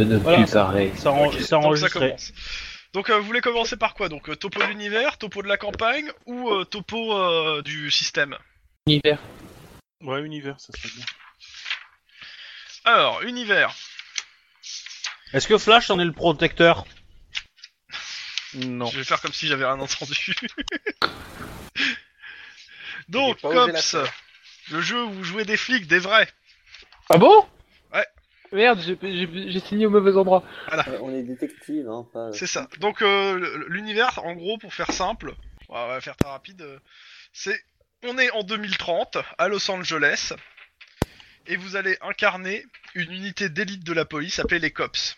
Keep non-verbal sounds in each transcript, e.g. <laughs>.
Et de ne Voilà. plus parler. Ça, en- Ok, ça donc ça euh, vous voulez commencer par quoi? Donc euh, topo de l'univers, topo de la campagne ou euh, topo euh, du système? Univers. Ouais, univers, ça serait bien. Alors, univers. Est-ce que Flash en est le protecteur? Non. Je vais faire comme si j'avais rien entendu. <laughs> Donc, Cops, le jeu où vous jouez des flics, des vrais. Ah bon? Merde, j'ai- signé au mauvais endroit. Ouais, on est détective, hein, pas. C'est ça. Donc euh, l'univers, en gros, pour faire simple, on va faire très rapide, euh, c'est on est en 2030 à Los Angeles et vous allez incarner une unité d'élite de la police appelée les cops.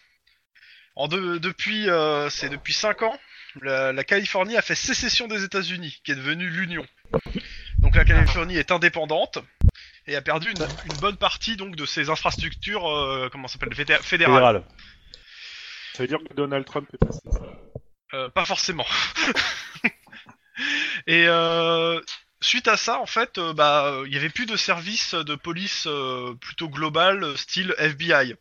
En de- depuis euh, c'est depuis 5 ans, la, la Californie a fait sécession des États-Unis, qui est devenue l'Union. Donc la Californie est indépendante et a perdu une, une bonne partie donc de ses infrastructures, euh, comment ça s'appelle, fédé- fédérales. Fédéral. Ça veut dire que Donald Trump est passé. ça. Euh, pas forcément. <laughs> Et euh, suite à ça, en fait, euh, bah, il y avait plus de service de police euh, plutôt global, euh, style FBI,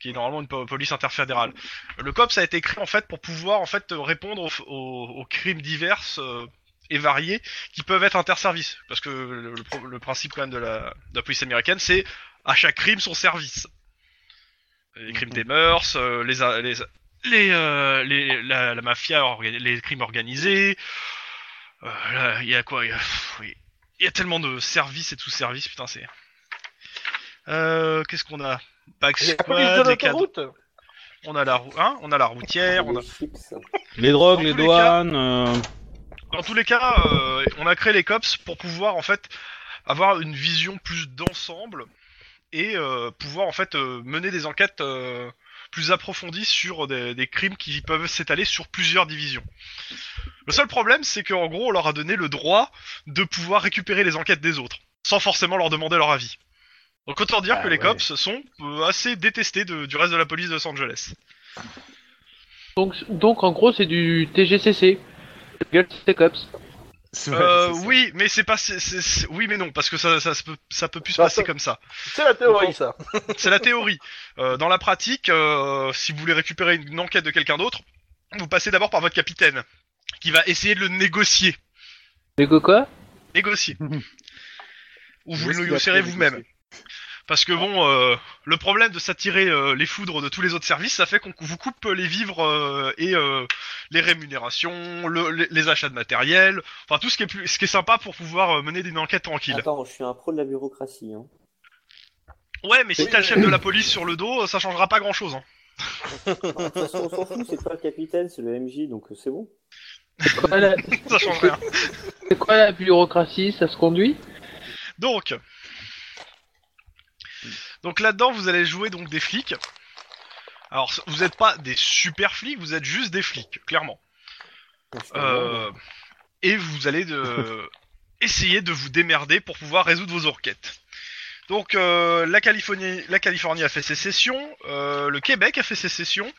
qui est normalement une po- police interfédérale. Le COPS a été créé en fait pour pouvoir en fait répondre aux, aux- aux crimes divers euh, et variés qui peuvent être interservices, parce que le, le pro- le principe quand même de la, de la police américaine, c'est à chaque crime son service. Les crimes des mœurs, euh, les, a- les, les, euh, les la, la mafia, les crimes organisés. euh, Il y a quoi Il y a, y tellement de services et tout service, putain, c'est. Euh, Qu'est-ce qu'on a? Back La police de Squad, les On a la hein On a la routière. On a... Les drogues, les douanes. Dans tous les cas, euh, on a créé les cops pour pouvoir en fait avoir une vision plus d'ensemble et euh, pouvoir en fait euh, mener des enquêtes euh, plus approfondies sur des, des crimes qui peuvent s'étaler sur plusieurs divisions. Le seul problème, c'est qu'en gros, on leur a donné le droit de pouvoir récupérer les enquêtes des autres, sans forcément leur demander leur avis. Donc autant dire Ah que les ouais. cops sont euh, assez détestés de- du reste de la police de Los Angeles. Donc, donc en gros, c'est du TGCC. Gueule, c'est cops. C'est vrai, Euh, oui, mais c'est pas, c'est- c'est- c'est- oui, mais non, parce que ça, ça, se peut, ça peut plus se Bah, passer ça- comme ça. C'est la théorie, ça. <laughs> C'est la théorie. Euh, dans la pratique, euh, si vous voulez récupérer une enquête de quelqu'un d'autre, vous passez d'abord par votre capitaine, qui va essayer de le négocier. Lego quoi? Négocier. <laughs> Ou vous Où est-ce le qu'il a négocierez pris vous-même. négocier Parce que bon, euh, le problème de s'attirer euh, les foudres de tous les autres services, ça fait qu'on vous coupe les vivres euh, et euh, les rémunérations, le- les, les achats de matériel, enfin tout ce qui est plus, ce qui est sympa pour pouvoir euh, mener une enquête tranquille. Attends, je suis un pro de la bureaucratie. Hein. Ouais, mais si t'as le chef de <laughs> la police sur le dos, ça changera pas grand-chose. Hein. De toute façon, on s'en fout, c'est pas le capitaine, c'est le MJ, donc euh, c'est bon. C'est quoi, la... <laughs> Ça change rien. c'est quoi la bureaucratie? Ça se conduit? Donc, donc là-dedans, vous allez jouer donc des flics. Alors, vous n'êtes pas des super flics, vous êtes juste des flics, clairement. Euh, et vous allez de... <laughs> essayer de vous démerder pour pouvoir résoudre vos enquêtes. Donc, euh, la, Californie, la Californie a fait ses sessions, euh, le Québec a fait ses sessions,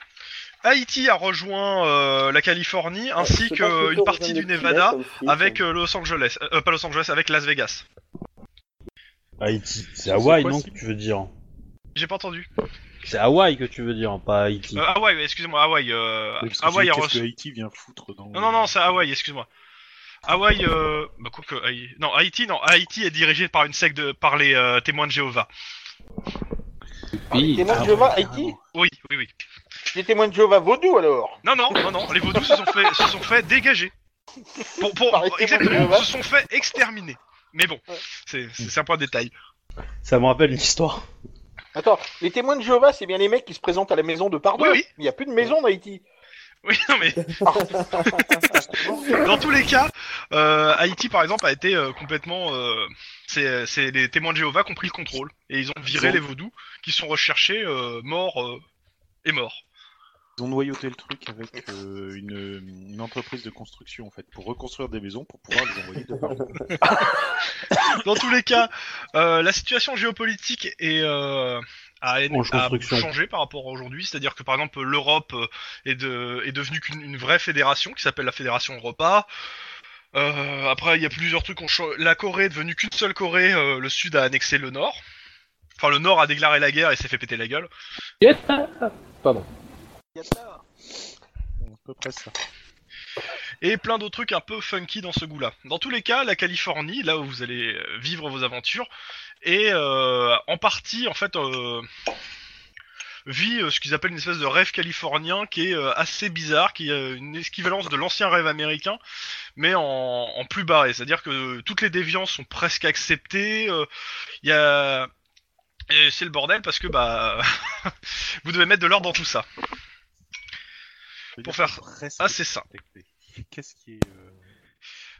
Haïti a rejoint euh, la Californie ainsi qu'une partie du Nevada avec hein. Los Angeles, pas Los Angeles, avec Las Vegas. Haïti. C'est Hawaï, quoi, non que tu veux dire J'ai pas entendu. C'est Hawaï que tu veux dire, pas Haïti. Euh, Hawaï, excusez-moi, Hawaï. Euh, Oui, Hawaï. Qu'est-ce que Haïti vient foutre dans. Non, non, non, c'est Hawaï, excuse-moi. Hawaï, euh... bah quoi que, Haï- non, Haïti, non, Haïti est dirigé par une secte de, par les euh, témoins de Jéhovah. Oui. Témoins de Ah, Jéhovah, Haïti Oui, oui, oui. Les témoins de Jéhovah vaudou alors? Non, non, non, non, les vaudous se sont fait, se sont fait dégager. Pour, pour, exactement, se sont fait exterminer. Mais bon, Ouais. c'est, un point de détail. Ça me rappelle une histoire. Attends, les témoins de Jéhovah, c'est bien les mecs qui se présentent à la maison de pardon Oui, oui. Il n'y a plus de maison en Haïti. Oui, non, mais <laughs> dans tous les cas, euh, Haïti, par exemple, a été euh, complètement. euh, c'est, c'est les témoins de Jéhovah qui ont pris le contrôle et ils ont viré les vaudous qui sont recherchés euh, morts euh, et morts. Ils ont noyauté le truc avec euh, une, une entreprise de construction en fait pour reconstruire des maisons pour pouvoir les envoyer de partout. <laughs> Dans tous les cas, euh, la situation géopolitique est, euh, a, a changé par rapport à aujourd'hui. C'est-à-dire que par exemple, l'Europe est, de, est devenue qu'une une vraie fédération qui s'appelle la Fédération Europa. Euh, après, il y a plusieurs trucs. La Corée est devenue qu'une seule Corée. euh, le Sud a annexé le Nord. Enfin, le Nord a déclaré la guerre et s'est fait péter la gueule. Et plein d'autres trucs un peu funky dans ce goût-là. Dans tous les cas, la Californie, là où vous allez euh, vivre vos aventures, est euh, en partie en fait euh, vit ce qu'ils appellent une espèce de rêve californien qui est assez bizarre, qui est une équivalence de l'ancien rêve américain, mais en, plus barré. C'est-à-dire que toutes les déviances sont presque acceptées. Il y a et c'est le bordel parce que bah <laughs> vous devez mettre de l'ordre dans tout ça. Je Pour dire, faire- presque Ah c'est ça. Qu'est-ce qui est. euh,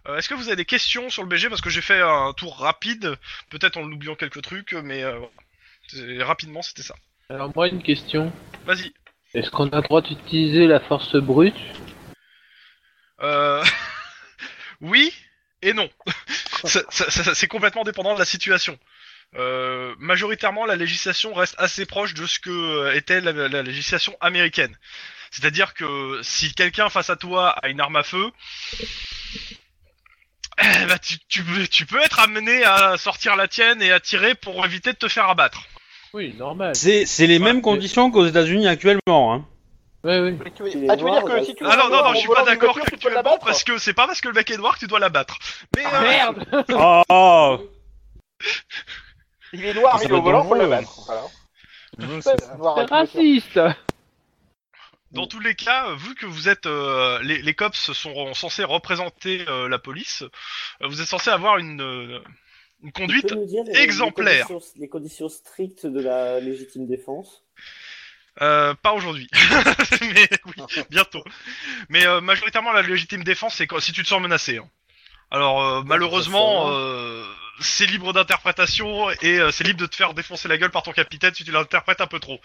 Euh, Est-ce que vous avez des questions sur le BG parce que j'ai fait un tour rapide, peut-être en oubliant quelques trucs, mais euh, voilà. C'est- rapidement c'était ça. Alors moi une question. Vas-y. Est-ce qu'on a le droit d'utiliser la force brute? Euh... <laughs> oui et non. <laughs> Ça- ça- ça- c'est complètement dépendant de la situation. Euh, majoritairement, la législation reste assez proche de ce que euh, était la, la législation américaine. C'est-à-dire que si quelqu'un face à toi a une arme à feu, eh bah, tu, tu, peux- tu peux être amené à sortir la tienne et à tirer pour éviter de te faire abattre. Oui, normal. C'est les Ouais, mêmes conditions qu'aux États-unis actuellement. Hein. Ouais, oui. Ah, tu veux dire que bah, si tu Ah non, non, non, je suis pas d'accord actuellement l'abattre parce que c'est pas parce que le mec est noir que tu dois l'abattre. Mais euh, Merde Oh, <laughs> oh. Il est noir, il est au volant, faut le le jeu. battre. Voilà. C'est raciste Dans tous les cas, vu que vous êtes, euh, les, les cops sont censés représenter euh, la police, euh, vous êtes censé avoir une, euh, une conduite les- exemplaire. Les conditions, les conditions strictes de la légitime défense? euh, pas aujourd'hui, <laughs> mais oui, <laughs> bientôt. Mais euh, majoritairement, la légitime défense, c'est quand si tu te sens menacé. hein. Alors euh, malheureusement, euh, c'est libre d'interprétation et euh, c'est libre de te faire défoncer la gueule par ton capitaine si tu l'interprètes un peu trop.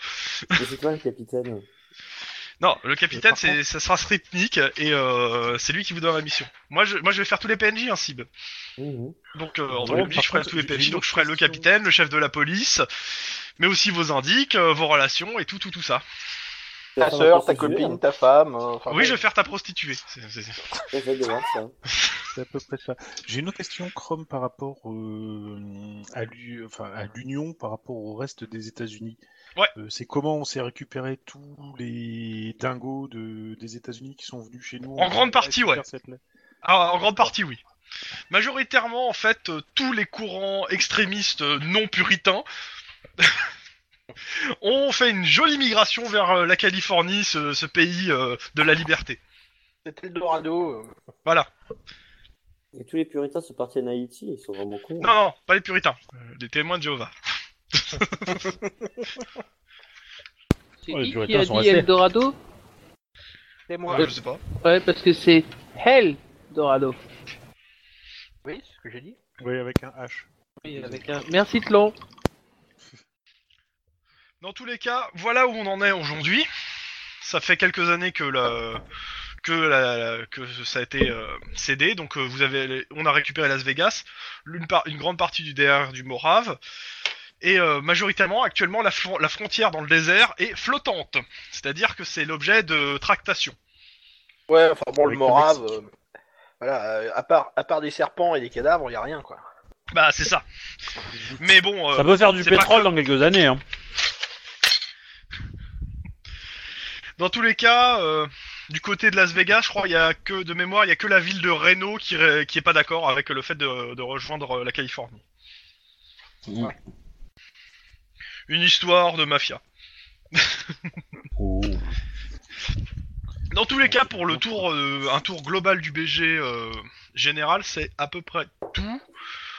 C'est toi le capitaine. <laughs> Non, le capitaine, par c'est, ça sera Stripnik et euh, c'est lui qui vous donne la mission. Moi, je, moi, je vais faire tous les PNJ, hein, Sib. Mhm. Donc, euh, en tant que je ferai contre, tous les PNJ, donc je ferai le capitaine, le chef de la police, mais aussi vos indices, euh, vos relations et tout, tout, tout ça. Ta un ta copine, hein. ta femme. euh, enfin, oui, ouais. je vais faire ta prostituée. <laughs> C'est- à peu près ça. J'ai une autre question, Chrome, par rapport euh, à l'U- enfin, à l'Union, par rapport au reste des États-Unis. Ouais. Euh, c'est comment on s'est récupéré tous les dingos de, des États-Unis qui sont venus chez nous En grande partie, ouais. cette Ah, en grande partie, oui. Majoritairement, en fait, euh, tous les courants extrémistes euh, non puritains <laughs> ont fait une jolie migration vers euh, la Californie, ce, ce pays euh, de la liberté. C'était le Dorado. Voilà. Et tous les puritains sont partis en Haïti, ils sont vraiment cons. Non, non, pas les puritains, euh, les témoins de Jéhovah. <laughs> C'est Ouais, les qui qui puritains a sont dit restés. Eldorado C'est moi. Je sais pas. Ouais, parce que c'est Hell Dorado. Oui, c'est ce que j'ai dit. Oui, avec un H. Oui, avec un... Merci Tlon. Dans tous les cas, voilà où on en est aujourd'hui. Ça fait quelques années que la, que la, que ça a été euh, cédé. Donc euh, vous avez, on a récupéré Las Vegas, une, par- une grande partie du DR du Morave. Et euh, majoritairement, actuellement, la, fron- la frontière dans le désert est flottante. C'est-à-dire que c'est l'objet de tractation. Ouais, enfin bon, le Avec le Morave. Euh, Voilà, euh, à part, à part des serpents et des cadavres, il y a rien quoi. Bah c'est ça. Mais bon, euh, Ça peut faire du pétrole que- dans quelques années. Hein. Dans tous les cas, euh, du côté de Las Vegas, je crois il y a que de mémoire, il y a que la ville de Reno qui qui est pas d'accord avec le fait de, de rejoindre la Californie. Mm. Une histoire de mafia. Oh. Dans tous les cas, pour le tour, euh, un tour global du BG euh, général, c'est à peu près tout.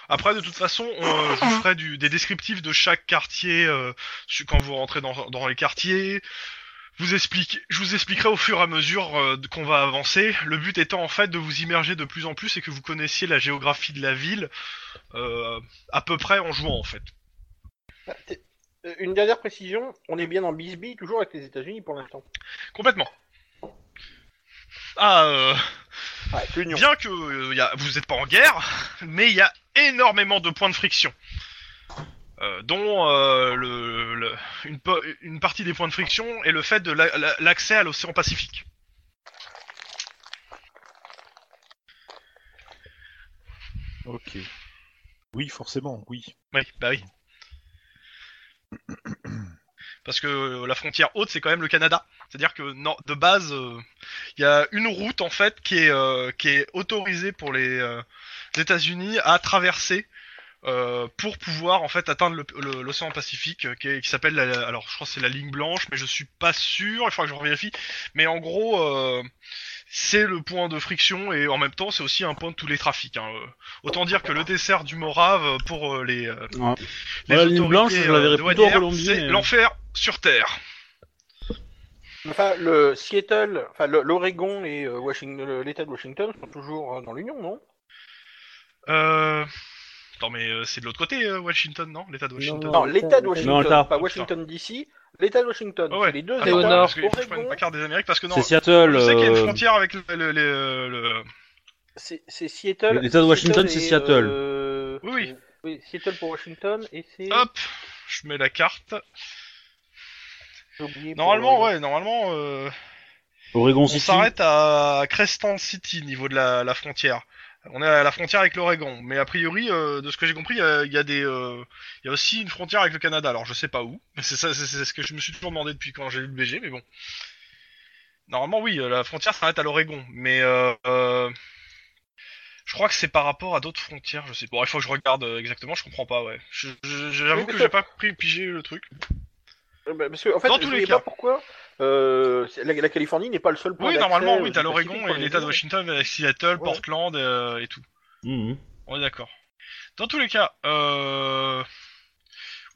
Après, de toute façon, on, euh, je vous ferai du, des descriptifs de chaque quartier euh, quand vous rentrez dans, dans les quartiers. Vous explique, je vous expliquerai au fur et à mesure euh, qu'on va avancer. Le but étant en fait de vous immerger de plus en plus et que vous connaissiez la géographie de la ville euh, à peu près en jouant en fait. Euh, Une dernière précision, on est bien dans Bisbee, toujours avec les États-Unis pour l'instant. Complètement. Ah, euh, Ouais, bien que euh, y a, vous n'êtes pas en guerre, mais il y a énormément de points de friction. Euh, dont euh, le, le- une, partie des points de friction est le fait de la- la- l'accès à l'océan Pacifique. Ok. Oui, forcément, oui. Oui, bah oui. Parce que euh, la frontière haute, c'est quand même le Canada. C'est-à-dire que de base, euh, il y a une route en fait qui est euh, autorisée pour les, euh, États-Unis à traverser euh, pour pouvoir en fait atteindre l'océan Pacifique, euh, qui, est- qui s'appelle la- alors je crois que c'est la ligne blanche, mais je suis pas sûr. Il faudra que je revérifie. Mais en gros, euh, c'est le point de friction et en même temps, c'est aussi un point de tous les trafics. hein. Euh, Autant dire que le dessert du Morave pour euh, les, euh, Ouais. les Ouais, la ligne blanche, je la verrais plutôt en douanières, Colombie, c'est mais- l'enfer sur Terre. Enfin, le Seattle, enfin le- l'Oregon et euh, Washington, l'État de Washington sont toujours euh, dans l'Union, non? Euh... Attends, mais euh, c'est de l'autre côté, euh, Washington, non? L'État de Washington. Non, l'État- de Washington, Non, pas Washington DC, l'État de Washington. Ah ouais. C'est les deux Attends, C'est au États. nord. parce que faut que je prenne ma carte des Amériques, parce que non, C'est Seattle. je sais qu'il y a une euh, frontière avec le... le- le- le- c'est c'est Seattle. L'État de Washington, c'est Seattle. euh, Oui, oui. Oui, Seattle pour Washington et c'est. Hop, je mets la carte. Normalement, ouais, normalement, euh, Oregon on s'arrête à Crescent City, niveau de la, la frontière. On est à la frontière avec l'Oregon, mais a priori, euh, de ce que j'ai compris, il y a, il y a des, euh, il y a aussi une frontière avec le Canada. Alors, je sais pas où, mais c'est ça, c'est c'est ce que je me suis toujours demandé depuis quand j'ai lu le BG, mais bon. Normalement, oui, euh, la frontière s'arrête à l'Oregon, mais je crois que c'est par rapport à d'autres frontières. Je sais. Bon, il faut que je regarde exactement. Je comprends pas, ouais. Je- je- J'avoue que j'ai pas pris pigé le truc. Euh, bah, Parce que, en fait, Dans je tous les cas. pas pourquoi euh, la, la Californie n'est pas le seul point Oui, normalement, oui, t'as l'Oregon et l'État de. Washington avec Seattle, Ouais. Portland euh, et tout. Mhm. On est d'accord. Dans tous les cas, euh...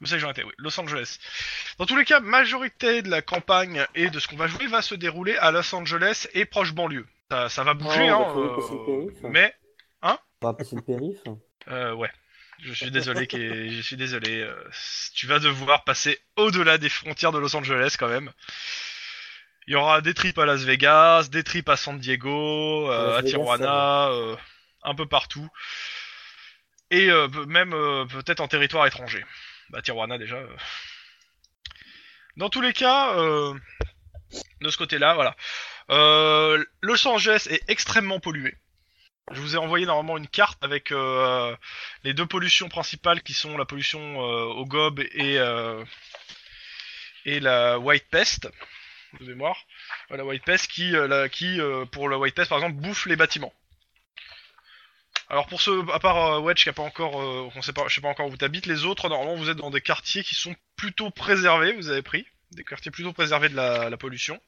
Où c'est que j'en étais? Oui, Los Angeles. Dans tous les cas, majorité de la campagne et de ce qu'on va jouer va se dérouler à Los Angeles et proche banlieue. Ça, ça va bouger, Oh, hein. faut passer le euh, périph'. Mais, On va passer le périph. euh, ouais. Je suis désolé, je suis désolé. euh, Tu vas devoir passer au-delà des frontières de Los Angeles quand même. Il y aura des trips à Las Vegas, des trips à San Diego, euh, à Vegas, Tijuana, euh, un peu partout. Et même peut-être en territoire étranger. Bah Tijuana déjà. Dans tous les cas, de ce côté-là, voilà. Los Angeles est extrêmement pollué. Je vous ai envoyé normalement une carte avec euh, les deux pollutions principales qui sont la pollution euh, au gobe et euh, et la white pest de mémoire. Voilà, white pest qui la- qui pour la white pest par exemple bouffe les bâtiments. Alors pour ceux à part Wedge qui a pas encore on sait pas je sais pas encore où t'habites, les autres normalement vous êtes dans des quartiers qui sont plutôt préservés, vous avez pris des quartiers plutôt préservés de la, la pollution.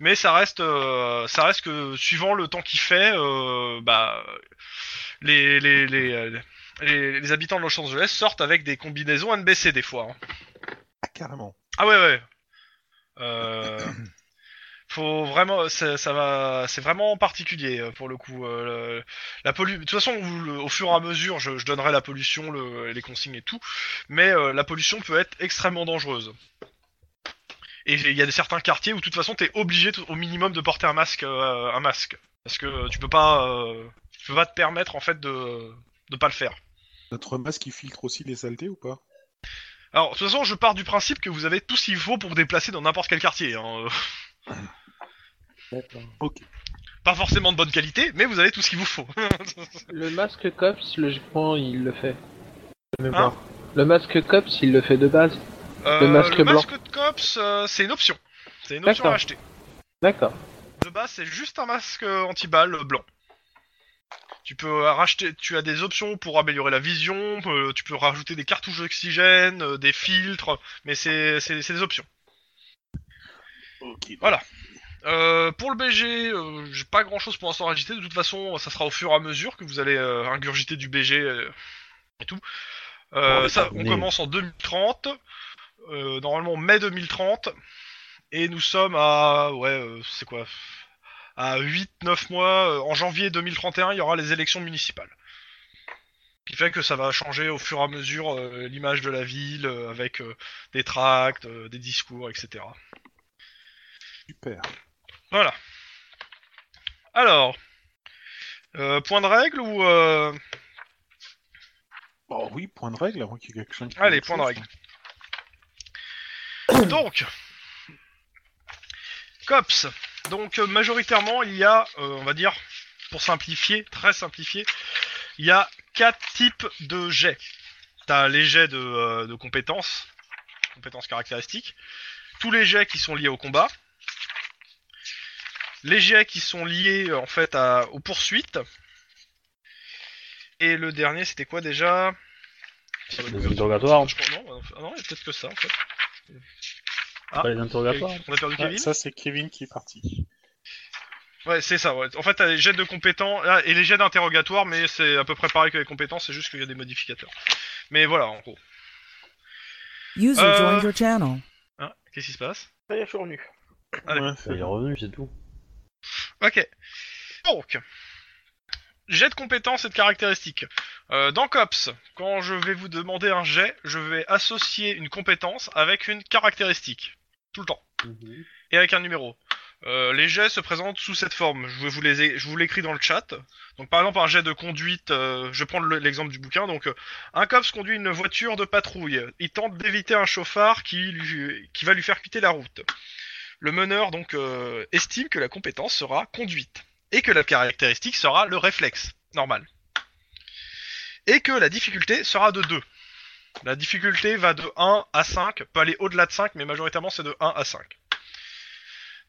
Mais ça reste, euh, ça reste que suivant le temps qu'il fait, euh, bah, les, les, les, euh, les, les habitants de Los Angeles sortent avec des combinaisons NBC des fois. hein. Ah, carrément. Ah ouais ouais. Euh, faut vraiment, ça, ça va, c'est vraiment particulier pour le coup. euh, le- la pollu... De toute façon, le- au fur et à mesure, je, je donnerai la pollution, le, les consignes et tout, mais euh, la pollution peut être extrêmement dangereuse. Et il y a des certains quartiers où de toute façon t'es obligé au minimum de porter un masque, euh, un masque, parce que tu peux pas, euh, tu peux pas te permettre en fait de de pas le faire. Notre masque, il filtre aussi les saletés ou pas? Alors, de toute façon, je pars du principe que vous avez tout ce qu'il faut pour vous déplacer dans n'importe quel quartier. Hein. D'accord. Pas forcément de bonne qualité, mais vous avez tout ce qu'il vous faut. <laughs> Le masque COPS, logiquement, il le fait. De mémoire. le masque COPS, il le fait de base. Euh, masque le blanc. masque de cops, euh, c'est une option. C'est une option à D'accord. acheter. D'accord. De base, c'est juste un masque euh, anti-balle blanc. Tu peux euh, racheter, tu as des options pour améliorer la vision, euh, tu peux rajouter des cartouches d'oxygène, euh, des filtres, mais c'est c'est c'est des options. Ok. Voilà. Euh, pour le BG, euh, j'ai pas grand chose pour l'instant à agiter. De toute façon, ça sera au fur et à mesure que vous allez euh, ingurgiter du BG euh, et tout. Euh, Oh, ça, on commence en 2030. Euh, normalement mai 2030. Et nous sommes à. Ouais, euh, c'est quoi À 8-9 mois. euh, en janvier 2031, il y aura les élections municipales. Ce qui fait que ça va changer au fur et à mesure l'image de la ville, avec des tracts, des discours, etc. Super. Voilà. Alors, point de règle ou. Oh oui, point de règle avant qu'il y ait quelqu'un qui. allez point de chose. règle. Donc, cops. Donc euh, majoritairement il y a, euh, on va dire, pour simplifier, très simplifié, il y a quatre types de jets. T'as les jets de, euh, de compétences, compétences caractéristiques, tous les jets qui sont liés au combat, les jets qui sont liés en fait à, aux poursuites, et le dernier c'était quoi déjà? Ça va être Les interrogatoires. Je crois- non, ah non, il y a peut-être que ça en fait. Ah. Pas les interrogatoires. On a perdu Ah, Kevin ça, c'est Kevin qui est parti. Ouais, c'est ça. Ouais. En fait, t'as les jets de compétences ah, et les jets d'interrogatoire, mais c'est à peu près pareil que les compétences, c'est juste qu'il y a des modificateurs. Mais voilà, en gros. User Euh. joined your channel. Hein Qu'est-ce qui se passe? Ça y est, je suis revenu. Ah, d'accord. Il est revenu, c'est tout. Ok. Donc, jet de compétences et de caractéristiques. Euh, dans COPS, quand je vais vous demander un jet, je vais associer une compétence avec une caractéristique. Tout le temps. Mhm. et avec un numéro. Euh, les jets se présentent sous cette forme. Je vous les, je vous l'écris dans le chat. Donc par exemple un jet de conduite, euh, je vais prendre le- l'exemple du bouquin. Donc euh, un cops conduit une voiture de patrouille. Il tente d'éviter un chauffard qui, lui, qui va lui faire quitter la route. Le meneur donc euh, estime que la compétence sera conduite et que la caractéristique sera le réflexe normal. Et que la difficulté sera de 2. La difficulté va de 1 à 5, peut aller au-delà de 5, mais majoritairement c'est de 1 à 5.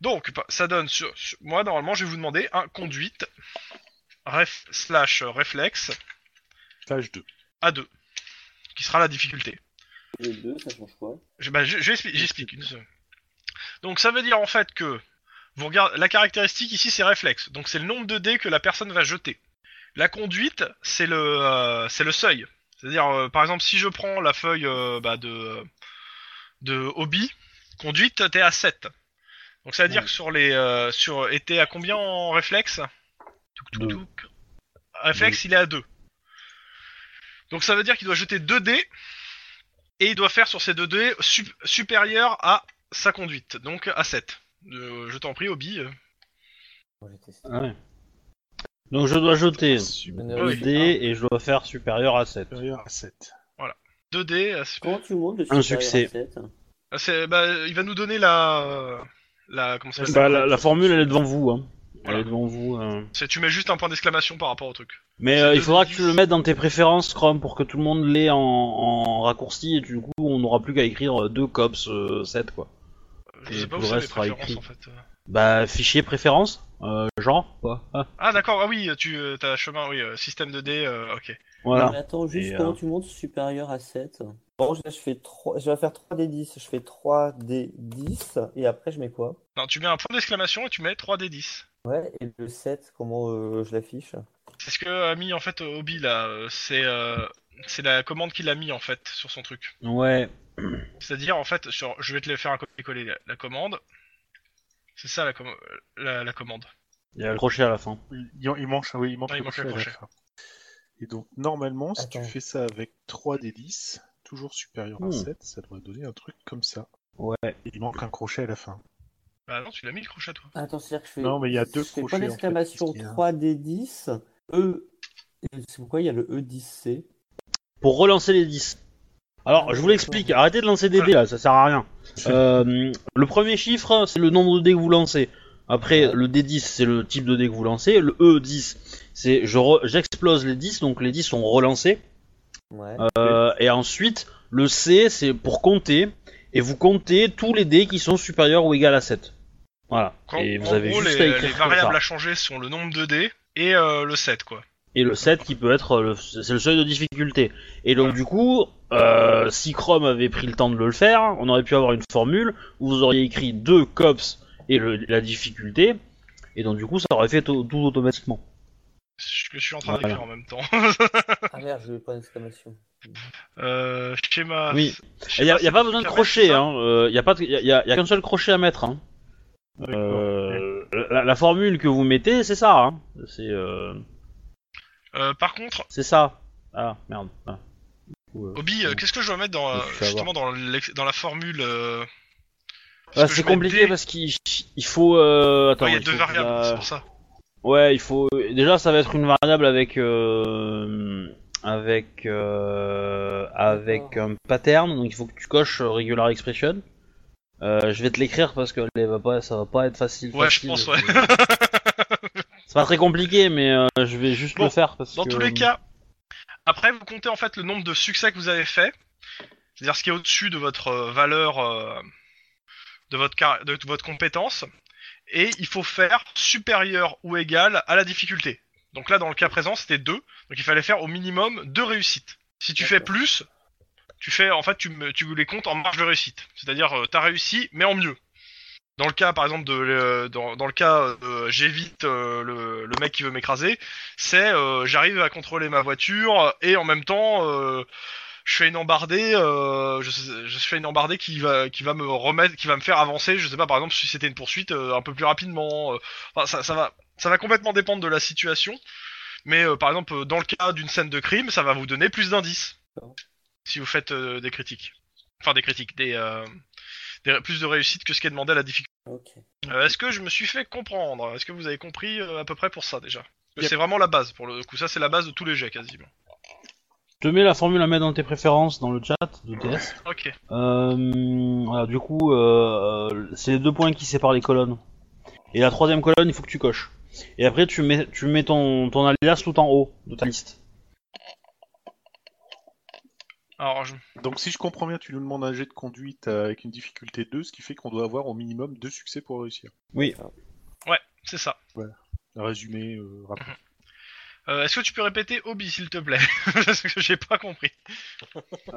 Donc, pa- ça donne sur, sur- moi normalement je vais vous demander un conduite ref, slash euh, réflexe Page 2. à 2, qui sera la difficulté. Les deux, ça change quoi? Je- bah, je- je expli- j'explique une seconde. Donc ça veut dire en fait que vous regardez la caractéristique ici c'est réflexe, donc c'est le nombre de dés que la personne va jeter. La conduite c'est le euh, c'est le seuil, c'est-à-dire euh, par exemple si je prends la feuille euh, bah, de de hobby, conduite t'es à 7. Donc ça veut dire que sur les euh, sur et t'es à combien en réflexe? Réflexe il est à 2. Donc ça veut dire qu'il doit jeter 2 dés et il doit faire sur ces deux dés sup- supérieur à sa conduite, donc à 7. Euh, je t'en prie, Obi. euh. Testé. Ouais. Donc je dois jeter Meneur, le Oui. c'est dé et je dois faire supérieur à 7. Supérieur à 7. 2 dés. euh, c'est- Comment tu montes Un supérieur succès. à 7 ah, c'est- bah, il va nous donner la. La. Comment ça s'appelle Bah, la, la formule elle est devant vous. Hein. Voilà. Elle est devant vous. euh. C'est- Tu mets juste un point d'exclamation par rapport au truc. Mais euh, il faudra que tu le mettes dans tes préférences Chrome pour que tout le monde l'ait en, en raccourci et du coup on n'aura plus qu'à écrire deux cops euh, 7 quoi. Je Et sais pas tout où le c'est reste sera préférences écrit. en fait. Bah fichier préférences euh, genre quoi. Ah, Ah d'accord, ah oui, tu euh, t'as chemin, oui, euh, système de dés, euh, ok. voilà. Mais attends, juste Et, comment euh, tu montes supérieur à 7 Bon, là, je fais 3... je vais faire 3 des 10. Je fais 3 des 10 et après je mets quoi? Non, tu mets un point d'exclamation et tu mets 3d10. Ouais, et le 7, comment euh, je l'affiche? C'est ce que a mis en fait Obi là, c'est euh, c'est la commande qu'il a mis en fait sur son truc. Ouais. C'est-à-dire, en fait, sur, je vais te le faire un copier-coller la, la commande. C'est ça la, com- la, la commande. Il y a le crochet à la fin. Il, il manque, oui, il manque Ah, il le manque crochet le à la crochet. fin. Et donc, normalement, si Attends. tu fais ça avec 3 des 10, toujours supérieur à Hmm. 7, ça devrait donner un truc comme ça. Ouais. Et il manque un crochet à la fin. Bah non, tu l'as mis le crochet toi. Attends, c'est-à-dire que je fais. Non, mais il y a deux Je fais crochets, point en fait, d'exclamation parce qu'il y a- 3 des 10. E. C'est pourquoi il y a le E E10C Pour relancer les 10. Alors je vous l'explique, arrêtez de lancer des dés là, ça sert à rien. Euh, le premier chiffre c'est le nombre de dés que vous lancez. Après le D10 c'est le type de dés que vous lancez. Le E10 c'est je j'explose les 10 donc les 10 sont relancés. Ouais. Euh, et ensuite, le C, c'est pour compter, et vous comptez tous les dés qui sont supérieurs ou égaux à 7. Voilà. Quand, et vous en avez gros, juste les, à écrire les variables ça. à changer sont le nombre de dés et euh, le 7 quoi. Et le 7 qui peut être, c'est le seuil de difficulté. Et donc du coup, euh, si Chrome avait pris le temps de le faire, on aurait pu avoir une formule où vous auriez écrit deux cops et le- la difficulté, et donc du coup ça aurait fait tout, automatiquement. Ce que je suis en train Voilà. d'écrire en même temps. Ah merde, je vais point d'exclamation. euh, schéma. Oui. Il y a, y a c'est pas besoin de crochet, hein. euh, y a pas, de- y a, y a- y a qu'un seul crochet à mettre. Hein. Euh, la, la formule que vous mettez, c'est ça. Hein. C'est, euh, Euh, par contre, c'est ça. Ah merde. Ah. Coup, euh, Obi, euh, qu'est-ce que je dois mettre dans, euh, justement dans, dans la formule c'est compliqué D- parce qu'il il faut. Euh, attends, Ouais, il y a il deux faut variables, la- c'est pour ça. Ouais, il faut. Déjà, ça va être une variable avec euh, avec euh, avec un pattern. Donc, il faut que tu coches regular expression. Euh, je vais te l'écrire parce que va pas, ça va pas être facile. Ouais, je pense, ouais. <laughs> C'est pas très compliqué, mais euh, je vais juste Bon, le faire parce Dans que. tous les cas, après vous comptez en fait le nombre de succès que vous avez fait c'est-à-dire ce qui est au-dessus de votre euh, valeur, euh, de, votre car- de votre compétence, et il faut faire supérieur ou égal à la difficulté. Donc là, dans le cas présent, c'était 2, donc il fallait faire au minimum 2 réussites. Si tu fais plus, tu fais, en fait, tu, me- tu les comptes en marge de réussite. C'est-à-dire, euh, t'as réussi, mais en mieux. Dans le cas, par exemple, de, euh, dans, dans le cas, euh, j'évite euh, le, le mec qui veut m'écraser, c'est euh, j'arrive à contrôler ma voiture et en même temps je fais une embardée je, je fais une embardée qui va qui va me remettre qui va me faire avancer je sais pas par exemple si c'était une poursuite un peu plus rapidement enfin, ça, ça va ça va complètement dépendre de la situation mais euh, par exemple dans le cas d'une scène de crime ça va vous donner plus d'indices si vous faites euh, des critiques. Enfin des critiques des, euh, des plus de réussite que ce qui est demandé à la difficulté euh, Est-ce que je me suis fait comprendre? Est-ce que vous avez compris euh, à peu près pour ça déjà? Parce que Yep. C'est vraiment la base pour le coup. Ça, c'est la base de tous les jets quasiment. Je te mets la formule à mettre dans tes préférences dans le chat de TS. Ok. Euh, voilà, du coup, euh, euh, c'est les deux points qui séparent les colonnes. Et la troisième colonne, il faut que tu coches. Et après, tu mets, tu mets ton, ton alias tout en haut de ta liste. Alors, je... Donc si je comprends bien, tu nous demandes un jet de conduite avec une difficulté 2, ce qui fait qu'on doit avoir au minimum deux succès pour réussir. c'est ça. Résumé euh, rapide. Euh, Est-ce que tu peux répéter Obi s'il te plaît? <laughs> Parce que j'ai pas compris.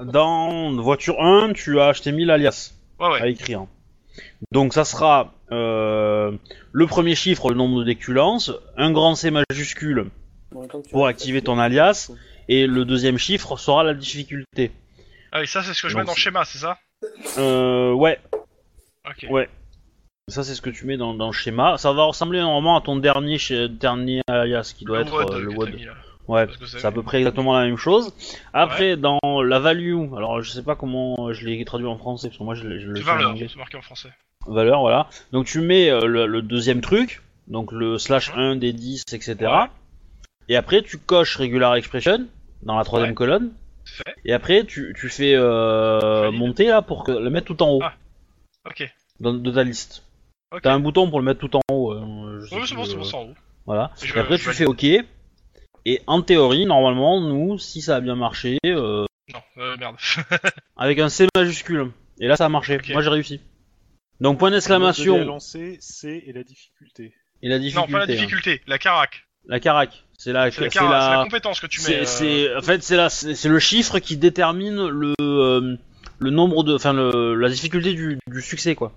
Dans voiture 1, tu as acheté 1000 alias Ouais, ouais. à écrire. Donc ça sera euh, le premier chiffre, le nombre de déculances, un grand C majuscule pour activer ton alias, et le deuxième chiffre sera la difficulté. Ah oui, ça, c'est ce que je mets dans le schéma, c'est ça? Euh, ouais, Ok. Ouais. Ça, c'est ce que tu mets dans, dans le schéma. Ça va ressembler normalement à ton dernier, dernier alias qui doit Le être WOD euh, le WOD. Ouais, c'est- à peu près exactement la même chose. Après, dans la value, alors je sais pas comment je l'ai traduit en français, parce que moi je, je le C'est fais en valeur, c'est marqué en français. Valeur, voilà. Donc tu mets euh, le, le deuxième truc, donc le slash Mhm. 1 des 10, etc. Ouais. Et après, tu coches regular expression dans la troisième Ouais. colonne. Fait. Et après, tu, tu fais euh, monter là pour que, le mettre tout en haut Ah. Ok. dans- de ta liste. T'as un bouton pour le mettre tout en haut. euh, je sais Ouais, c'est plus, bon, c'est bon, c'est en haut. Voilà. Je- et après, je tu fais OK. Et en théorie, normalement, nous, si ça a bien marché, euh, Non, euh, merde. <laughs> avec un C majuscule. Et là, ça a marché. Moi, j'ai réussi. Donc, point Le d'exclamation lancer, c'est et la difficulté. et la non, difficulté. pas la hein. difficulté, la carac. La carac. C'est la, C'est la, c'est carac, c'est la la, compétence que tu mets. c'est, euh, c'est- en fait, c'est la, c'est c'est le chiffre qui détermine le, euh, le nombre de, enfin, la difficulté du, du succès, quoi.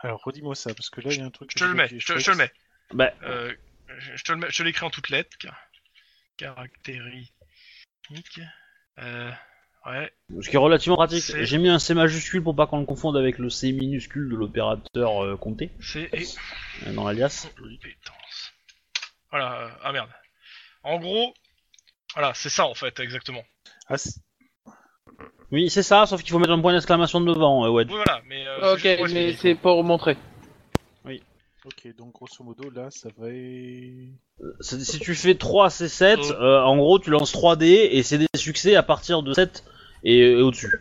Alors redis-moi ça, parce que là il y a un truc. Je te le mets, je te, le mets. Bah, Euh, je te le mets, je te l'écris en toutes lettres. car- Caractéristique. Euh, ouais. ce qui est relativement pratique. C'est- J'ai mis un C majuscule pour pas qu'on le confonde avec le C minuscule de l'opérateur euh, compté C'est et dans l'alias. compétence. Voilà. ah merde. En gros, voilà, c'est ça en fait, exactement. Ah, Oui, c'est ça, sauf qu'il faut mettre un point d'exclamation devant, euh, ouais. Oui, voilà, mais. euh, Ok, c'est juste pour mais c'est pour montrer. ok, donc grosso modo là ça va être. C'est- Si tu fais 3 C7, Oh. euh, en gros, tu lances 3 D et c'est des succès à partir de 7 et, et au-dessus.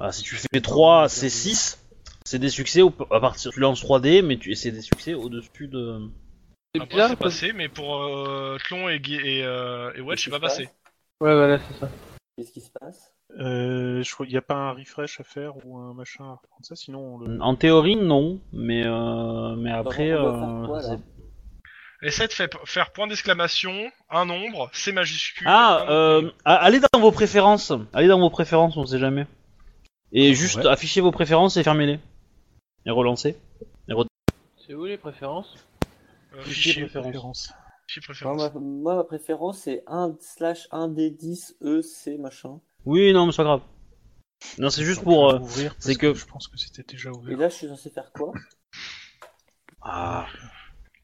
Ah, si tu fais 3 C6, c'est des succès au- à partir. Tu lances 3 D, mais tu, c'est des succès au-dessus de. C'est Ah, bizarre c'est parce- passé, mais pour euh, Tlon et, Guy- et, euh, et Wedge, c'est pas se passé. passe Ouais, voilà, c'est ça. Qu'est-ce qui se passe? Euh, je crois qu'il n'y a pas un refresh à faire ou un machin à reprendre ça, sinon on le. En théorie, non, mais euh, mais après, on doit faire euh, quoi, là? c'est- Essaie de fa- faire point d'exclamation, un nombre, C majuscule. ah, un euh, a- allez dans vos préférences, allez dans vos préférences, on sait jamais. Et juste Ouais. affichez vos préférences et fermez-les et relancez. C'est où les préférences? Fichier fichier, préférence. fichier moi, ma, moi, ma préférence c'est 1 slash 1 d 10 E C machin. Oui, non, mais c'est pas grave. Non, c'est juste pour. euh, vais ouvrir parce c'est que- Je pense que c'était déjà Et ouvert. là je suis censé faire quoi? Ah.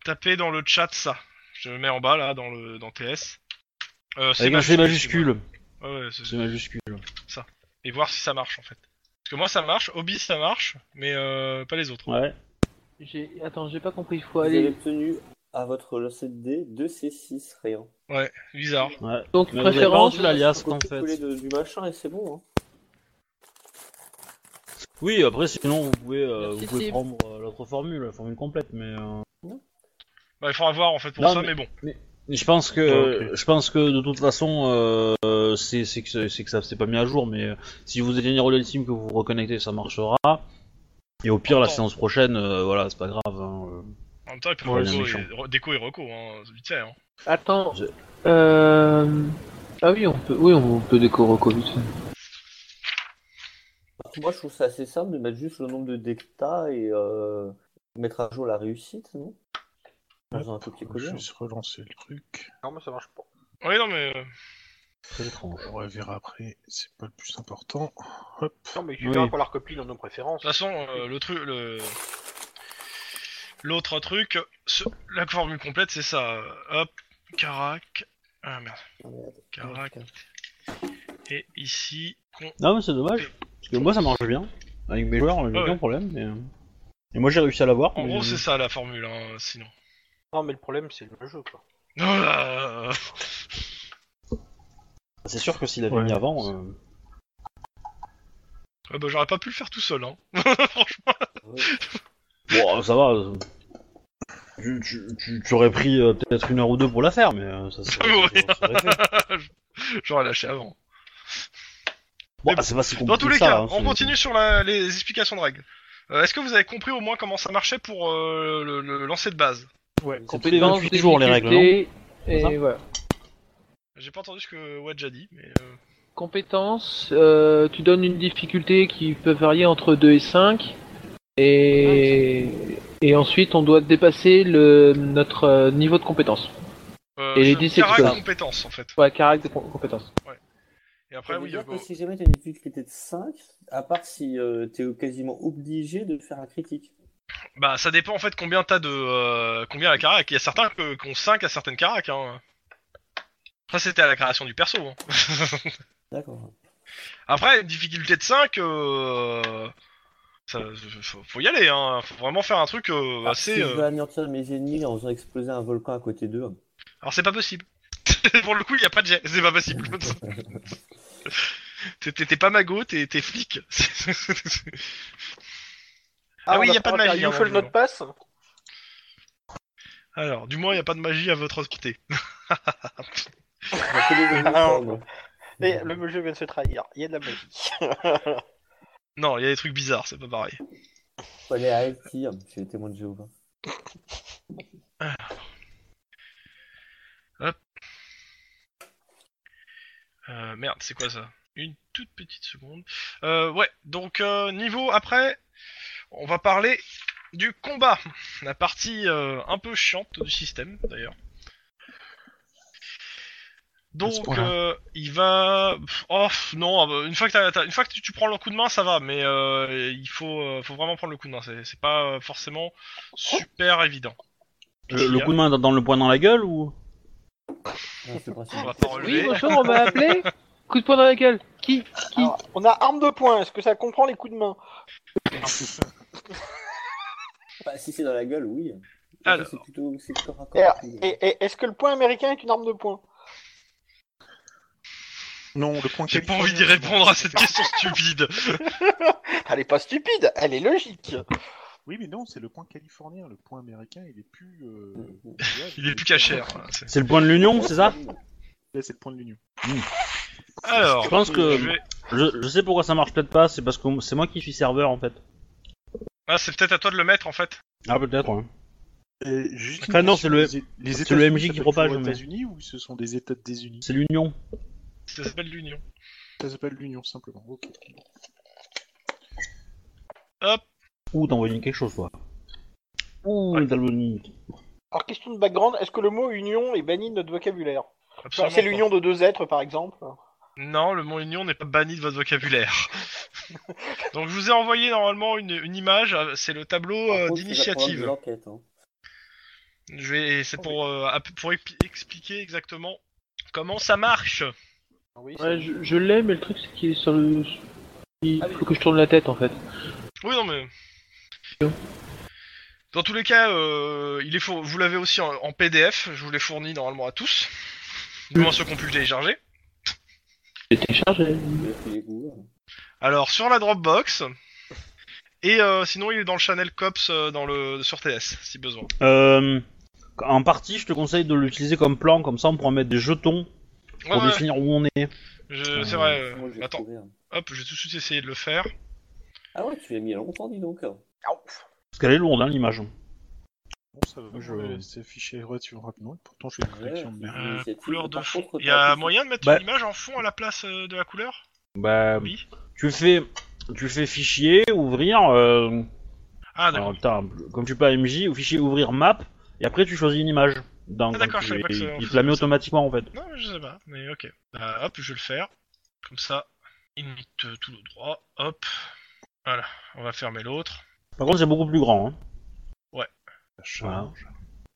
Tapez dans le chat ça. Je le mets en bas là, dans le dans TS. Euh, Avec un C majuscule. Ouais, ouais, c'est- majuscule. Et voir si ça marche en fait. Parce que moi ça marche, Obi ça marche, mais euh, pas les autres. Ouais. J'ai... Attends, j'ai pas compris, il faut Vous avez aller... obtenu à votre lancer de dés 2 C6 rien. Ouais, bizarre. Ouais. Donc, Mais vous avez pas préférence... reçu l'alias en Coller fait. de- du machin et c'est bon. Hein. Oui, après sinon vous pouvez, euh, Merci, vous pouvez Steve. prendre euh, l'autre formule, la formule complète, mais. euh, Bah, il faudra voir en fait pour Non, ça, mais- mais, bon. Je pense que, je pense que de toute façon, euh, c'est c'est que c'est que ça c'est pas mis à jour, mais euh, si vous éteignez Roll Team que vous vous reconnectez, ça marchera. Et au pire, la séance prochaine, euh, voilà, c'est pas grave. hein, euh. En même temps, il peut Ouais, déco, et, re- déco et reco, hein, vite fait. Hein. Attends. Je- Euh... Ah oui, on peut, oui, on peut déco reco vite fait. Moi, je trouve ça assez simple de mettre juste le nombre de t'as et euh, mettre à jour la réussite, non? Un Hop, copier-coller. Je vais se relancer le truc. Non, mais ça marche pas. Oui, non, mais. Euh, Très étrange. On va verra après, c'est pas le plus important. Hop. Non, mais tu Oui. verras qu'on la recopie dans nos préférences. De toute façon, euh, le truc, le l'autre truc, ce- la formule complète, c'est ça. euh, Hop, Carac. Ah merde. Carac. Et ici, con. Non, mais c'est dommage. Parce que moi, ça marche bien. Avec mes joueurs, j'ai Ouais, aucun ouais. problème. Mais... euh, Et moi, j'ai réussi à l'avoir. En mais- gros, c'est ça la formule, hein, sinon. Non, mais le problème, c'est le jeu, quoi. <laughs> C'est sûr que s'il avait Ouais. mis avant. euh, ah bah, j'aurais pas pu le faire tout seul, hein. <laughs> Franchement. Bon, ça va. euh, Tu, tu, tu, tu aurais pris euh, peut-être une heure ou deux pour la faire, mais euh, ça serait. <laughs> Ouais. <laughs> J'aurais lâché avant. Bon, Mais c'est pas si compliqué Dans tous les ça, cas, hein, on continue sur la- les explications de règles. Euh, Est-ce que vous avez compris au moins comment ça marchait pour euh, le, le lancer de base? Ouais, C'est tous les 28 jours les règles, non? Et voilà. J'ai pas entendu ce que Wedge a dit, mais... euh, Compétences, euh, tu donnes une difficulté qui peut varier entre 2 et 5. Et, et ensuite, on doit dépasser le, notre euh, niveau de compétence. euh, Et les je- 10, c'est Carac tout ça. compétences, en fait. Ouais, caractère de com- compétence. Et après, oui, dire que si jamais t'as une difficulté de 5, à part si euh, t'es quasiment obligé de faire un critique. bah ça dépend en fait combien t'as de... euh, combien la carac. Il y a certains qui ont 5 à certaines carac, hein. Après, c'était à la création du perso, hein. <laughs> D'accord. Après, une difficulté de 5, euh... ça, faut, faut y aller, hein. Faut vraiment faire un truc euh, Alors, si assez... je euh, veux anéantir mes ennemis en faisant exploser un volcan à côté d'eux, Alors c'est pas possible. <laughs> Pour le coup, il y a pas de jet, c'est pas possible. <laughs> T'es- T'es t'es pas mago, t'es t'es flic. Ah oui, on y a pas de magie, You hein, dans le note passe Alors, du moins, il y a pas de magie à votre côté. Ah. Et le jeu vient de se trahir. Il y a de la magie. <laughs> Non, il y a des trucs bizarres, c'est pas pareil. Aller à Elkir, je suis témoin de Jéhovah. Euh, merde, c'est quoi ça? Une toute petite seconde. Euh, ouais, donc euh, niveau après, on va parler du combat. La partie euh, un peu chiante du système, d'ailleurs. Donc, euh, il va. Oh non, une fois que t'as- t'as- une fois que tu, tu prends le coup de main, ça va, mais euh, il faut, euh, faut vraiment prendre le coup de main. C'est c'est pas forcément super évident. Le, le coup de main dans, dans le poing dans la gueule ou? Non, c'est le principe. On va pas Oui, bonjour, on m'a appelé <laughs> Coup de poing dans la gueule Qui Qui? Alors, on a arme de poing. Est-ce que ça comprend les coups de main? Bah, si c'est dans la gueule, oui. Alors. C'est plutôt, c'est corps à Et, corps. et- et- Est-ce que le poing américain est une arme de poing? Non, le point J'ai pas envie d'y c'est répondre à cette question stupide. <laughs> Elle est pas stupide, elle est logique. Oui, mais non, c'est le point californien. Le point américain, il est plus. euh, <laughs> Il est plus caché. hein, c'est- le point de l'union, c'est ça? C'est le point de l'union. Alors, Je pense que- je vais- je, je sais pourquoi ça marche peut-être pas, c'est parce que c'est moi qui suis serveur en fait. Ah, c'est peut-être à toi de le mettre en fait. Ah peut-être, ouais. Euh, juste Enfin, non, c'est le- les- les le MJ qui propage, mais- États-Unis ou ce sont des États désunis C'est l'union. Ça s'appelle l'Union. Ça s'appelle l'Union simplement. Ok. Ouh, t'as envoyé quelque chose toi. Ouh, Ouais. Alors, question de background, est-ce que le mot union est banni de notre vocabulaire Absolument C'est pas. l'union de deux êtres, par exemple. Non, le mot Union n'est pas banni de votre vocabulaire. <laughs> Donc je vous ai envoyé normalement une, une image, euh, c'est le tableau euh, contre, c'est d'initiative. l'enquête, hein. Je vais, c'est pour euh, pour expliquer exactement comment ça marche. Oui, Ouais, je, je l'ai, mais le truc c'est qu'il est sur le. Il faut que je tourne la tête en fait. Oui, non mais. Dans tous les cas, euh, il est four- vous l'avez aussi en, en PDF. Je vous l'ai fourni normalement à tous, du moins ceux qui ont pu le télécharger. J'ai téléchargé. Alors sur la Dropbox. Et euh, sinon, il est dans le channel Cops euh, dans le sur TS si besoin. Euh, En partie, je te conseille de l'utiliser comme plan, comme ça on pourra mettre des jetons pour ouais, définir où on est. je- c'est vrai. euh, Moi, je vais attends, trouver un. hop, je vais tout de suite essayer de le faire. Ah ouais, tu l'as mis il y a longtemps, dis donc. Parce qu'elle est lourde, hein, l'image. Bon, ça va Je- vraiment s'afficher relativement rapidement. et Pourtant, je fais une collection de merde. Euh, Initiative, couleur de par fond. contre, Il y a moyen de mettre Bah- l'image en fond à la place euh, de la couleur? Bah, Oui. tu fais, tu fais fichier, ouvrir, euh, Ah d'accord. alors, comme tu peux AMJ, ou fichier ouvrir map, et après tu choisis une image. Ah, d'accord, je savais pas que ça- il te la met automatiquement en fait. Non, je sais pas, mais ok. Bah, hop, je vais le faire. Comme ça, init euh, tout le droit. Hop. Voilà, on va fermer l'autre. Par contre, c'est beaucoup plus grand. Hein. Ça charge.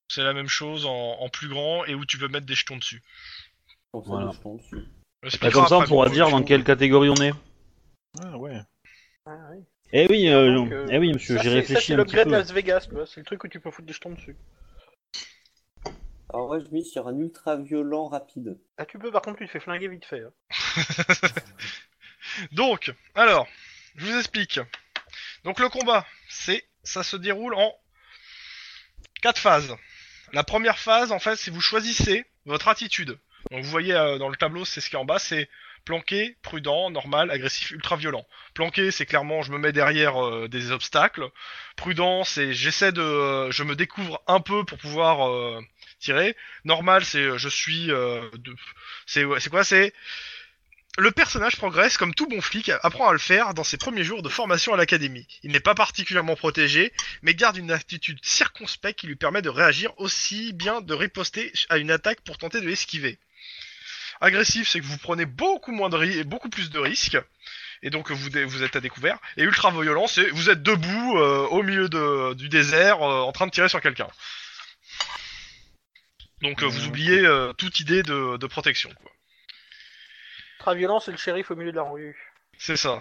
C'est la même chose en, en plus grand et où tu peux mettre des jetons dessus. Voilà. Bah, comme ça, on après, pourra dire dans quelle catégorie on est. Ah ouais. Ah, oui. Eh oui, euh, Donc, euh, eh oui, monsieur, Ça, j'ai c'est- réfléchi Ça, c'est peu. Las Vegas, tu vois. C'est le truc où tu peux foutre des jetons dessus. Alors, ouais, je mise sur un ultra violent rapide. Ah, tu peux, par contre, tu te fais flinguer vite fait. hein. <laughs> Donc, alors, je vous explique. Donc le combat, c'est, ça se déroule en quatre phases. La première phase, en fait, c'est vous choisissez votre attitude. Donc vous voyez euh, dans le tableau, c'est ce qui est en bas, c'est planqué, prudent, normal, agressif, ultra violent. Planqué, c'est clairement je me mets derrière euh, des obstacles. Prudent, c'est j'essaie de, euh, je me découvre un peu pour pouvoir euh, tirer. Normal, c'est je suis, euh, c'est c'est quoi, c'est le personnage progresse comme tout bon flic, apprend à le faire dans ses premiers jours de formation à l'académie. Il n'est pas particulièrement protégé, mais garde une attitude circonspecte qui lui permet de réagir aussi bien de riposter à une attaque pour tenter de l'esquiver. Agressif, c'est que vous prenez beaucoup moins de ri- beaucoup plus de risques, et donc vous, dé- vous êtes à découvert. Et ultra violent, c'est vous êtes debout euh, au milieu de- du désert euh, en train de tirer sur quelqu'un. Donc euh, vous oubliez euh, toute idée de, de protection. Quoi. Très violent, c'est le shérif au milieu de la rue. C'est ça.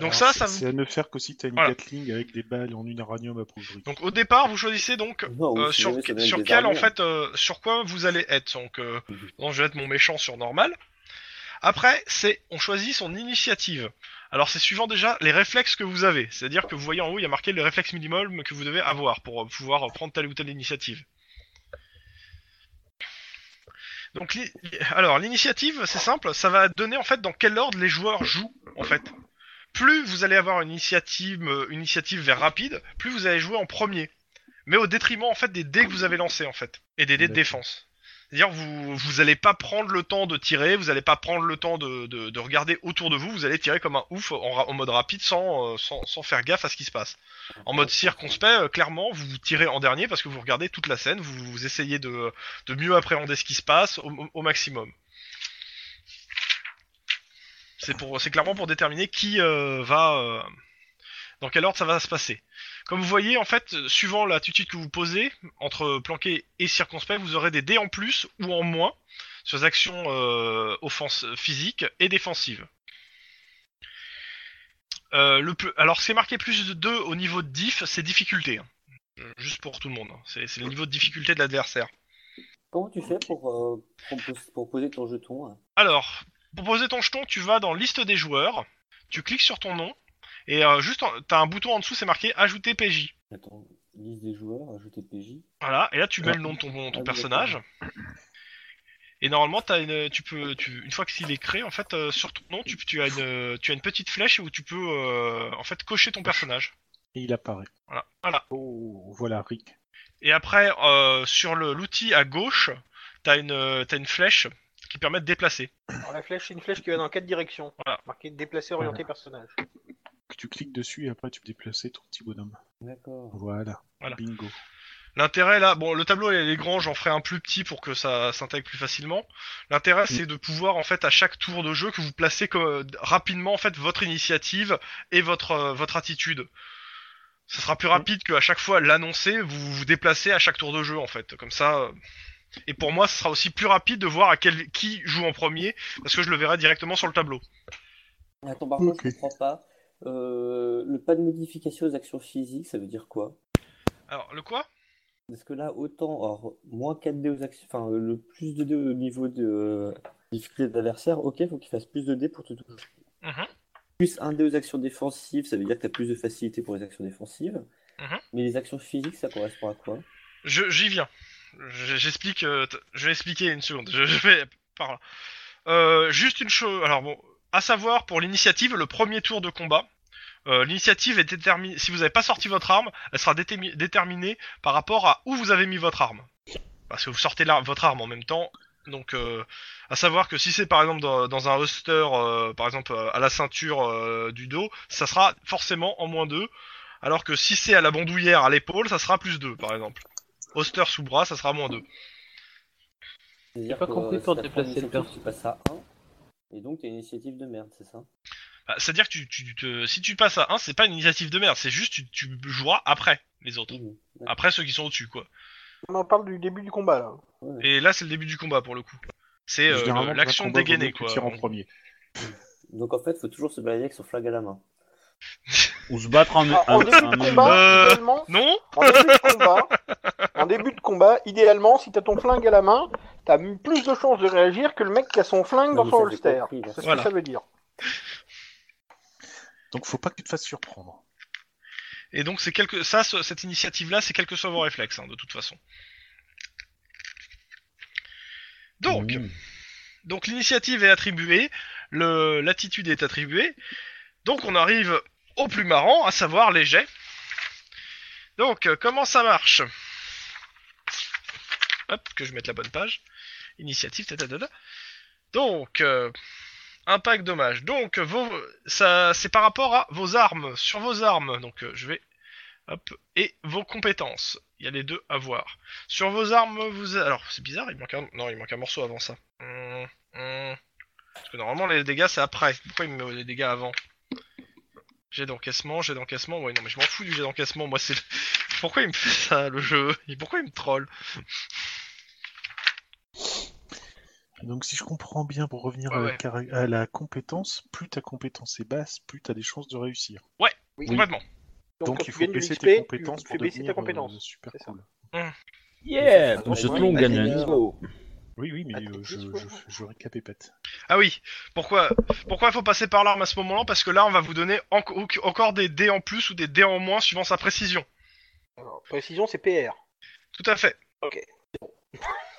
Donc Alors, ça, c'est- ça vous- C'est à ne faire qu'aussi t'as une Voilà. Gatling avec des balles en uranium appauvri. Donc au départ, vous choisissez donc Non, euh, si sur, sur quel en fait euh, sur quoi vous allez être. Donc euh, Mhm. donc, je vais être mon méchant sur normal. Après, c'est on choisit son initiative. Alors c'est suivant déjà les réflexes que vous avez. C'est-à-dire que vous voyez en haut, il y a marqué le réflexe minimum que vous devez avoir pour euh, pouvoir prendre telle ou telle initiative. Donc li- alors l'initiative, c'est simple, ça va donner en fait dans quel ordre les joueurs jouent en fait. Plus vous allez avoir une initiative, euh, une initiative vers rapide, plus vous allez jouer en premier. Mais au détriment en fait des dés que vous avez lancés en fait et des dés de défense. C'est-à-dire vous vous allez pas prendre le temps de tirer, vous allez pas prendre le temps de, de, de regarder autour de vous, vous allez tirer comme un ouf en, mode rapide sans, euh, sans sans faire gaffe à ce qui se passe. En mode circonspect, euh, clairement, vous vous tirez en dernier parce que vous regardez toute la scène, vous, vous essayez de, de mieux appréhender ce qui se passe au maximum. C'est pour, c'est clairement pour déterminer qui euh, va, euh, dans quel ordre ça va se passer. Comme vous voyez, en fait, euh, suivant l'attitude que vous posez entre planqué et circonspect, vous aurez des dés en plus ou en moins sur les actions euh, offense physiques et défensives. Euh, le plus... Alors, ce qui est marqué plus de 2 au niveau de diff, c'est difficulté. hein. Juste pour tout le monde. hein. C'est c'est le niveau de difficulté de l'adversaire. Comment tu fais pour poser ton jeton hein? Alors, pour poser ton jeton, tu vas dans liste des joueurs, tu cliques sur ton nom, et euh, juste, en- t'as un bouton en dessous, c'est marqué ajouter PJ. Attends, liste des joueurs, ajouter PJ. Voilà, et là tu mets Ah. le nom de ton, ton Ah, personnage. Et normalement, as une, tu peux, tu, une fois qu'il est créé, en fait, euh, sur ton nom, tu, tu as une, tu as une petite flèche où tu peux, euh, en fait, cocher ton personnage. Et il apparaît. Voilà, voilà. Oh, voilà Rick. Et après, euh, sur le- l'outil à gauche, t'as une, t'as une flèche qui permet de déplacer. Alors, la flèche, c'est une flèche qui va dans quatre directions. Voilà. Marqué déplacer, orienter personnage. Que tu cliques dessus et après tu peux déplacer ton petit bonhomme. D'accord. Voilà. Voilà. Bingo. L'intérêt là, bon, le tableau il est grand, j'en ferai un plus petit pour que ça s'intègre plus facilement. L'intérêt c'est de pouvoir en fait à chaque tour de jeu que vous placez comme, rapidement en fait votre initiative et votre euh, votre attitude. Ce sera plus rapide qu'à chaque fois l'annoncer, vous vous déplacez à chaque tour de jeu en fait. Comme ça. Et pour moi, ce sera aussi plus rapide de voir à quel qui joue en premier parce que je le verrai directement sur le tableau. Attends, par contre, Ok. je comprends pas. Euh, le pas de modification aux actions physiques, ça veut dire quoi? Alors le quoi? Parce que là, autant, alors, moins 4 dés aux actions, enfin, euh, le plus de dés au niveau de euh, difficulté d'adversaire, ok, faut qu'il fasse plus de dés pour te toucher. Mhm. Plus un dé aux actions défensives, ça veut dire que tu as plus de facilité pour les actions défensives. Mhm. Mais les actions physiques, ça correspond à quoi? Je- J'y viens. Je- J'explique. euh, je vais expliquer une seconde. Je, vais par là. Euh, juste une chose. Alors bon, à savoir pour l'initiative, le premier tour de combat. euh, l'initiative est déterminée. Si vous n'avez pas sorti votre arme, elle sera détermi- déterminée par rapport à où vous avez mis votre arme. Parce que vous sortez votre arme en même temps. Donc, euh, à savoir que si c'est par exemple dans, un holster, par exemple à la ceinture du dos, ça sera forcément en moins 2. Alors que si c'est à la bandoulière, à l'épaule, ça sera plus 2 par exemple. Holster sous bras, ça sera moins 2. C'est-à-dire pas compris euh, pour déplacer le perso. Tu passes à 1, et donc t'as une initiative de merde, c'est ça? Bah, C'est-à-dire que tu, tu te, si tu passes à 1, c'est pas une initiative de merde, c'est juste tu, tu joueras après les autres. Après ceux qui sont au-dessus, quoi. On en parle du début du combat là. Ouais. Et là, c'est le début du combat pour le coup. C'est euh, l'action dégainée, quoi. tires en premier. Donc en fait, faut toujours se balader avec son flag à la main. <laughs> Ou se battre en, un- en début un- de combat, Euh, idéalement, Non en début de combat, en début de combat, idéalement, si t'as ton flingue à la main, t'as plus de chances de réagir que le mec qui a son flingue dans son holster. C'est ce que Voilà. ça veut dire. Donc faut pas que tu te fasses surprendre. Et donc, c'est quelque... ça, ce- cette initiative-là, c'est quel que soit vos réflexes, hein, de toute façon. Donc, Mmh. Donc l'initiative est attribuée, le l'attitude est attribuée. Donc on arrive au plus marrant, à savoir les jets. Donc euh, comment ça marche? Hop, que je mette la bonne page. Initiative, tatatata. Donc euh, impact dommage. Donc vos ça c'est par rapport à vos armes, sur vos armes. Donc euh, je vais hop et vos compétences. Il y a les deux à voir. Sur vos armes, vous alors c'est bizarre, il manque un non, il manque un morceau avant ça. Hum, hum. Parce que normalement les dégâts c'est après. Pourquoi il me met les dégâts avant? J'ai d'encaissement, j'ai d'encaissement. Ouais non mais je m'en fous du jet d'encaissement. Moi c'est <laughs> pourquoi il me fait ça le jeu? Et Pourquoi il me troll? Donc si je comprends bien, pour revenir Ouais, à, la ouais. cara- à la compétence, plus ta compétence est basse, plus tu as des chances de réussir. Oui. Complètement. Donc, il faut baisser tes compétences pour baisser devenir ta compétence. euh, super cool. Yeah Ça Pour ce Oui, oui, mais Ah, euh, je, je, je récapépète. Ah oui. Pourquoi pourquoi il faut passer par l'arme à ce moment-là? Parce que là on va vous donner enco- encore des dés en plus ou des dés en moins suivant sa précision. Alors, précision, c'est PR. Tout à fait. Ouais,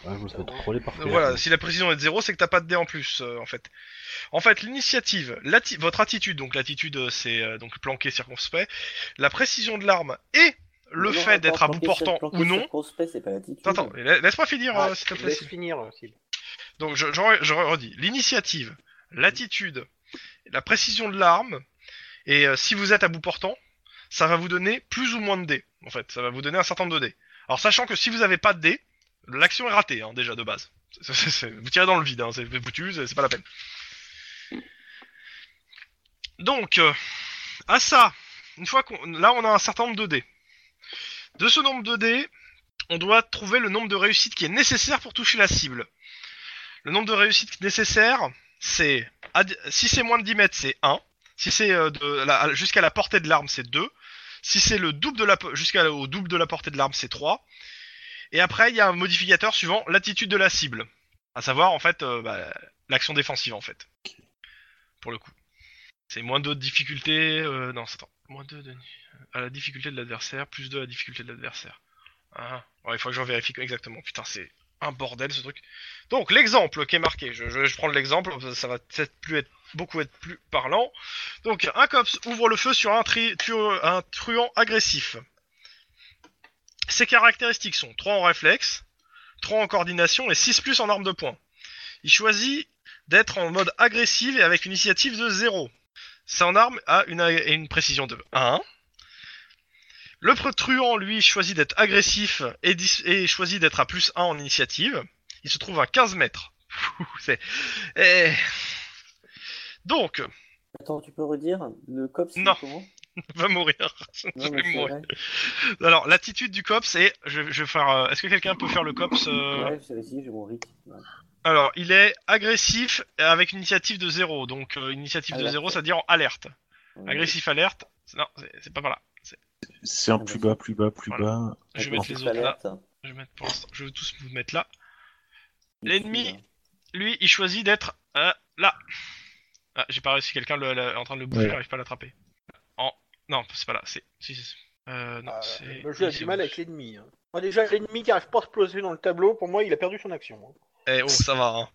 je me fais troller par Donc Voilà, si la précision est de 0, c'est que t'as pas de dés en plus, euh, en fait. En fait, l'initiative, l'atti- votre attitude, donc l'attitude euh, c'est euh, donc planqué, circonspect, la précision de l'arme et le Non, fait d'être à bout portant ou non. pas. Attends, attends, la- laisse-moi finir, Ah, euh, s'il te plaît. laisse finir. Donc je, je, re- je redis, l'initiative, l'attitude, la précision de l'arme, et euh, si vous êtes à bout portant, ça va vous donner plus ou moins de dés, en fait, ça va vous donner un certain nombre de dés. Alors sachant que si vous avez pas de dés, l'action est ratée, hein, déjà de base. <laughs> Vous tirez dans le vide, hein, c'est foutu, c'est c'est pas la peine. Donc, euh, à ça, une fois qu'on... Là, on a un certain nombre de dés. De ce nombre de dés, on doit trouver le nombre de réussites qui est nécessaire pour toucher la cible. Le nombre de réussites nécessaires, c'est... Si c'est moins de 10 mètres, c'est 1. Si c'est euh, jusqu'à la portée de l'arme, c'est 2. Si c'est le double de la jusqu'au double de la portée de l'arme, c'est 3. Et après, il y a un modificateur suivant l'attitude de la cible. À savoir, en fait, euh, bah, l'action défensive, en fait. Pour le coup. C'est moins 2 de difficulté... Euh, non, attends. Moins 2 de... À la difficulté de l'adversaire, plus 2 à la difficulté de l'adversaire. Ah, ouais, il faut que j'en vérifie exactement. Putain, c'est un bordel ce truc. Donc l'exemple qui est marqué, je, je, je prends l'exemple, ça va peut-être plus être beaucoup être plus parlant. Donc un cops ouvre le feu sur un, tri, un truand agressif. Ses caractéristiques sont 3 en réflexe, 3 en coordination et 6 plus en arme de poing. Il choisit d'être en mode agressif et avec une initiative de 0. Son arme a une, précision de 1. Le truand, lui, choisit d'être agressif et, dis- et choisit d'être à plus 1 en initiative. Il se trouve à 15 mètres. Eh. Donc, Attends, tu peux redire Le cop, c'est Non. comment? <laughs> Va mourir. Non, <laughs> Je vais mourir. Alors, l'attitude du cops, c'est... Je, je vais faire... euh, Est-ce que quelqu'un peut faire le cops euh, Ouais, mon Rick. Ouais. Alors, il est agressif avec une initiative de 0. Donc, euh, une initiative de Alerte. 0, c'est-à-dire en alerte. Agressif, alerte. c'est- Non, c'est c'est pas par là. C'est un plus bas, plus bas, plus Voilà. bas. Je vais mettre les autres là. Je vais mettre pour l'instant. Je vais tous vous mettre là. L'ennemi-. Lui, il choisit d'être euh, là. Ah, j'ai pas réussi. Quelqu'un le- le- est en train de le bouffer, Ouais. j'arrive pas à l'attraper. En... Non, c'est pas là. C'est... Si, si, si. Euh, non, Ah, c'est... le jeu a oui, c'est du mal avec l'ennemi. hein. Moi, déjà, l'ennemi qui arrive pas à se poser dans le tableau, pour moi, il a perdu son action. hein. Eh oh, ça va. Hein.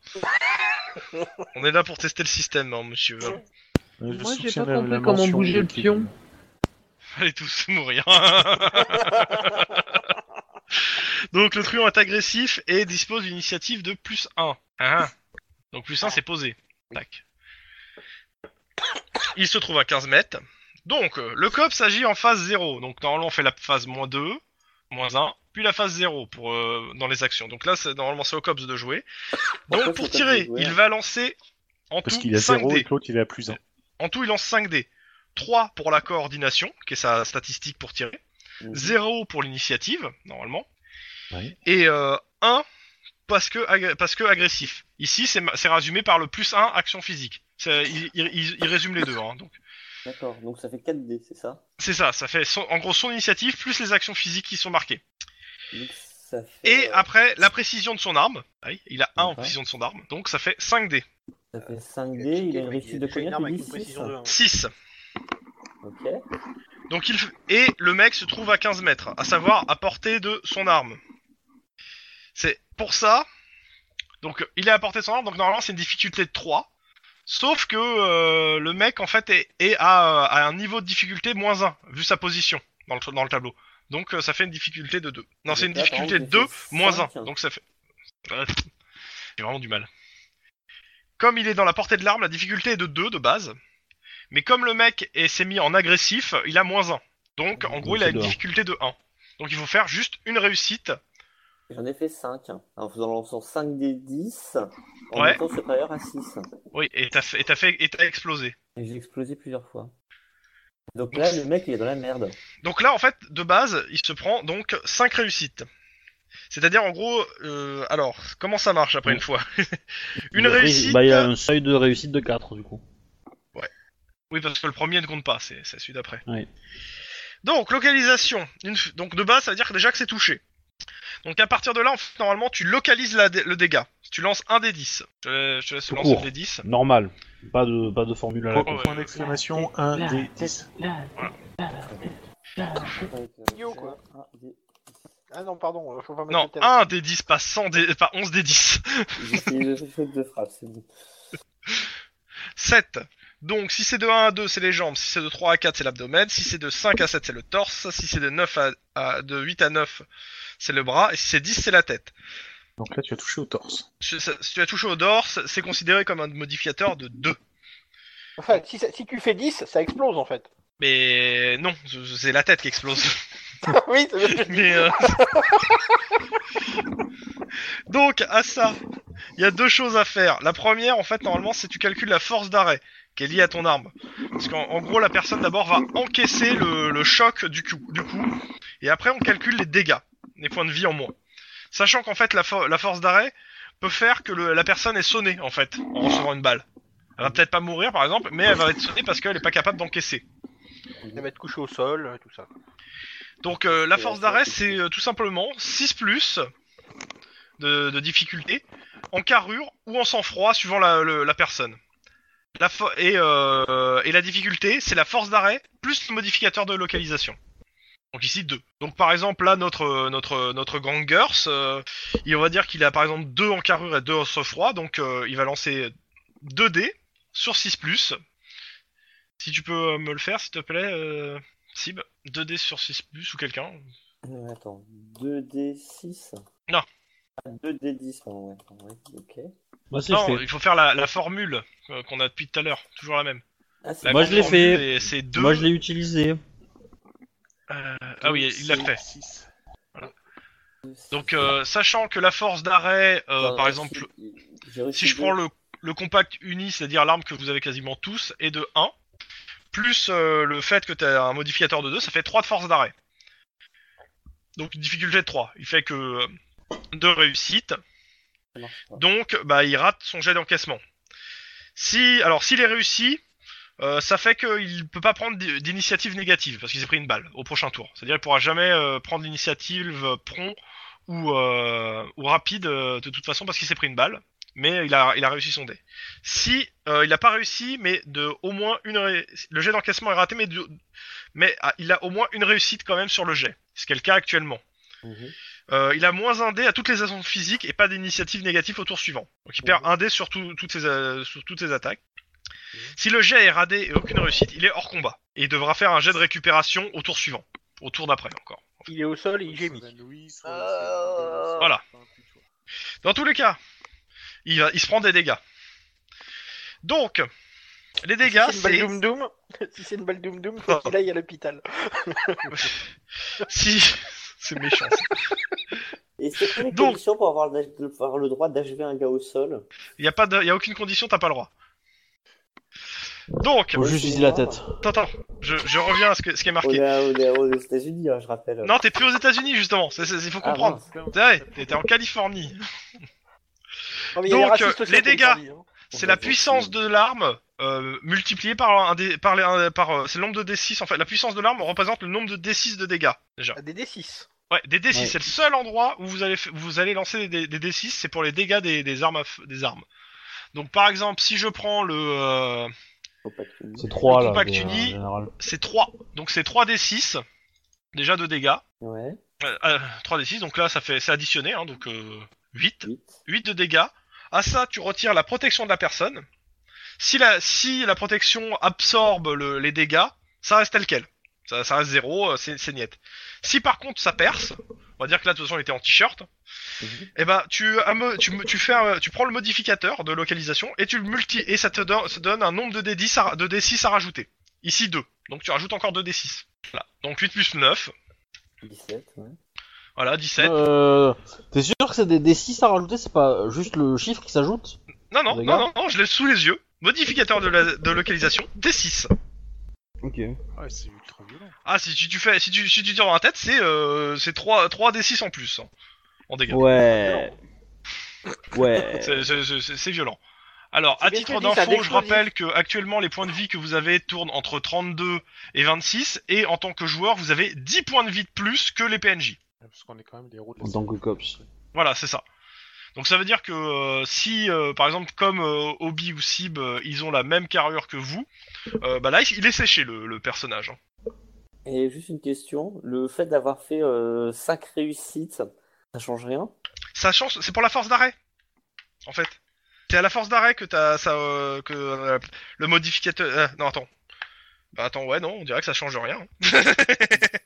<laughs> On est là pour tester le système, hein, monsieur. Je Moi, j'ai pas compris comment bouger le pion. Allez tous <laughs> mourir. <laughs> Donc le truand est agressif et dispose d'une initiative de plus 1. Ah. Donc plus 1 c'est posé. Tac. Il se trouve à 15 mètres. Donc euh, le cop s'agit en phase 0. Donc normalement on fait la phase moins 2, moins 1, puis la phase 0 pour, euh, dans les actions. Donc là c'est- normalement c'est au cops de jouer. Pourquoi <laughs> Donc pour tirer, il hein va lancer en Parce tout qu'il a 5 0 dés. et que l'autre il est à plus 1. En tout il lance 5 dés. 3 pour la coordination, qui est sa statistique pour tirer. Mhm. 0 pour l'initiative, normalement. Ouais. Et euh, 1 parce que, ag- parce que agressif. Ici, c'est ma- c'est résumé par le plus 1 action physique. C'est- Il, il- il- il résume les deux. Hein, donc. D'accord, donc ça fait 4D, c'est ça? C'est ça, ça fait son- en gros son initiative plus les actions physiques qui sont marquées. Donc ça fait, Et euh, après, la précision de son arme. Oui, il a 1 en précision de son arme, donc ça fait 5D. Ça fait 5D, il a une réussite de combien arme tu avec dis une précision 6 de un. 6. Ok. Donc il f- et le mec se trouve à 15 mètres, à savoir à portée de son arme. C'est pour ça. Donc il est à portée de son arme, donc normalement c'est une difficulté de 3. Sauf que euh, le mec en fait est, est à, à un niveau de difficulté moins 1, vu sa position dans le, dans le tableau. Donc euh, ça fait une difficulté de 2. Non, c'est une là, difficulté de exemple, 2 j'ai fait moins 1. cinq. Donc ça fait. J'ai vraiment du mal. Comme il est dans la portée de l'arme, la difficulté est de 2 de base. Mais comme le mec est- s'est mis en agressif, il a moins 1. Donc en gros il a une difficulté de 1. Donc il faut faire juste une réussite. J'en ai fait 5, hein, en faisant lançant 5D10, en Ouais. étant supérieur à 6. Oui, et t'as fait, et t'as fait, et t'as explosé. Et j'ai explosé plusieurs fois. Donc là, le mec, il est dans la merde. Donc là, en fait, de base, il se prend donc 5 réussites. C'est-à-dire, en gros, euh, alors, comment ça marche après Ouais. une fois <laughs> Une Après, réussite. Bah, il y a un seuil de réussite de 4 du coup. Oui, parce que le premier ne compte pas, c'est c'est celui d'après. Ouais. Donc, localisation. Une f- Donc, de base, ça veut dire que déjà que c'est touché. Donc, à partir de là, en fait, normalement, tu localises la dé- le dégât. Tu lances un des 10. Je te laisse, je te laisse Tout lancer court. des 10. Normal. Pas de, pas de formule à la Point, con. point d'exclamation 1 des 10. Yo, quoi. Un, D. Ah non, pardon, euh, faut pas mettre Non, le thème. 1 des 10, pas, 100 des... pas 11 des 10. J'ai essayé de faire de frappe, c'est bon. 7. Donc, si c'est de 1 à 2, c'est les jambes. Si c'est de 3 à 4, c'est l'abdomen. Si c'est de 5 à 7, c'est le torse. Si c'est de 9 à, à- de 8 à 9, c'est le bras. Et si c'est 10, c'est la tête. Donc là, tu as touché au torse. Si ça- si tu as touché au dorse, c'est considéré comme un modificateur de 2. Enfin, si, si tu fais 10, ça explose en fait. Mais non, c'est la tête qui explose. <laughs> <laughs> oui, c'est. Mais euh, <laughs> Donc, à ça, il y a deux choses à faire. La première, en fait, normalement, c'est tu calcules la force d'arrêt qui est liée à ton arme. Parce qu'en en gros, la personne d'abord va encaisser le, le choc du coup, du coup, et après on calcule les dégâts, les points de vie en moins. Sachant qu'en fait, la, fo- la force d'arrêt peut faire que le- la personne est sonnée, en fait, en recevant une balle. Elle va peut-être pas mourir, par exemple, mais elle va être sonnée parce qu'elle est pas capable d'encaisser. Elle va être couchée au sol, euh, tout ça. Donc euh, la Et force d'arrêt c'est euh, tout simplement 6 plus de, de difficulté en carrure ou en sang-froid suivant la, le- la personne. La et, euh, et la difficulté c'est la force d'arrêt plus le modificateur de localisation. Donc ici 2. Donc par exemple là notre notre notre gangers, euh, il on va dire qu'il a par exemple 2 en carrure et 2 en sang-froid donc euh, il va lancer 2 dés sur 6 plus. Si tu peux euh, me le faire s'il te plaît euh, Sib, 2D sur 6 plus ou quelqu'un. Euh, attends, 2D6 Non. Ah, 2D10, pardon, ouais, attends, ouais, ok. C'est Non, fait. il faut faire la, la formule euh, qu'on a depuis tout à l'heure, toujours la même. Ah, c'est La Moi, je l'ai fait. C'est 2. Moi, je l'ai utilisé. Ah oui, il l'a fait. 6. Donc, euh, sachant que la force d'arrêt, euh, par exemple, si- je prends le, le compact uni, c'est-à-dire l'arme que vous avez quasiment tous, est de 1, plus euh, le fait que tu as un modificateur de 2, ça fait 3 de force d'arrêt. Donc une difficulté de 3. Il fait que 2 réussites. Ça marche pas. Donc, bah, il rate son jet d'encaissement. Si, alors, s'il est réussi, euh, ça fait qu'il peut pas prendre d'i- d'initiative négative parce qu'il s'est pris une balle au prochain tour. C'est-à-dire qu'il pourra jamais euh, prendre l'initiative euh, prompt ou, euh, ou rapide de toute façon parce qu'il s'est pris une balle. mais il a, il a réussi son dé. Si euh, il a pas réussi, mais de au moins une ré- le jet d'encaissement est raté, mais de- mais ah, il a au moins une réussite quand même sur le jet, ce qui est le cas actuellement. Mhm. Il a moins un dé à toutes les actions physiques et pas d'initiative négative au tour suivant. Donc il perd un dé sur, tout- toutes ses, euh, sur toutes ses attaques. Si le jet est radé et aucune réussite, il est hors combat. Et il devra faire un jet de récupération au tour suivant. Au tour d'après encore. Il est au sol et il gémit. c'est- Voilà. Dans tous les cas, il, va- il se prend des dégâts. Donc, les dégâts, <laughs> si c'est une balle c'est... doom doom, si c'est une balle doom doom, faut <laughs> qu'il aille à l'hôpital. <laughs> Si... c'est méchant. ça. Et c'est quoi les Donc- conditions pour avoir, pour le droit d'achever un gars au sol Il y a, pas de... il y a aucune condition, t'as pas le droit. Donc, Faut juste viser la tête. attends, attends, je, je reviens à ce, que- ce qui est On marqué. est, on est aux États-Unis, hein, je rappelle. Non, t'es plus aux États-Unis justement. C'est- c'est- Il faut Ah, comprendre. mince. Ouais, t'es en Californie. <laughs> Non, mais il y a des Donc, racistes euh, les dégâts. Californie, hein. C'est la puissance de l'arme euh, multipliée par un dé, par, les, un- par euh, c'est le nombre de D6 en fait. La puissance de l'arme représente le nombre de D6 de dégâts déjà. Ah, Des D6. Ouais, des D6, Ouais. c'est le seul endroit où vous allez f- vous allez lancer des, des D6, c'est pour les dégâts des, des armes à f- des armes. Donc par exemple, si je prends le euh, C'est 3 Le là. compact uni. c'est 3. Donc c'est 3 D6 déjà de dégâts. Ouais, Euh, euh, 3 D6 donc là ça fait c'est additionné hein, donc euh, 8. 8. 8 de dégâts. À ça, tu retires la protection de la personne. Si la, si la protection absorbe le- les dégâts, ça reste tel quel. Ça, ça reste 0, c'est c'est niet. Si par contre ça perce, on va dire que là de toute façon il était en t-shirt, Mhm. et ben tu, as me- tu, me- tu, fais un- tu prends le modificateur de localisation et tu le multi et ça te donne, ça donne un nombre de D10 à, de D6 à rajouter. Ici 2. Donc tu rajoutes encore 2 D6. Voilà. Donc 8 plus 9, 17, ouais. voilà 17. Euh, T'es sûr que c'est des D6 à rajouter? C'est pas juste le chiffre qui s'ajoute? Non, non, non, non, non, je l'ai sous les yeux. Modificateur de, la, de localisation, D6. Ok. Ouais, c'est ultra violent. Ah, si tu, tu fais, si tu, si tu tires dans la tête, c'est euh, c'est 3, 3 D6 en plus, hein, en dégâts. Ouais. Ouais. <laughs> C'est- c'est- C'est c'est violent. Alors, C'est à bien titre dit, ça d'info, je rappelle que actuellement les points de vie que vous avez tournent entre 32 et 26, et en tant que joueur, vous avez 10 points de vie de plus que les PNJ. Parce qu'on est quand même les héros de la En tant que cops. Voilà, c'est ça. Donc ça veut dire que euh, si, euh, par exemple, comme euh, Obi ou Sib, ils ont la même carrure que vous, bah là, il est séché le, le personnage. hein. Et juste une question, le fait d'avoir fait 5 réussites, ça change rien? Ça change, c'est pour la force d'arrêt, en fait. C'est à la force d'arrêt que t'as ça, euh, que le modificateur. euh, non, attends. Bah attends, ouais, non, on dirait que ça change rien. hein.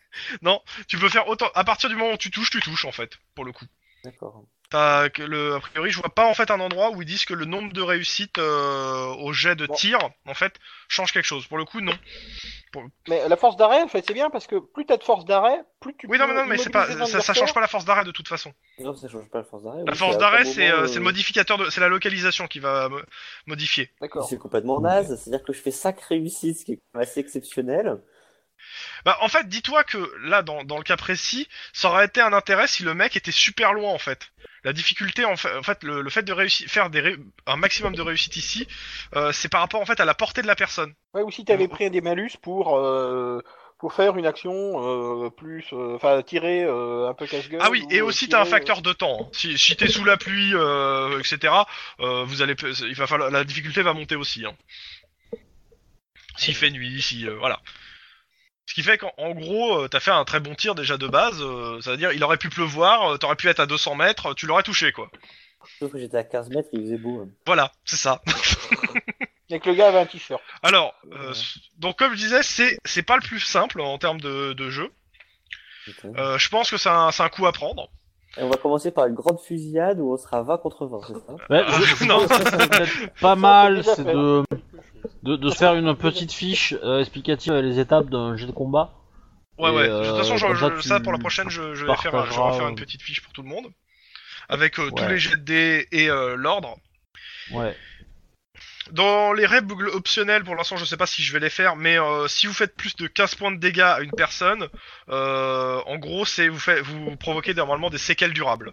<laughs> non, tu peux faire autant. À partir du moment où tu touches, tu touches en fait, pour le coup. D'accord. T'as que le, a priori, je vois pas en fait un endroit où ils disent que le nombre de réussites euh, au jet de Bon. tir, en fait, change quelque chose. Pour le coup, non. Mais la force d'arrêt, en fait, c'est bien parce que plus t'as de force d'arrêt, plus tu Oui, non, mais non, mais c'est pas, ça, ça change pas la force d'arrêt de toute façon. Non, ça change pas la force d'arrêt. La oui, force à d'arrêt, c'est moment, euh, c'est le euh, modificateur de, c'est la localisation qui va mo- modifier. D'accord. C'est complètement naze, c'est-à-dire que je fais 5 réussites, ce qui est quand même assez exceptionnel. Bah, en fait, dis-toi que là, dans, dans le cas précis, ça aurait été un intérêt si le mec était super loin, en fait. La difficulté, en fait, en fait le, le fait de réussir, faire des ré- un maximum de réussite ici, euh, c'est par rapport, en fait, à la portée de la personne. Ouais, ou si t'avais pris des malus pour euh, pour faire une action euh, plus, euh, enfin tirer euh, un peu cache-gueule. Ah oui, ou, et aussi, t'as un tirer, facteur de temps. hein. Si, si t'es sous la pluie, euh, etc., euh, vous allez, il va falloir, la difficulté va monter aussi. Hein. S'il fait nuit, si, euh, voilà. Ce qui fait qu'en en gros, euh, t'as fait un très bon tir déjà de base. euh, ça veut dire, il aurait pu pleuvoir, euh, t'aurais pu être à 200 mètres, tu l'aurais touché, quoi. Sauf que j'étais à 15 mètres, il faisait beau. hein. Voilà, c'est ça. <laughs> Et que le gars avait un t-shirt. Alors, euh, donc comme je disais, c'est c'est pas le plus simple en termes de, de jeu. Euh, je pense que c'est un, c'est un coup à prendre. Et on va commencer par une grande fusillade où on sera 20 contre 20, c'est ça? Ouais, je, je Non. pense que ça serait peut-être <laughs> pas mal, c'est de, de, de se faire une petite fiche euh, explicative avec les étapes d'un jeu de combat. Ouais, Et, ouais. euh, de toute façon, je- ça, je- ça, pour la prochaine, je, je vais faire, un- je vais partageras, une petite fiche pour tout le monde. Avec euh, tous les jets de dés et euh, l'ordre. Ouais. Dans les règles optionnelles, pour l'instant, je sais pas si je vais les faire, mais euh, si vous faites plus de 15 points de dégâts à une personne, euh, en gros, c'est vous, faites, vous provoquez normalement des séquelles durables.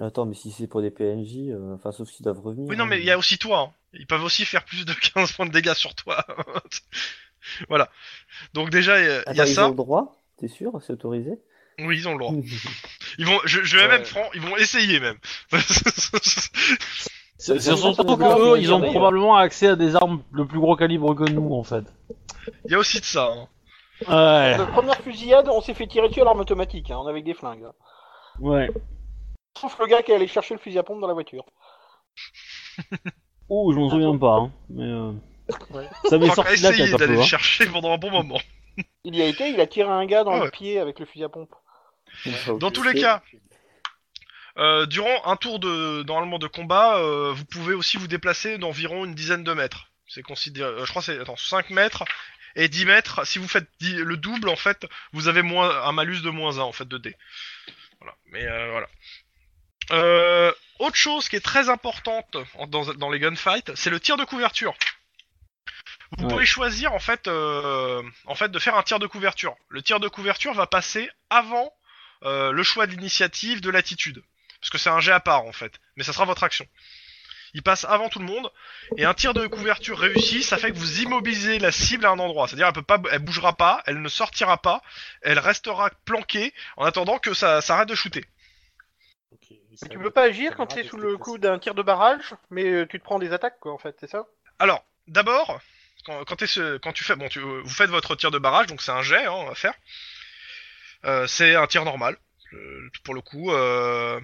Attends, mais si c'est pour des PNJ, euh, enfin, sauf s'ils doivent revenir. Oui, non, hein. mais il y a aussi toi. hein. Ils peuvent aussi faire plus de <laughs> 15 points de dégâts sur toi. <laughs> voilà. Donc déjà, il y a- il y Attends, a ils ça. ont le droit T'es sûr C'est autorisé? Oui, ils ont le droit. <laughs> Ils vont, je, je vais Ouais. même franc, ils vont essayer même. C'est c'est Ils ont surtout que eux, ils ont d'ailleurs. probablement accès à des armes de plus gros calibre que nous, en fait. Il y a aussi de ça. hein. Ouais. La première fusillade, on s'est fait tirer dessus à l'arme automatique, hein, on avait des flingues. hein. Ouais. Sauf le gars qui allait chercher le fusil à pompe dans la voiture. Ouh, je m'en souviens pas, hein. Mais euh, Ouais. ça m'est sorti de la essayé tête un d'aller peu. le hein. chercher pendant un bon moment. Il y a été, il a tiré un gars dans Ah ouais. le pied avec le fusil à pompe. Dans tous les cas, Euh, durant un tour de normalement de combat, euh, vous pouvez aussi vous déplacer d'environ une dizaine de mètres. C'est considéré, euh, je crois que c'est attends 5 mètres et 10 mètres. Si vous faites dix- le double en fait, vous avez moins un malus de moins 1 en fait de dés. Voilà. Mais euh, voilà. Euh, autre chose qui est très importante en- dans, dans les gunfights, c'est le tir de couverture. Vous Ouais. pouvez choisir en fait, euh, en fait de faire un tir de couverture. Le tir de couverture va passer avant euh, le choix de l'initiative de l'attitude. Parce que c'est un jet à part en fait. Mais ça sera votre action. Il passe avant tout le monde. Et un tir de couverture réussi, ça fait que vous immobilisez la cible à un endroit. C'est-à-dire elle peut pas, elle bougera pas, elle ne sortira pas, elle restera planquée en attendant que ça, ça arrête de shooter. Mais tu peux pas agir quand t'es rester sous le coup d'un tir de barrage, mais euh, tu te prends des attaques, quoi, en fait, c'est ça? Alors, d'abord, quand, quand, ce- quand tu fais, bon, tu, euh, vous faites votre tir de barrage, donc c'est un jet hein, à faire. Euh, c'est un tir normal, euh, pour le coup. Euh,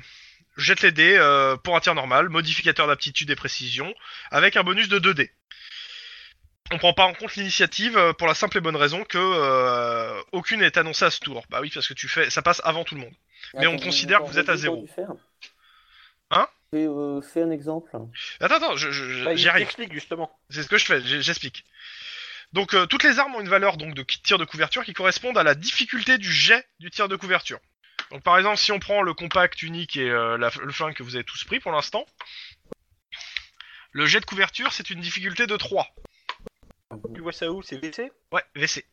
jette les dés pour un tir normal, modificateur d'aptitude et précision, avec un bonus de 2 dés. On prend pas en compte l'initiative pour la simple et bonne raison que aucune n'est annoncée à ce tour. Bah oui, parce que tu fais, ça passe avant tout le monde. Mais on considère que vous êtes à zéro. Hein fais, euh, fais un exemple. Attends, attends, je, je, je- Bah, j'y arrive. t'explique, justement. C'est ce que je fais, j'explique. Donc euh, toutes les armes ont une valeur donc de tir de couverture qui correspondent à la difficulté du jet du tir de couverture. Donc par exemple si on prend le compact unique et euh, la- le flingue que vous avez tous pris pour l'instant, le jet de couverture c'est une difficulté de 3. Tu vois ça où? C'est VC Ouais, VC.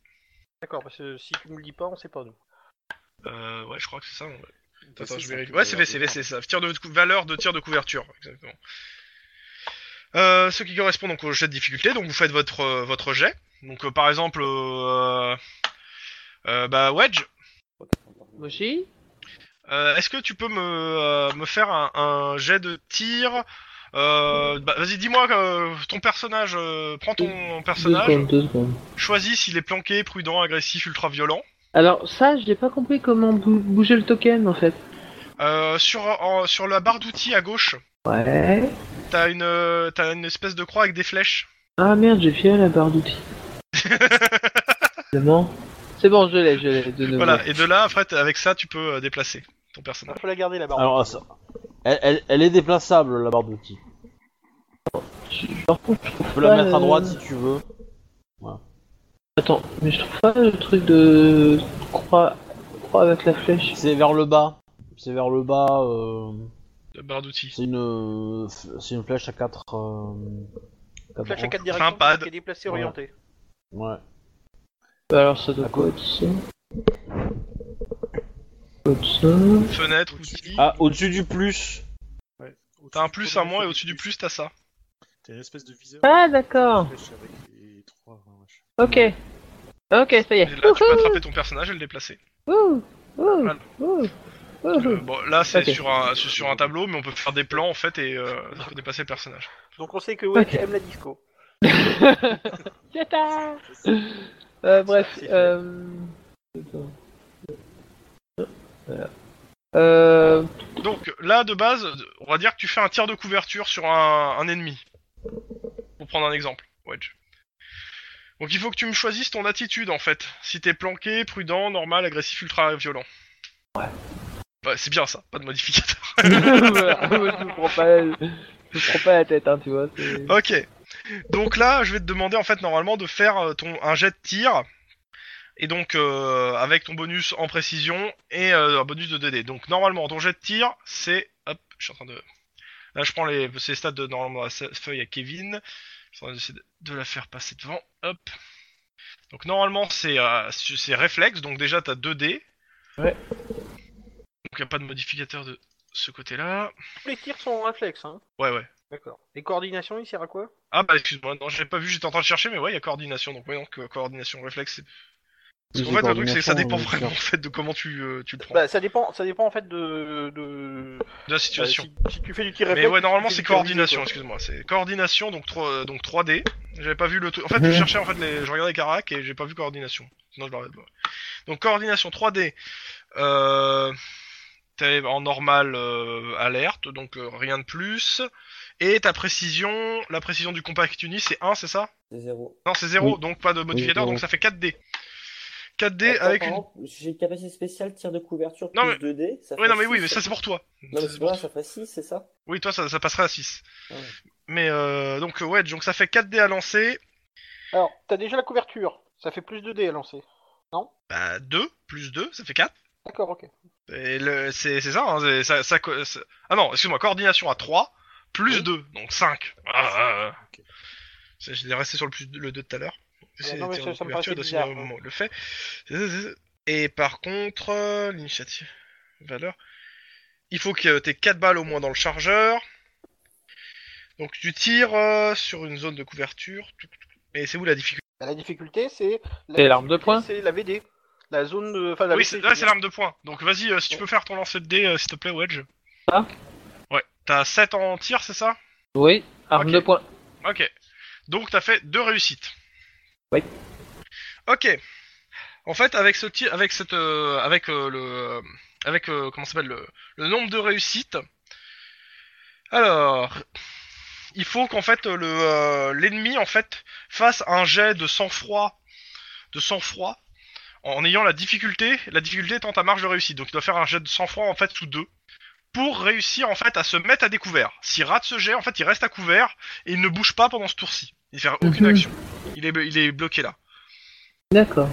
D'accord, parce que si tu me le dis pas, on sait pas, nous. Euh, ouais, je crois que c'est ça. ouais. VC, Attends, je peut Ouais, c'est VC, VC, ça. Tir de cou- valeur de tir de couverture, exactement. Euh, ce qui correspond donc au jet de difficulté, donc vous faites votre euh, votre jet. Donc euh, par exemple, euh, euh, bah Wedge, Moshi euh, est-ce que tu peux me euh, me faire un, un jet de tir euh, bah, Vas-y, dis-moi euh, ton personnage. euh, prends ton Deux personnage. secondes, deux secondes. Choisis s'il est planqué, prudent, agressif, ultra violent. Alors ça, j'ai pas compris comment bou- bouger le token en fait. Euh, sur en- sur la barre d'outils à gauche, Ouais. t'as une euh, t'as une espèce de croix avec des flèches. Ah merde, j'ai filé la barre d'outils. <laughs> C'est bon C'est bon, je l'ai, je l'ai de nouveau. Voilà, et de là, après, t- avec ça, tu peux euh, déplacer ton Il personnage. faut la garder, la barre. Alors, ça- elle, elle, elle est déplaçable, la barre d'outils. Je- Par contre, je trouve Tu peux la pas mettre à droite si tu veux. Attends, mais je trouve pas le truc de croix, croix avec la flèche. C'est vers le bas. C'est vers le bas. euh, La barre d'outils. C'est une, euh, c'est une flèche à 4. Flèche à 4 un directions, pad. qui est déplacé, Ouais. orienté. Ouais. Bah alors ça doit quoi être ça? Fenêtre, outils. Ah, au-dessus du plus. Ouais. Au-dessus T'as un plus, un moins, et au-dessus du plus, t'as ça. T'as une espèce de viseur. Ah d'accord. avec les trois, ouais, machin. Ok. Ok, ça y Et est. là, tu peux attraper ton personnage et le déplacer. Ouh, ouh, Voilà. ouh, ouh. Euh, bon, là, c'est sur, un, sur un tableau, mais on peut faire des plans, en fait, et euh, ça peut dépasser le personnage. Donc on sait que Wedge aime la disco. <laughs> Euh, bref, euh... Euh... Donc, là, de base, on va dire que tu fais un tir de couverture sur un, un ennemi. Pour prendre un exemple, Wedge. Donc, il faut que tu me choisisses ton attitude, en fait. Si t'es planqué, prudent, normal, agressif, ultra violent. Ouais. Ouais, c'est bien ça, pas de modificateur. <laughs> je me prends pas, je me prends pas la tête, hein, tu vois. Ok. Donc là, je vais te demander en fait normalement de faire euh, ton un jet de tir et donc euh, avec ton bonus en précision et euh, un bonus de 2D. Donc normalement ton jet de tir c'est hop, je suis en train de là je prends les ces stats de normalement la feuille à Kevin. En train d'essayer de, la faire passer devant. Hop. Donc normalement c'est euh, c'est réflexe donc déjà t'as 2D. Ouais. Donc y a pas de modificateur de ce côté-là. Tous les tirs sont en réflexe, hein. Ouais ouais. D'accord. Et coordination, il sert à quoi? Ah bah excuse-moi, non, j'ai pas vu, j'étais en train de chercher, mais ouais, il y a coordination, donc ouais, donc euh, coordination réflexe, c'est Oui, fait, le truc, c'est que ça dépend coordination, vraiment en fait de comment tu, euh, tu le prends, Bah, ça dépend, ça dépend en fait de. de... de la euh, situation. si, si tu fais du tir Mais ouais, normalement c'est coordination, excuse-moi. C'est coordination, donc, 3, donc 3D. J'avais pas vu le truc. En fait, je cherchais en fait les. Je regardais Karak et j'ai pas vu coordination. Sinon, je l'aurais pas. Donc, coordination 3D. Euh. T'es en normal euh, alerte, donc euh, rien de plus. Et ta précision, la précision du compact uni, c'est 1, c'est ça? C'est zéro. Non, c'est 0, Oui. donc pas de modificateur, donc ça fait 4D. 4D Attends, avec par une. exemple, J'ai une capacité spéciale tir de couverture Non, plus 2D. Ça Ouais, fait non, mais oui, mais ça c'est pour toi. Non, Ça, mais c'est pour vrai, ça fait 6, c'est ça? Oui, toi ça, ça passerait à 6. Ah ouais. Mais euh, donc, euh, ouais, donc ça fait 4D à lancer. Alors, t'as déjà la couverture. Ça fait plus de dés à lancer. Bah, 2 plus 2, ça fait 4. D'accord, ok. Et le, c'est, c'est ça, hein, c'est- ça, ça co- c'est- Ah non, excuse-moi, coordination à 3, plus Oui. 2, donc 5. Ah, ah, ah. J'étais resté sur le, plus, le 2 tout à l'heure. C'est- non, mais ça- ça me bizarre, moment il le fait. Et par contre, euh, l'initiative, valeur, il faut que tu aies 4 balles au moins dans le chargeur. Donc tu tires euh, sur une zone de couverture. Et c'est où la difficulté? Bah, la difficulté, c'est. C'est l'arme de poing. C'est la VD. La zone de. Enfin, la Oui, c'est, là c'est l'arme de poing. Donc vas-y, euh, si tu peux faire ton lancer de dés, euh, s'il te plaît, Wedge. Ah. Ouais, t'as 7 en tir, c'est ça? Oui, arme de poing. Ok. Donc t'as fait deux réussites. Oui. Ok. En fait, avec ce tir, avec cette, euh, avec euh, le, euh, avec euh, comment s'appelle le, le nombre de réussites. Alors, il faut qu'en fait le euh, l'ennemi en fait fasse un jet de sang-froid, de sang-froid, en ayant la difficulté, la difficulté étant ta marge de réussite. Donc il doit faire un jet de sang-froid en fait sous deux pour réussir en fait à se mettre à découvert. S'il rate ce jet, en fait, il reste à couvert et il ne bouge pas pendant ce tour-ci. Il ne fait aucune Mhm. action. Il est, il est bloqué là. D'accord.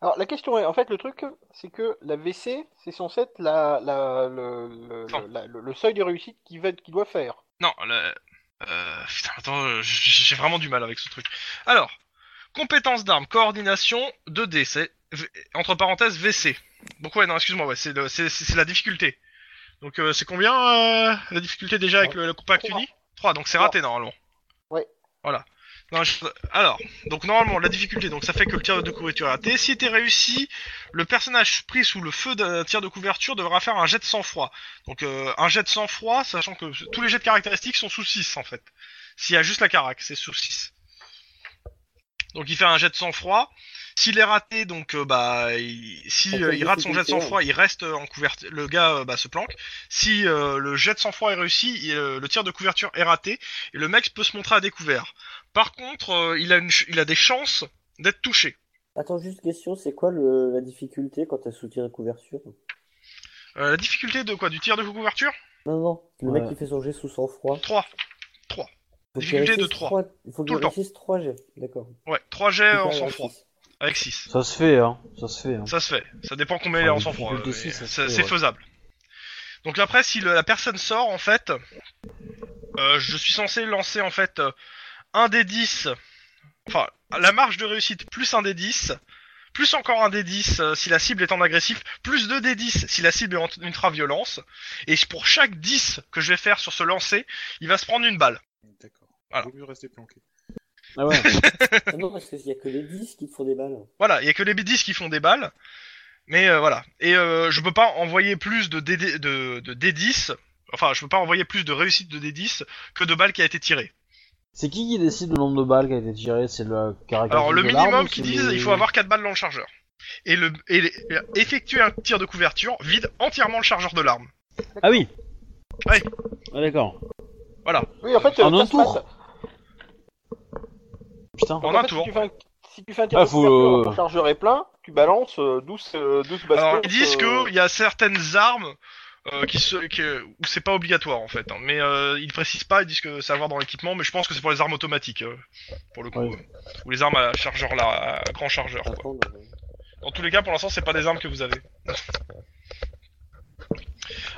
Alors, la question est, en fait, le truc, c'est que la VC, c'est censé être la, la, le, le, la- le- le seuil de réussite qu'il doit faire. Non, le... euh, putain, attends, j- j'ai vraiment du mal avec ce truc. Alors, compétence d'arme, coordination, 2D, c'est entre parenthèses VC. Donc ouais, non, excuse-moi, ouais, c'est la difficulté. Donc euh, c'est combien euh, la difficulté déjà avec le, le compact Trois. uni 3, donc c'est raté normalement. Ouais. Voilà. Alors, donc normalement la difficulté, donc ça fait que le tir de couverture est raté. Si t'es réussi, le personnage pris sous le feu d'un tir de couverture devra faire un jet de sang-froid. Donc euh, un jet de sang-froid, sachant que tous les jets de caractéristiques sont sous 6 en fait. S'il y a juste la carac, c'est sous 6. Donc il fait un jet de sang-froid. S'il est raté, donc euh, bah il, si euh, il rate son jet de sang-froid, il reste euh, en couverture. Le gars euh, bah, se planque. Si euh, le jet de sang-froid est réussi, il- euh, le tir de couverture est raté et le mec peut se montrer à découvert. Par contre, euh, il a une ch- il a des chances d'être touché. Attends, juste question, c'est quoi le, la difficulté quand t'as sous tir et couverture? Euh, la difficulté de quoi? Du tir de couverture? Non, non, le Ouais. mec qui fait son jet sous sang-froid. 3. Faut qu'il Difficulté de réussisse trois. trois- Il faut le temps. réussisse 3 jets, d'accord. Ouais, 3 jets en sang-froid. Avec 6. Ça se fait, hein. Ça se fait. Hein. Ça se fait. Ça dépend combien il est en sang-froid. C'est fait, c'est ouais. faisable. Donc après, si le- la personne sort, en fait, euh, je suis censé lancer en fait euh, un des 10. Enfin, la marge de réussite plus un des 10. Plus encore un des 10 euh, si la cible est en agressif, plus 2 des 10 si la cible est en ultra-violence. Et pour chaque 10 que je vais faire sur ce lancer, il va se prendre une balle. D'accord. Voilà. Vaut mieux rester planqué. Ah ouais. <laughs> Ah non, parce qu'il y a que les 10 qui font des balles. Voilà, il y a que les B10 qui font des balles. Mais euh, voilà. Et euh, je peux pas envoyer plus de, DD de, de D10. Enfin, je peux pas envoyer plus de réussite de D10 que de balles qui a été tirées. C'est qui qui décide le nombre de balles qui a été tiré C'est le caractère Alors, le minimum c'est disent, il faut avoir 4 balles dans le chargeur. Et, le, et les- effectuer un tir de couverture vide entièrement le chargeur de l'arme. Ah oui. Ouais. Ah d'accord. Oui, en fait, En euh, un passe tour. Putain. En Donc, un fait, tour. Si tu fais un, si tu fais un tir Ah, de faut, couverture, euh, ton chargeur est plein, tu balances euh, 12, euh, 12 bastons. Alors, ils disent euh, qu'il y a certaines armes euh, qui se, où c'est pas obligatoire en fait. hein. Mais euh, ils précisent pas, ils disent que c'est à voir dans l'équipement, mais je pense que c'est pour les armes automatiques, euh, pour le coup. Ouais. euh, ou les armes à chargeur là, à grand chargeur. Quoi. Euh, Dans tous les cas, pour l'instant, c'est pas des armes que vous avez.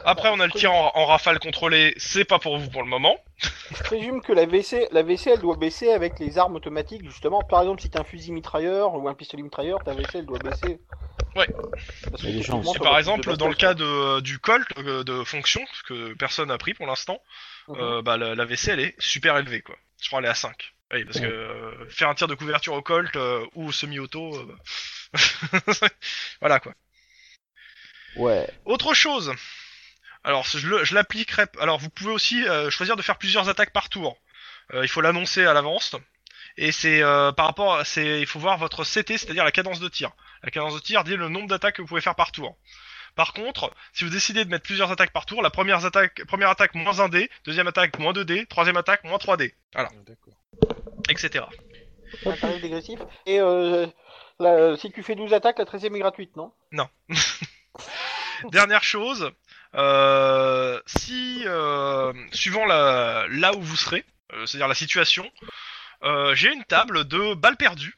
Après, on a le tir en, en rafale contrôlé, c'est pas pour vous pour le moment. Je présume que la WC, la WC, elle doit baisser avec les armes automatiques, justement. Par exemple, si t'as un fusil mitrailleur ou un pistolet mitrailleur, ta WC, elle doit baisser. Ouais. Parce. Et ça par exemple, dans le cas de, du Colt euh, de fonction, que personne n'a pris pour l'instant, Mhm. euh, bah, la, la VC elle est super élevée quoi. Je crois elle est à 5. Oui, parce que euh, faire un tir de couverture au Colt euh, ou au semi-auto, euh, bah, <laughs> voilà quoi. Ouais. Autre chose. Alors je, l'appliquerai. Alors vous pouvez aussi euh, choisir de faire plusieurs attaques par tour. Euh, il faut l'annoncer à l'avance. Et c'est euh, par rapport, à- c'est il faut voir votre CT, c'est-à-dire la cadence de tir. La cadence de tir dit le nombre d'attaques que vous pouvez faire par tour. Par contre, si vous décidez de mettre plusieurs attaques par tour, la première attaque, première attaque moins 1 dé, deuxième attaque moins 2 dés, troisième attaque moins 3 dés, voilà, Ah, D'accord. etc. Dégressif. Et euh, la- si tu fais 12 attaques, la 13 e est gratuite, non <laughs> <laughs> Dernière chose, euh, si euh, suivant là où vous serez, euh, c'est-à-dire la situation, j'ai une table de balles perdues.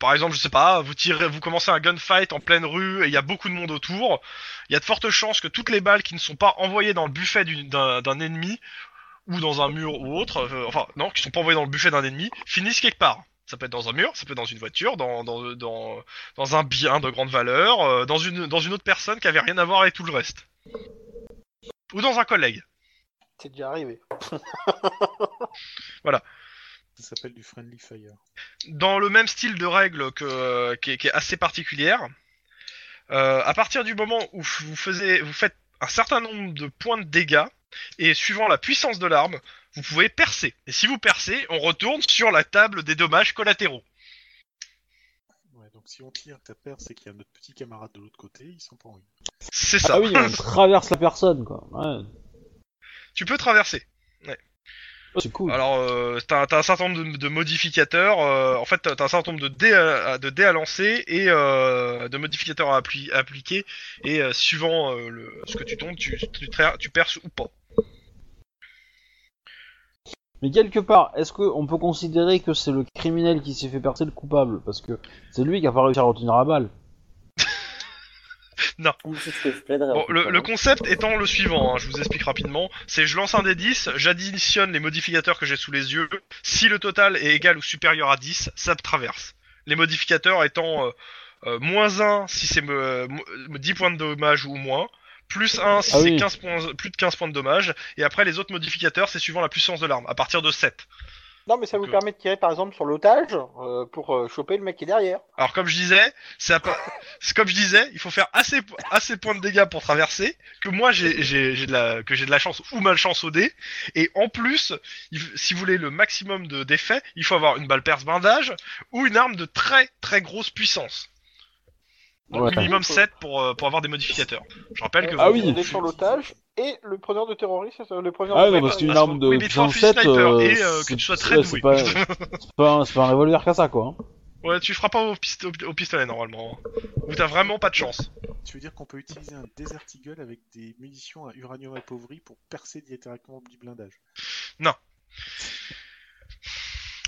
Par exemple, je sais pas, vous tirez, vous commencez un gunfight en pleine rue et il y a beaucoup de monde autour. Il y a de fortes chances que toutes les balles qui ne sont pas envoyées dans le buffet du- d'un ennemi ou dans un mur ou autre, enfin non, qui sont pas envoyées dans le buffet d'un ennemi, finissent quelque part. Ça peut être dans un mur, ça peut être dans une voiture, dans, dans, dans, dans un bien de grande valeur, euh, dans, une, dans une autre personne qui avait rien à voir avec tout le reste. Ou dans un collègue. C'est déjà arrivé. Ça s'appelle du friendly fire. Dans le même style de règle que, qui, est, qui est assez particulière, euh, à partir du moment où vous, faisiez, vous faites un certain nombre de points de dégâts, et suivant la puissance de l'arme, vous pouvez percer. Et si vous percez, on retourne sur la table des dommages collatéraux. Ouais, donc si on tire, ta perte, c'est qu'il y a notre petit camarade de l'autre côté, ils sont pas en. C'est ça. Ah oui, on <laughs> traverse la personne, quoi. Ouais. Tu peux traverser. Oh, c'est cool. Alors, euh, t'as t'as un certain nombre de, de modificateurs. euh, en fait, t'as t'as un certain nombre de dés à, de dés à lancer et euh, de modificateurs à, appli- à appliquer. Et euh, suivant euh, le, ce que tu tombes, tu, tu, tra- tu perces ou pas. Mais quelque part, est-ce qu'on peut considérer que c'est le criminel qui s'est fait percer le coupable? Parce que c'est lui qui a pas réussi à retenir la balle. Bon, tout le, concept étant le suivant, hein, je vous explique rapidement. C'est je lance un des 10, j'additionne les modificateurs que j'ai sous les yeux. Si le total est égal ou supérieur à 10, ça traverse. Les modificateurs étant euh, euh, moins 1 si c'est euh, mo- 10 points de dommage ou moins, plus 1 si Ah c'est oui. 15 points, plus de 15 points de dommage, et après les autres modificateurs c'est suivant la puissance de l'arme, à partir de 7. Non, mais ça vous Donc, permet de tirer par exemple sur l'otage euh, pour euh, choper le mec qui est derrière. Alors comme je disais, c'est à pa- <laughs> c'est comme je disais, il faut faire assez assez points de dégâts pour traverser. Que moi j'ai j'ai j'ai de la que j'ai de la chance ou malchance au dé. Et en plus, il si vous voulez le maximum de d'effets, il faut avoir une balle perce blindage ou une arme de très très grosse puissance. Donc Ouais. minimum 7 pour euh, pour avoir des modificateurs. Je rappelle que Euh, Ah vous- oui. est sur l'otage et le preneur de terroriste, c'est ça, le preneur Ah de non, parce terroriste. qu'une parce arme de oui, mais il te faut un puissance fusil 7, sniper euh, et, euh, que c'est- tu sois très doué. <laughs> C'est pas, un- pas un revolver qu'à ça, quoi. hein. Ouais, tu feras pas au, pist- au- au pistolet normalement. Ou t'as vraiment pas de chance. Tu veux dire qu'on peut utiliser un Desert Eagle avec des munitions à uranium appauvri pour percer directement du blindage?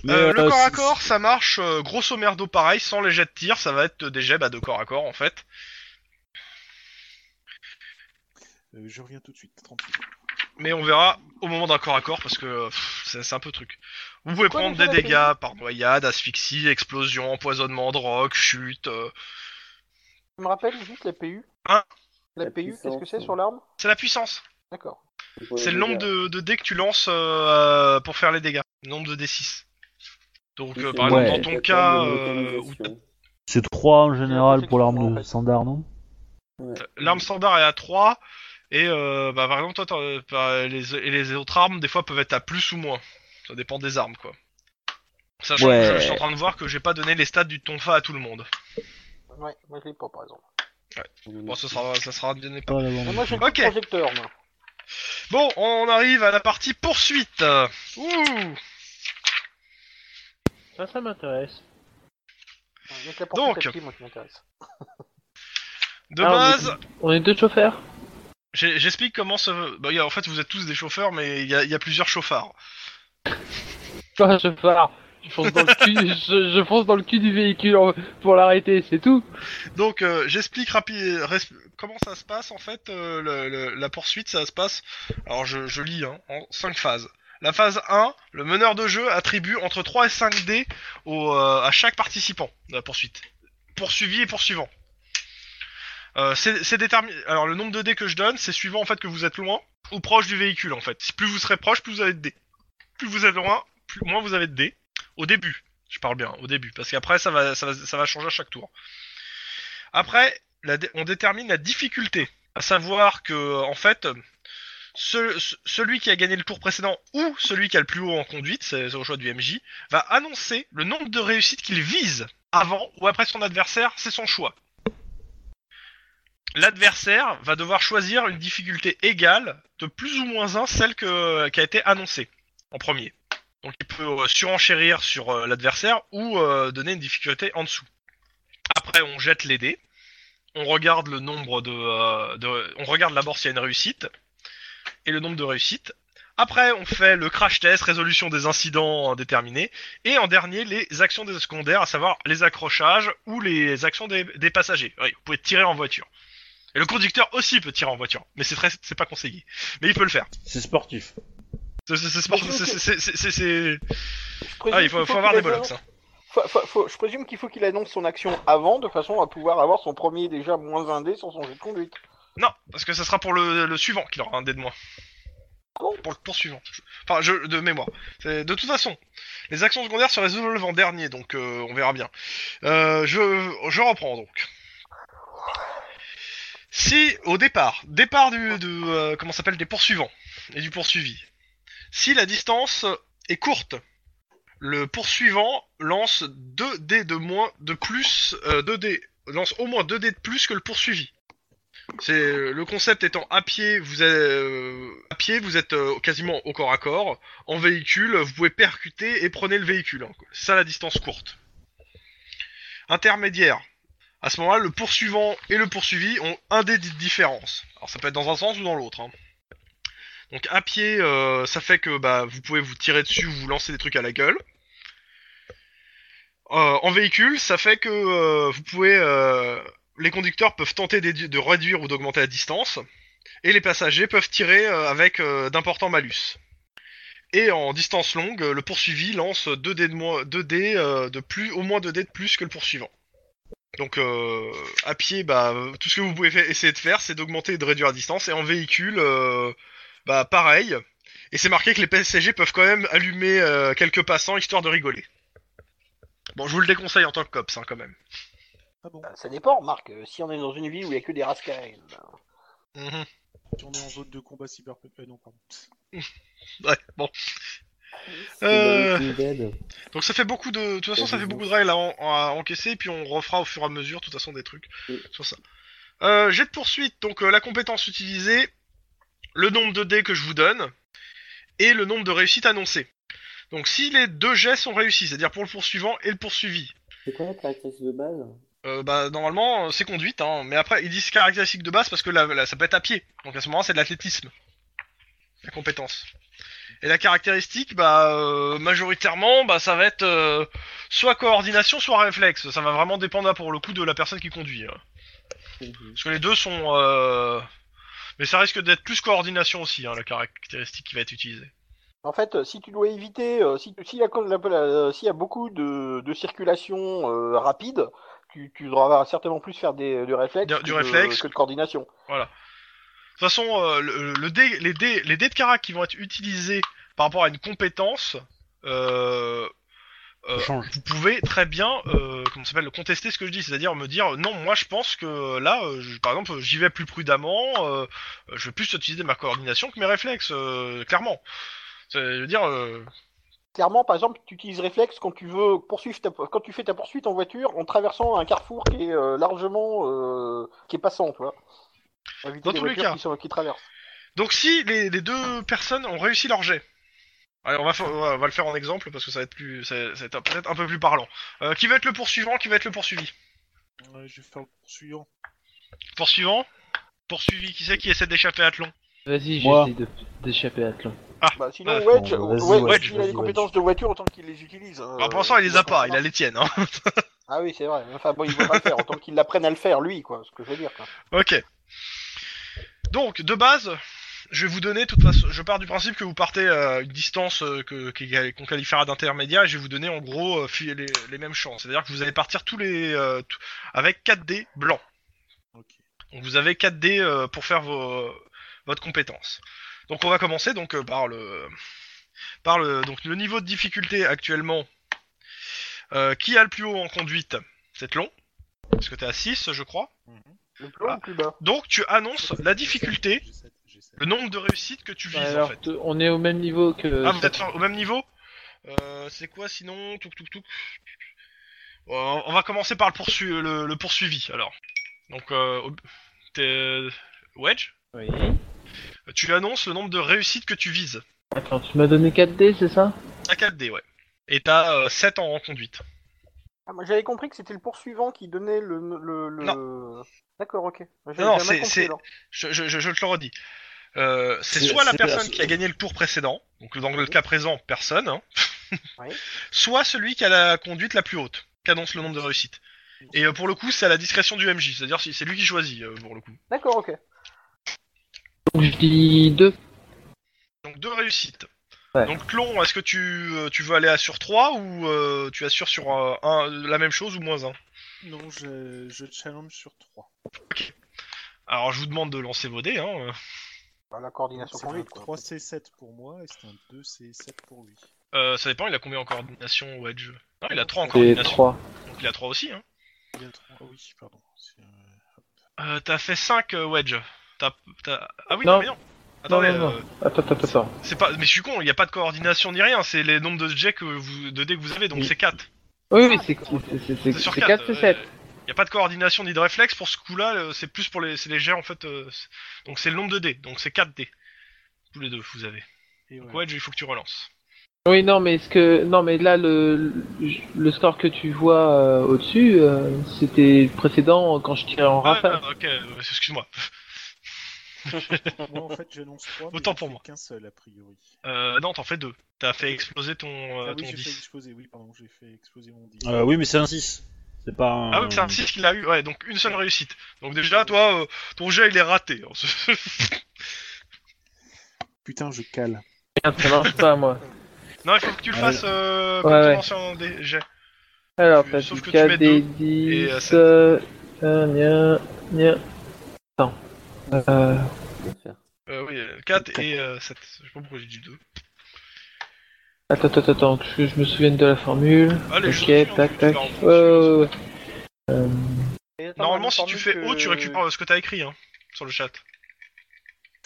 Mais, Euh, le euh, corps à corps, ça marche euh, grosso merdo pareil, sans les jets de tir, ça va être des jets bah, de corps à corps en fait. Euh, Je reviens tout de suite, 30 secondes. Mais on verra au moment d'un corps à corps parce que pff, c'est c'est un peu truc. Vous pouvez Quoi, prendre des dégâts par noyade, asphyxie, explosion, empoisonnement, drogue, chute. euh. Tu me rappelles juste la PU Hein La La PU, qu'est-ce que c'est ouais. sur l'arme C'est la puissance. D'accord. C'est le nombre de, de dés que tu lances euh, pour faire les dégâts. Le nombre de D6. Donc euh, c'est par Ouais. exemple dans ton cas, euh, où. C'est 3 en général pour l'arme en de fait. standard, non? Ouais. L'arme standard est à 3 et euh, bah, par exemple toi t'en- bah, les, et les autres armes des fois peuvent être à plus ou moins. Ça dépend des armes quoi. Sachant Ouais. que je, je suis en train de voir que j'ai pas donné les stats du tonfa à tout le monde. Ouais, moi je l'ai pas par exemple. Bon ça sera ça sera donné pas. Mais moi j'ai le Ok. projecteur, moi. Bon on arrive à la partie poursuite. Ouh Ça, ça m'intéresse. Donc. porte tapis, moi qui m'intéresse. <laughs> De Ah, on base, On est deux chauffeurs j'ai- j'explique comment ça. Bah, y a- en fait vous êtes tous des chauffeurs mais il y a, il y a plusieurs chauffards. <laughs> Pas chauffeur. Je fonce dans le cul, <laughs> je, je fonce dans le cul du véhicule en- pour l'arrêter, c'est tout. Donc euh, j'explique rapidement comment ça se passe en fait euh, le- le- la poursuite ça se passe alors je, je lis hein, en 5 phases. La phase 1, le meneur de jeu attribue entre 3 et 5 dés au, euh, à chaque participant de la poursuite. Poursuivi et poursuivant. Euh, c'est déterminé. Alors le nombre de dés que je donne, c'est suivant en fait que vous êtes loin ou proche du véhicule en fait. Plus vous serez proche, plus vous avez de dés. Plus vous êtes loin, plus moins vous avez de dés au début. Je parle bien, au début, parce qu'après ça va, ça, va, ça va changer à chaque tour. Après, on détermine la difficulté, à savoir que en fait, ce- ce- celui qui a gagné le tour précédent ou celui qui a le plus haut en conduite, c'est au choix du MJ, va annoncer le nombre de réussites qu'il vise avant ou après son adversaire, c'est son choix. L'adversaire va devoir choisir une difficulté égale de plus ou moins 1 celle qui a été annoncée en premier. Donc il peut euh, surenchérir sur euh, l'adversaire ou euh, donner une difficulté en dessous. Après on jette les dés, on regarde le nombre de, de- on regarde d'abord s'il y a une réussite et le nombre de réussites. Après on fait le crash test, résolution des incidents déterminés et en dernier les actions des secondaires, à savoir les accrochages ou les actions des, des passagers. Oui, vous pouvez tirer en voiture. Et le conducteur aussi peut tirer en voiture, mais c'est très, c'est pas conseillé. Mais il peut le faire. C'est sportif. C'est, c'est, c'est Ah, il faut, faut avoir des bollocks. hein. faut- faut- faut- Je présume qu'il faut qu'il annonce son action avant, de façon à pouvoir avoir son premier déjà moins un dé sur son jet de conduite. Non, parce que ça sera pour le, le suivant qu'il aura un dé de moins. Pour le poursuivant. Enfin, je, de mémoire. C'est- De toute façon, les actions secondaires se résolvent en dernier, donc euh, on verra bien. Euh, je, je reprends donc. Si au départ, départ du, de euh, comment ça s'appelle des poursuivants et du poursuivi, si la distance est courte, le poursuivant lance 2 dés de moins de plus, euh, 2 dés lance au moins 2 dés de plus que le poursuivi. C'est euh, le concept étant à pied, vous êtes euh, à pied, vous êtes euh, quasiment au corps à corps. En véhicule, vous pouvez percuter et prenez le véhicule. hein. Ça la distance courte. Intermédiaire. À ce moment-là, le poursuivant et le poursuivi ont un dé de différence. Alors ça peut être dans un sens ou dans l'autre. hein. Donc à pied, ça fait que bah, vous pouvez vous tirer dessus, vous lancer des trucs à la gueule. En véhicule, ça fait que vous pouvez les conducteurs peuvent tenter de réduire ou d'augmenter la distance, et les passagers peuvent tirer euh, avec euh, d'importants malus. Et en distance longue, le poursuivi lance 2 dés, euh, de plus, au moins 2 dés de plus que le poursuivant. Donc à pied, bah, tout ce que vous pouvez essayer de faire, c'est d'augmenter et de réduire la distance, et en véhicule, bah pareil. Et c'est marqué que les passagers peuvent quand même allumer quelques passants histoire de rigoler. Bon, je vous le déconseille en tant que cops, hein, quand même. Ah bon Bah, ça dépend, Marc. Euh, Si on est dans une ville où il y a que des rascals, ben, Mhm. Si on est en zone de combat cyberpunk. Euh, non, pardon. <laughs> Ouais, bon. Euh. Donc ça fait beaucoup de... De toute façon, ça fait beaucoup de règles à, en- à encaisser, et puis on refera au fur et à mesure, de toute façon, des trucs Oui. sur ça. Euh, jet de poursuite, donc euh, la compétence utilisée, le nombre de dés que je vous donne, et le nombre de réussites annoncées. Donc si les deux jets sont réussis, c'est-à-dire pour le poursuivant et le poursuivi, C'est quoi la caractéristique de base? Euh, bah normalement euh, c'est conduite, hein, mais après ils disent caractéristique de base parce que la- ça peut être à pied, donc à ce moment c'est de l'athlétisme, la compétence. Et la caractéristique, bah euh, majoritairement, bah ça va être euh, soit coordination, soit réflexe. Ça va vraiment dépendre là, pour le coup de la personne qui conduit. hein. Mhm. Parce que les deux sont, euh... mais ça risque d'être plus coordination aussi, hein, la caractéristique qui va être utilisée. En fait, euh, si tu dois éviter, euh, si si la, la- la- s'il y a beaucoup de, de circulation euh, rapide, tu, tu devras certainement plus faire des, Du- que du de- réflexe. que de coordination. De toute façon, euh, le, le dé, les, dés, les dés de carac qui vont être utilisés par rapport à une compétence, euh, euh, vous pouvez très bien, euh, comment s'appelle, contester ce que je dis, c'est-à-dire me dire non, moi je pense que là, je- par exemple, j'y vais plus prudemment, euh, je vais plus utiliser ma coordination que mes réflexes, euh, clairement. Je veux dire, euh, Clairement, par exemple, tu utilises réflexe quand tu veux poursuivre ta, quand tu fais ta poursuite en voiture en traversant un carrefour qui est euh, largement euh, qui est passant, tu vois. Dans tous les cas. qui, sont, qui traversent. Donc si les, les deux personnes ont réussi leur jet, allez, on va, on va- on va le faire en exemple parce que ça va être plus, ça, ça va être peut-être un peu plus parlant. Euh, qui va être le poursuivant, qui va être le poursuivi? Ouais, je vais faire le poursuivant. Poursuivant, poursuivi, qui c'est qui essaie d'échapper à Tlon Vas-y, Moi. j'essaie de- d'échapper à Tlon. Bah, sinon, Ah, Wedge, bon, vas-y, Wedge, Wedge, s'il a les compétences Wedge. de voiture, autant qu'il les utilise. hein. Alors pour l'instant, il les a pas, il a les tiennes. Hein. <laughs> Ah oui, c'est vrai. Enfin bon, il va pas le faire, autant qu'il l'apprenne à le faire, lui, quoi. Ce que je veux dire. Quoi. ok. Donc de base, je vais vous donner, de toute façon, je pars du principe que vous partez à une distance euh, que- qui- qu'on qualifiera d'intermédiaire, et je vais vous donner en gros euh, fi- les, les mêmes chances. C'est-à-dire que vous allez partir tous les euh, tout- avec 4 dés blancs. Ok. Donc vous avez 4 dés euh, pour faire vos, votre compétence. Donc on va commencer donc euh, par le par le donc le niveau de difficulté actuellement. Euh, qui a le plus haut en conduite? C'est long. Parce que t'es à 6, je crois. Le plus haut ou le plus bas Donc tu annonces la difficulté, le nombre de réussites que tu vises en Alors, fait. on est au même niveau que. Ah, vous êtes au même niveau? Euh, C'est quoi sinon Touk touk touk. Euh, on va commencer par le, poursu le, le poursuivi alors. Donc, euh, t'es- Wedge, Oui. Tu annonces le nombre de réussites que tu vises. Attends, tu m'as donné 4D, c'est ça? À 4D, ouais. Et t'as euh, 7 en conduite. Ah, moi, J'avais compris que c'était le poursuivant qui donnait le. le, le... D'accord, ok. J'ai- Non, c'est- c'est-. Je, je, je, te le redis. Euh, c'est soit la personne qui a gagné le tour précédent, donc dans le cas présent, personne, hein, <laughs> Oui. soit celui qui a la conduite la plus haute, qui annonce le nombre de réussites. Et euh, pour le coup, c'est à la discrétion du MJ, c'est-à-dire si- c'est lui qui choisit euh, pour le coup. D'accord, ok. Donc je dis 2. Donc deux réussites. Ouais. Donc Clon, est-ce que tu, euh, tu veux aller à sur 3 ou euh, tu assures sur euh, un, la même chose ou moins 1 Non, je, je challenge sur 3. Alors je vous demande de lancer vos dés. Hein. Bah, la coordination C'est un conduite. quoi. 3C7 pour moi et c'est un 2C7 pour lui. Euh, ça dépend, il a combien en coordination Wedge? Non, il a 3 en coordination. 3. Donc il a 3 aussi. Hein. Il y a trois- ah oui, pardon. C'est, t'as fait 5 Wedge. T'as, t'as- Ah oui, Non. non, mais non. Attendez, non, non. euh, Attends, attends, attends. c'est pas. Mais je suis con, il n'y a pas de coordination ni rien, c'est les nombres de jets que vous, de dés que vous avez, donc Oui. c'est 4. Oui, oui, c'est c'est- c'est- c'est- C'est sur c'est 4. 4, c'est 7. Il n'y a pas de coordination ni de réflexe pour ce coup-là, euh, c'est plus pour les, c'est les jets en fait. euh, c'est- donc c'est le nombre de dés, donc c'est 4 dés. Tous les deux, vous avez. et Donc ouais. Il faut que tu relances. Oui, non, mais est-ce que non, mais là le le score que tu vois euh, au-dessus, euh, c'était le précédent quand je tirais en Ah, rafale. ah, ok, euh, excuse-moi. <laughs> Moi, en fait, j'annonce 3. Autant pour moi. qu'un seul, a priori. Euh, non, t'en fais deux. T'as fait exploser ton, euh, ah oui, ton j'ai fait 10. exploser. Oui, pardon, j'ai fait exploser mon 10. Euh, oui, mais c'est un 6. C'est pas un... Ah oui, c'est un 6 qu'il a eu, ouais, donc une seule réussite. Donc déjà, toi, euh, ton jet il est raté. <laughs> Putain, je cale. Merde, ça marche pas moi. non, il faut que tu le fasses euh, Ouais, ouais. ton ancien dé- jet. Alors, Tu- t'as sauf que tu mets 4 des et, 10. euh, Euh, euh, nia, nia. Attends. Euh. Euh, oui, 4 et euh, 7. Je sais pas pourquoi j'ai dit 2. attends, attends, attends, que je me souvienne de la formule. Allez, je ok, suis, tac, tac. Ouais, ouais. Euh, Et Normalement, si tu fais que- haut, tu récupères euh, ce que t'as écrit hein, sur le chat.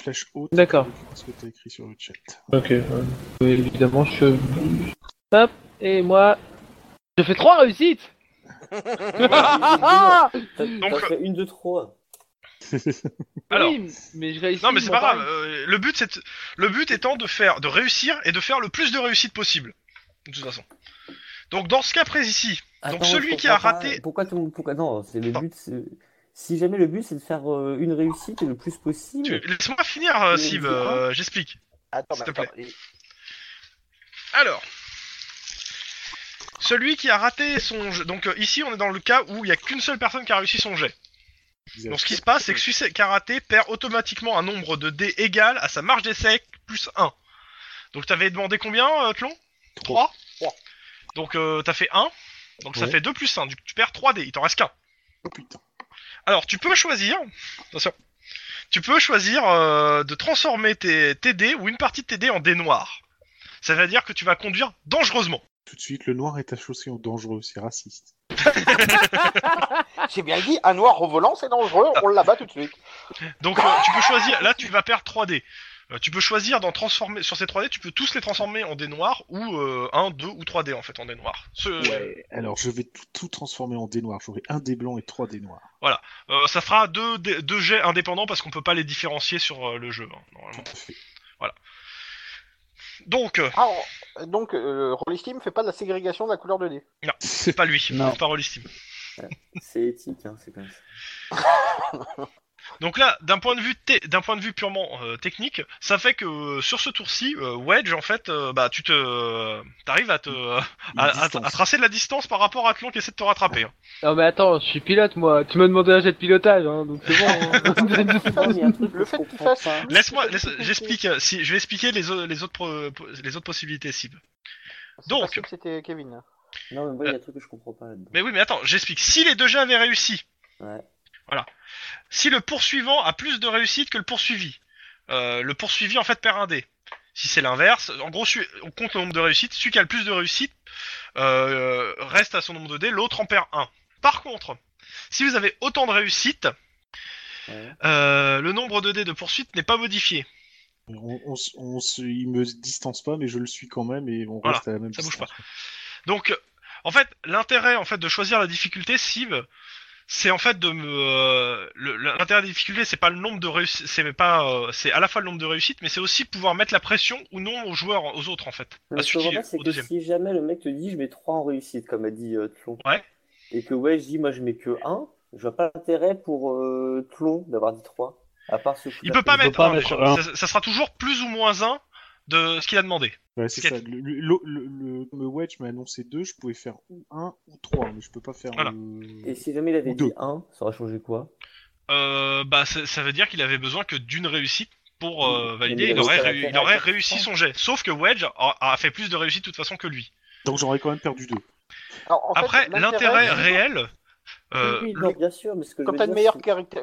Flèche haute. D'accord. Ce que t'as écrit sur le chat. Ok, euh, évidemment, je. Hop, et moi. Je fais 3 réussites <laughs> <laughs> Donc, une de trop. <laughs> Alors. Oui, mais je réussis. Non, mais c'est pas grave. euh, le but, c'est le but étant de faire, de réussir et de faire le plus de réussites possible. De toute façon. Donc, dans ce cas précis, Donc, celui je qui a comprends pas. raté- Pourquoi tout le monde. Pourquoi... Non, c'est le Attends. but. c'est- Si jamais le but c'est de faire euh, une réussite le plus possible. tu- laisse-moi finir, euh, Mais Sib. euh, J'explique. Attends, S'il mais te attends, et- Alors, celui qui a raté son jet. Donc euh, ici, on est dans le cas où il y a qu'une seule personne qui a réussi son jet. Donc ce qui se passe, c'est que celui qui a raté perd automatiquement un nombre de dés égal à sa marge d'essai plus 1. Donc t'avais demandé combien, euh, Tlon? 3 Trois. Donc euh, t'as fait 1. Donc ça fait 2 plus 1. Du coup, tu perds 3 dés. Il t'en reste qu'un. Oh putain. Alors tu peux choisir. Attention. Tu peux choisir euh, de transformer tes, tes dés ou une partie de tes dés en dés noirs. Ça veut dire que tu vas conduire dangereusement. Tout de suite, le noir est associé au dangereux, c'est raciste. <laughs> J'ai bien dit, un noir au volant, c'est dangereux, on l'abat tout de suite. Donc euh, tu peux choisir, là tu vas perdre 3 dés. Euh, tu peux choisir d'en transformer, sur ces 3 dés, tu peux tous les transformer en dés noirs ou euh, 1, 2 ou 3 dés en fait en dés noirs. Ce- Ouais. Alors, je vais tout, tout transformer en dés noirs. J'aurai un dé blanc et trois dés noirs. Euh, ça fera deux, jets indépendants parce qu'on peut pas les différencier sur euh, le jeu, hein, normalement. Tout à fait. Donc, euh, Ah, on- donc, euh, Rollistim fait pas de la ségrégation de la couleur de dés. c'est pas lui, Non. c'est pas Rollistim. C'est éthique, hein, c'est comme ça. <laughs> Donc là, d'un point de vue d'un point de vue purement euh, technique, ça fait que euh, sur ce tour-ci, euh, Wedge en fait, euh, bah tu te, t'arrives à te, <laughs> à, à- distance. à tracer de la distance par rapport à Tlon qui essaie de te rattraper. hein. Non, mais attends, je suis pilote moi. Tu m'as demandé un jet de pilotage, hein, donc c'est bon. hein. Le fait qu'il fasse-. Laisse-moi, laisse- j'explique. euh, Si, je vais expliquer les, o- les autres, les autres possibilités Sib. C'est Donc. c'était Kevin. Non, mais moi, il y a un truc que je comprends pas là-dedans. Mais oui, mais attends, j'explique. Si les deux jets avaient réussi, Ouais. Si le poursuivant a plus de réussite que le poursuivi, euh, le poursuivi en fait perd un dé. Si c'est l'inverse, en gros, on compte le nombre de réussites. Celui qui a le plus de réussite euh, reste à son nombre de dés, l'autre en perd un. Par contre, si vous avez autant de réussites, Ouais. euh, le nombre de dés de poursuite n'est pas modifié. On, on se, il me distance pas, mais je le suis quand même et on Voilà, reste à la même ça bouge distance. Donc, en fait, l'intérêt en fait de choisir la difficulté cible, c'est en fait de me euh, le- l'intérêt de la difficulté, c'est pas le nombre de réussites, c'est pas euh, c'est à la fois le nombre de réussites, mais c'est aussi pouvoir mettre la pression ou non aux joueurs, aux autres en fait. Est c'est que deuxième. si jamais le mec te dit je mets 3 en réussite, comme a dit euh, Tlon, Ouais. et que ouais, je dis moi je mets que 1, je vois pas l'intérêt pour euh, Tlon d'avoir dit 3. À part ce Il peut pas Il peut mettre pas un, mettre déjà. un. Ça, ça sera toujours plus ou moins un de ce qu'il a demandé. Ouais, c'est ça. Le, le, le, le, le- comme Wedge m'a annoncé deux, je pouvais faire ou un ou trois, mais je peux pas faire. Voilà. euh, Et si jamais il avait Ou deux. dit 1, ça aurait changé quoi? Euh, bah, ça, ça veut dire qu'il avait besoin que d'une réussite pour euh, valider. Il il aurait, il réussi son jet. Sauf que Wedge a, a fait plus de réussite de toute façon que lui. Donc j'aurais quand même perdu deux. Alors, en fait, Après, l'intérêt réel. euh, Oui, oui, non, bien sûr, mais ce que Quand t'as une meilleure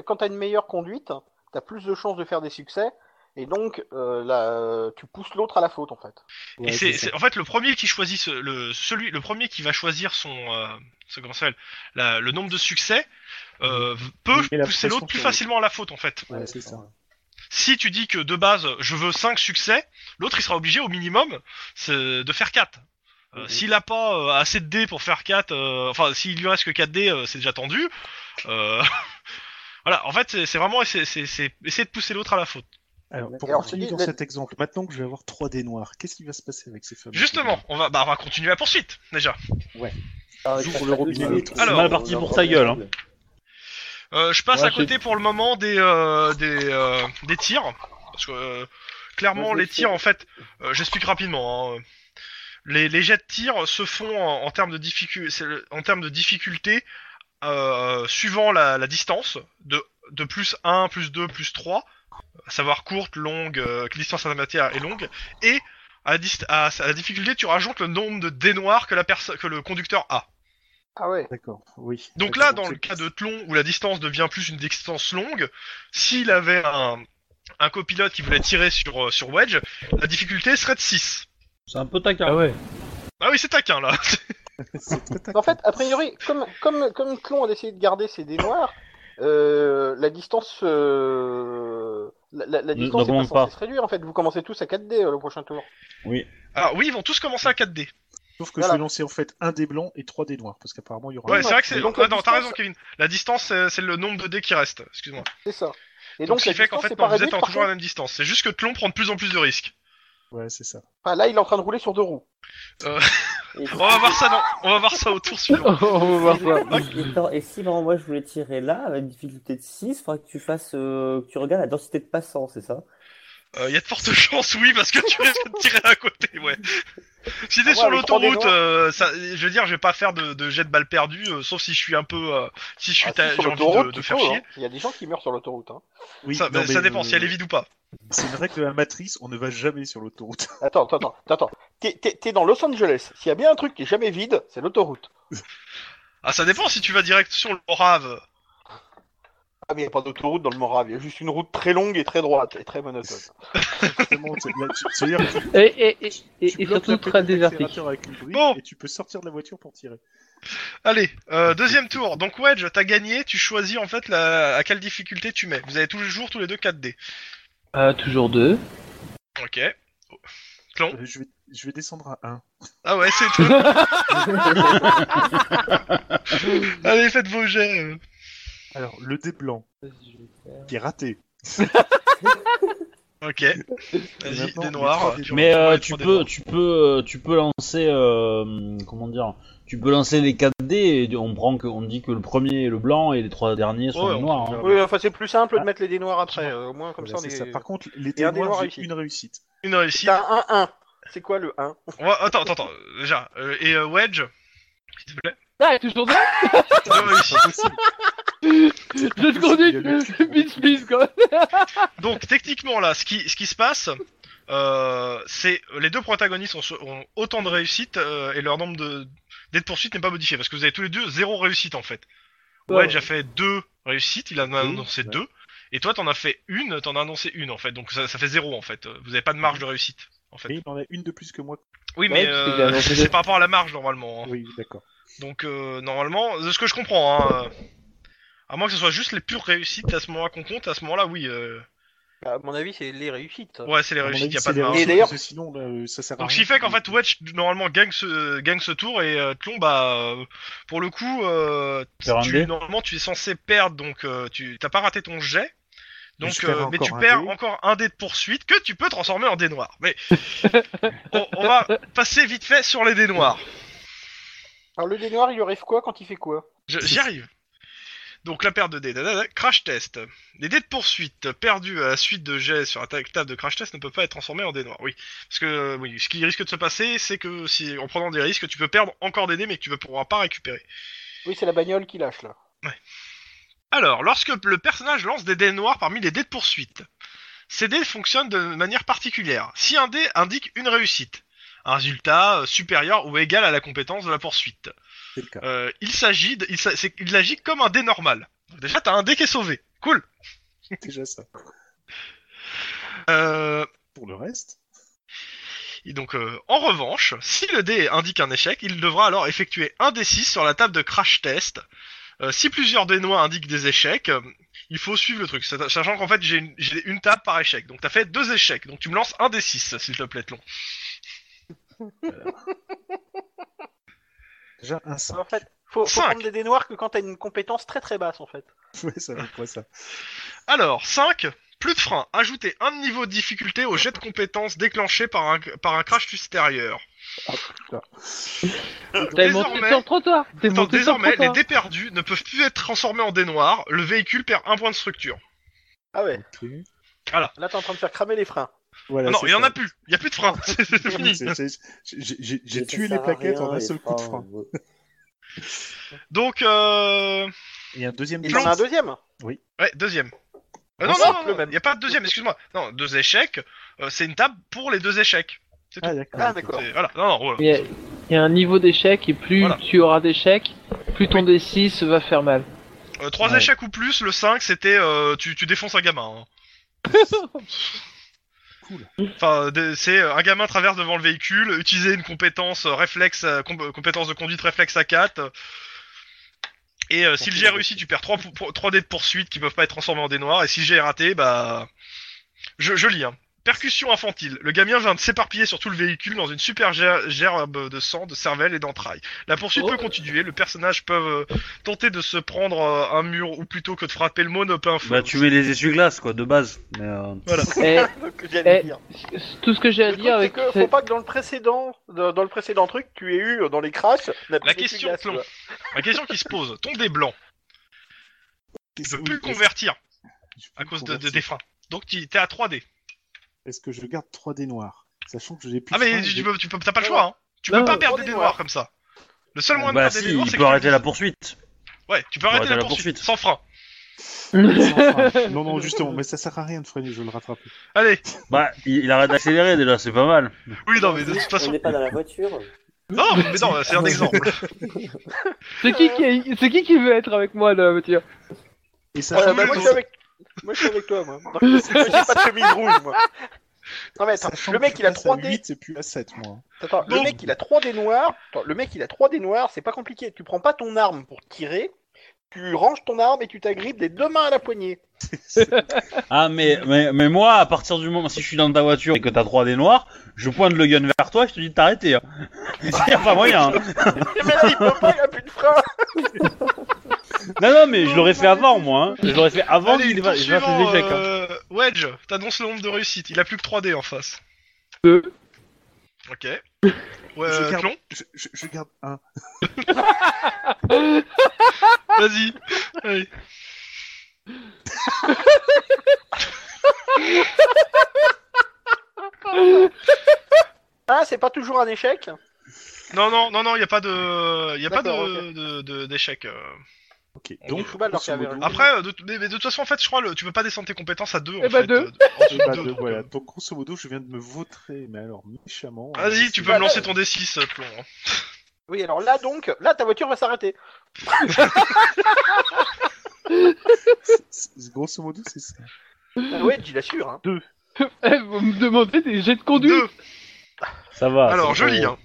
quand t'as une meilleure conduite, t'as plus de chances de faire des succès, et donc euh, là, tu pousses l'autre à la faute en fait. Ouais, Et c'est, c'est en fait le premier qui choisit ce- le celui le premier qui va choisir son euh, ce comment ça s'appelle la- le nombre de succès euh, peut Il met la pousser pression l'autre plus sur l'autre. facilement à la faute en fait. Ouais, c'est ça. Si tu dis que de base je veux 5 succès, l'autre il sera obligé au minimum c'est de faire 4. Euh, Mhm. S'il a pas euh, assez de dés pour faire 4, euh, enfin s'il lui reste que 4 dés, euh, c'est déjà tendu. Euh, <laughs> voilà, en fait c'est, c'est vraiment c'est, c'est, c'est essayer de pousser l'autre à la faute. Alors, pour Et alors, continuer je dans cet exemple, maintenant que je vais avoir 3 dés noirs, qu'est-ce qui va se passer avec ces fameux Justement, on va bah, on va continuer la poursuite déjà. Ah, J'ouvre ça le fait robinet, deux, et tout. deux, C'est mal parti pour ta gueule, deux. Euh, je passe Ouais, à côté pour le moment des euh, des euh, des tirs parce que euh, clairement les le tirs en fait, euh, j'explique rapidement. hein, les, les jets de tir se font en, en termes de difficulté, en termes de difficulté euh, suivant la, la distance de de plus 1, plus 2, plus 3, à savoir courte, longue, euh, distance intermédiaire et longue, et à la, dist- à, à la difficulté tu rajoutes le nombre de dés noirs que la que le conducteur a. Ah ouais. D'accord, oui. Donc là, dans le cas de Tlon, où la distance devient plus une distance longue, s'il avait un, un copilote qui voulait tirer sur, euh, sur Wedge, la difficulté serait de 6. C'est un peu taquin. Ah ouais. Ah oui, c'est taquin là. <laughs> c'est très taquin. En fait, a priori, comme comme comme Clon a décidé de garder ses dés noirs, euh, la distance, euh, la, la, la Ne- distance est pas se réduire. En fait, vous commencez tous à 4 dés euh, le prochain tour. Oui. Alors oui, ils vont tous commencer à 4D. Sauf que Voilà. je vais lancer en fait un dé blanc et trois dés noirs, parce qu'apparemment il y aura Ouais, un- c'est vrai que c'est... donc Ah la non, t'as distance- raison Kevin. La distance, c'est le nombre de dés qui reste. Excuse-moi. C'est ça. Et Donc, donc, ce qui fait qu'en distance fait, non, pas vous êtes toujours à la même distance. C'est juste que Tlon prend de plus en plus de risques. Ouais, c'est ça. Enfin, là, il est en train de rouler sur deux roues. Et <laughs> On va voir ça, non On va voir ça au tour suivant. <laughs> On va voir ça. Et, attends, et si vraiment moi je voulais tirer là, avec une difficulté de 6, il faudrait que tu fasses, euh, que tu regardes la densité de passants, c'est ça? Il Euh, y a de fortes chances, oui, parce que tu risques de tirer à côté, ouais. Si t'es Ah ouais, sur l'autoroute, euh, ça, je veux dire, je vais pas faire de, de jet de balle perdue, euh, sauf si je suis un peu, euh, si je suis, Ah, ta- si, sur j'ai envie de, de faire chier. hein. Il y a des gens qui meurent sur l'autoroute. Hein. Oui, ça, non, bah, mais, ça dépend si elle est euh, vide ou pas. C'est une règle de la matrice, on ne va jamais sur l'autoroute. <laughs> Attends, attends, attends, attends. T'es- T'es t'es dans Los Angeles. S'il y a bien un truc qui est jamais vide, c'est l'autoroute. Ah, ça dépend si tu vas direct sur le Morave. Ah, mais il n'y a pas d'autoroute dans le Morave. Il y a juste une route très longue et très droite et très monotone. Et, surtout très désertique. Bon. et tu peux sortir de la voiture pour tirer. Allez, euh, deuxième tour. Donc Wedge, t'as gagné, tu choisis en fait la, à quelle difficulté tu mets. Vous avez tous les jours tous les deux 4D. Euh, toujours deux. Ok. Clon. Euh, je, vais, je vais descendre à 1. Ah ouais, c'est tout. <laughs> Allez, faites vos jets. euh. Alors, le dé blanc, qui est raté. <laughs> Ok. Vas-y, des noirs. tu Mais euh, tu peux, tu peux, tu peux lancer, euh, comment dire, tu peux lancer les 4D et on prend que, on dit que le premier est le blanc et les trois derniers sont Ouais, les noirs. hein. Oui, enfin, c'est plus simple de mettre les dés noirs après. euh, au moins, comme ça, on est... ça. Par contre, les dés noirs, noir j'ai une réussite. Une réussite. T'as un 1-1. C'est quoi le 1 On va- Attends, attends, attends. Déjà. euh, et euh, Wedge, s'il te plaît. Ah, toujours deux Deux réussites. Je te conduis quoi <laughs> Donc techniquement là, ce qui, ce qui se passe, euh, c'est les deux protagonistes ont, ont autant de réussite euh, et leur nombre de de poursuite n'est pas modifié parce que vous avez tous les deux zéro réussite en fait. Ouais. Wedge a fait deux réussites, il en a annoncé ouais. deux, et toi t'en as fait une, t'en as annoncé une en fait, donc ça, ça fait zéro en fait. Vous avez pas de marge de réussite en fait. Mais il en a une de plus que moi. Oui, Ouais, mais euh, j'ai c'est par rapport à la marge normalement. hein. Oui, d'accord. Donc euh, normalement, de ce que je comprends, hein, euh, à moins que ce soit juste les pures réussites à ce moment-là qu'on compte, à ce moment-là, oui. euh, Bah, à mon avis, c'est les réussites. Ouais, c'est les réussites, y a pas de marge. Et réussites, d'ailleurs- parce que sinon, là, euh, ça sert à Donc ce qui fait qu'en fait Wedge normalement gagne ce, gagne ce tour et euh, Tlon bah euh, pour le coup euh, tu, dé. normalement tu es censé perdre donc euh, tu t'as pas raté ton jet donc euh, mais tu perds dé. encore un dé de poursuite que tu peux transformer en dé noir. Mais <laughs> on, on va passer vite fait sur les dés noirs. Alors, le dé noir, il lui arrive quoi quand il fait quoi Je- J'y arrive. Donc la paire de dés, dadada, crash test. Les dés de poursuite perdus à la suite de jets sur la ta- table de crash test ne peuvent pas être transformés en dés noirs. Oui, parce que euh, oui, ce qui risque de se passer, c'est que si en prenant des risques, tu peux perdre encore des dés, mais que tu ne pourras pas récupérer. Oui, c'est la bagnole qui lâche, là. Alors, lorsque le personnage lance des dés noirs parmi les dés de poursuite, ces dés fonctionnent de manière particulière. Si un dé indique une réussite, un résultat euh, supérieur ou égal à la compétence de la poursuite, le cas. euh, il s'agit, il, agit comme un dé normal. Déjà, t'as un dé qui est sauvé. Cool. <laughs> Déjà ça. Euh, Pour le reste, et donc, euh, en revanche, si le dé indique un échec, il devra alors effectuer un dé 6 sur la table de crash test. Euh, si plusieurs dés noirs indiquent des échecs, euh, il faut suivre le truc. Sach- Sachant qu'en fait, j'ai une, une table par échec. Donc, t'as fait deux échecs. Donc, tu me lances un dé 6, s'il te plaît, Tlon. <laughs> déjà un 5. En fait, faut, faut Cinq. prendre des dés noirs que quand t'as une compétence très très basse, en fait. <laughs> Ouais, ça va quoi ça. Alors, 5, plus de frein. Ajoutez un niveau de difficulté au jet de compétences déclenché par un, par un crash extérieur. Ah putain. T'es monté Désormais- sur le trottoir. T'es Attends, monté sur le désormais, les trottoir. dés perdus ne peuvent plus être transformés en dés noirs. Le véhicule perd un point de structure. Ah ouais, Ok. là t'es en train de faire cramer les freins. Voilà, Ah non, c'est il y en a plus. Il y a plus de frein. <laughs> C'est c'est fini. C'est- c'est- J'ai tué les plaquettes en un seul coup de frein. Donc, euh... Et un deuxième Il en a un deuxième Ouais, deuxième. Euh, On non, non, non, il y a pas de deuxième, excuse-moi. Non, deux échecs, euh, c'est une table pour les deux échecs. Ah d'accord. Ah d'accord. C'est- Voilà, non, non, voilà. Il y, a, il y a un niveau d'échec et plus Voilà. tu auras d'échecs, plus ton D6 va faire mal. Euh, trois Ouais. échecs ou plus, le 5 c'était euh, tu, tu défonces un gamin. hein. <laughs> Enfin, c'est euh, un gamin traverse devant le véhicule, utiliser une compétence euh, réflexe, euh, com- compétence de conduite réflexe à 4. Et si le est réussi, tu perds 3, 3 dés de poursuite qui peuvent pas être transformés en dés noirs. Et si est raté, bah. Je, je lis, hein. Percussion infantile. Le gamin vient de s'éparpiller sur tout le véhicule dans une super ger- gerbe de sang, de cervelle et d'entrailles. La poursuite Oh. peut continuer. Le personnage peut euh, tenter de se prendre euh, un mur ou plutôt que de frapper le feu. Bah tu mets les essuie-glaces quoi de base. Mais, euh, Voilà. <laughs> <laughs> Et Eh, dire. tout ce que j'ai à Le dire c'est avec que faut pas que dans le précédent, dans dans le précédent truc, tu aies eu dans les crashs. La question. La question qui se pose, ton dé blanc, tu peux plus convertir à cause de, de convertir. tes freins. Donc tu t'es à 3D. Est-ce que je garde 3 dés noirs? Sachant que j'ai plus Ah mais tu, peux, tu peux, t'as pas le choix. Hein. Tu non, peux pas perdre des dés noirs. noirs comme ça. Le seul moyen de bah perdre des si, dés noirs, il c'est que tu arrêter le la poursuite. Ouais, tu peux arrêter arrêter la la poursuite, poursuite. sans frein. Sans frein. Non, non, justement, mais ça sert à rien de freiner, je vais le rattraper. Allez. Bah il, il arrête d'accélérer déjà, c'est pas mal. Oui, non, mais de toute On façon. n'est pas dans la voiture. Non, mais non, c'est un exemple. <laughs> C'est qui qui, est- qui qui veut être avec moi dans la voiture Et ça change bah, moi, je suis avec... moi je suis avec toi, moi. <laughs> J'ai pas de chemise rouge, moi. Non mais attends, Sachant le mec il a passe 3 à dés. 8 et plus à 7, moi. Attends, le mec il a 3 dés noirs. Attends, le mec il a 3 dés noirs, c'est pas compliqué. Tu prends pas ton arme pour tirer. Tu ranges ton arme et tu t'agrippes des deux mains à la poignée. <laughs> Ah mais, mais mais moi à partir du moment si je suis dans ta voiture et que t'as 3 dés noirs, je pointe le gun vers toi et je te dis de t'arrêter. Hein. <laughs> y a pas moyen. hein. <laughs> Mais là il peut pas, il a plus de frein. Non non mais je l'aurais fait avant moi. Hein. Je l'aurais fait avant qu'il fasse les échecs. hein. euh, Wedge, t'annonces le nombre de réussites. Il a plus que 3D en face. Deux. Ok. Ouais, Je euh, garde- Je, je- je garde un. <laughs> vas-y. Allez. <laughs> Ah, c'est pas toujours un échec? Non, non, non, non, y a pas de, y a pas de- de- d'échec. euh. Ok, On donc, Après, euh, de, mais, mais de toute façon, en fait, je crois, le, tu peux pas descendre tes compétences à deux. en Eh bah, fait, deux. euh, de Bah, deux, de- donc, voilà. euh, Donc, grosso modo, je viens de me vautrer, mais alors méchamment. Vas-y, Euh, tu peux me lancer ton D6, Tlon. hein. Oui, alors là donc, là ta voiture va s'arrêter. Grosso modo, c'est ça. Ah ouais, il assure. Hein. <laughs> Eh, Vous me demandez des jets de conduite Deux. Ça va. Alors, c'est je lis. bon. Hein.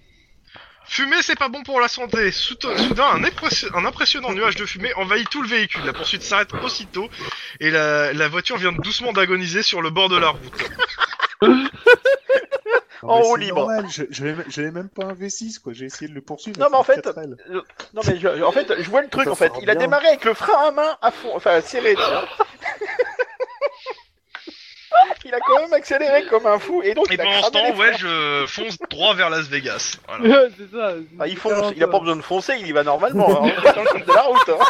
Fumer, c'est pas bon pour la santé. Soudain, un, impressi- un impressionnant nuage de fumée envahit tout le véhicule. La poursuite s'arrête aussitôt et la, la voiture vient doucement d'agoniser sur le bord de la route. Non, <laughs> En haut libre. normal, je- j'avais j'avais même pas un V6, quoi. J'ai essayé de le poursuivre. Non, mais en fait, 4L. Euh, Non mais je, en fait, je vois le truc en fait. Il a démarré avec le frein à main à fond, enfin serré. Il a quand même accéléré comme un fou et donc Et il a pendant ce temps, les ouais, je fonce droit vers Las Vegas. Voilà. c'est ça. Ah, il fonce, il a pas besoin de foncer, il y va normalement. Hein. Dans le de la route. Hein.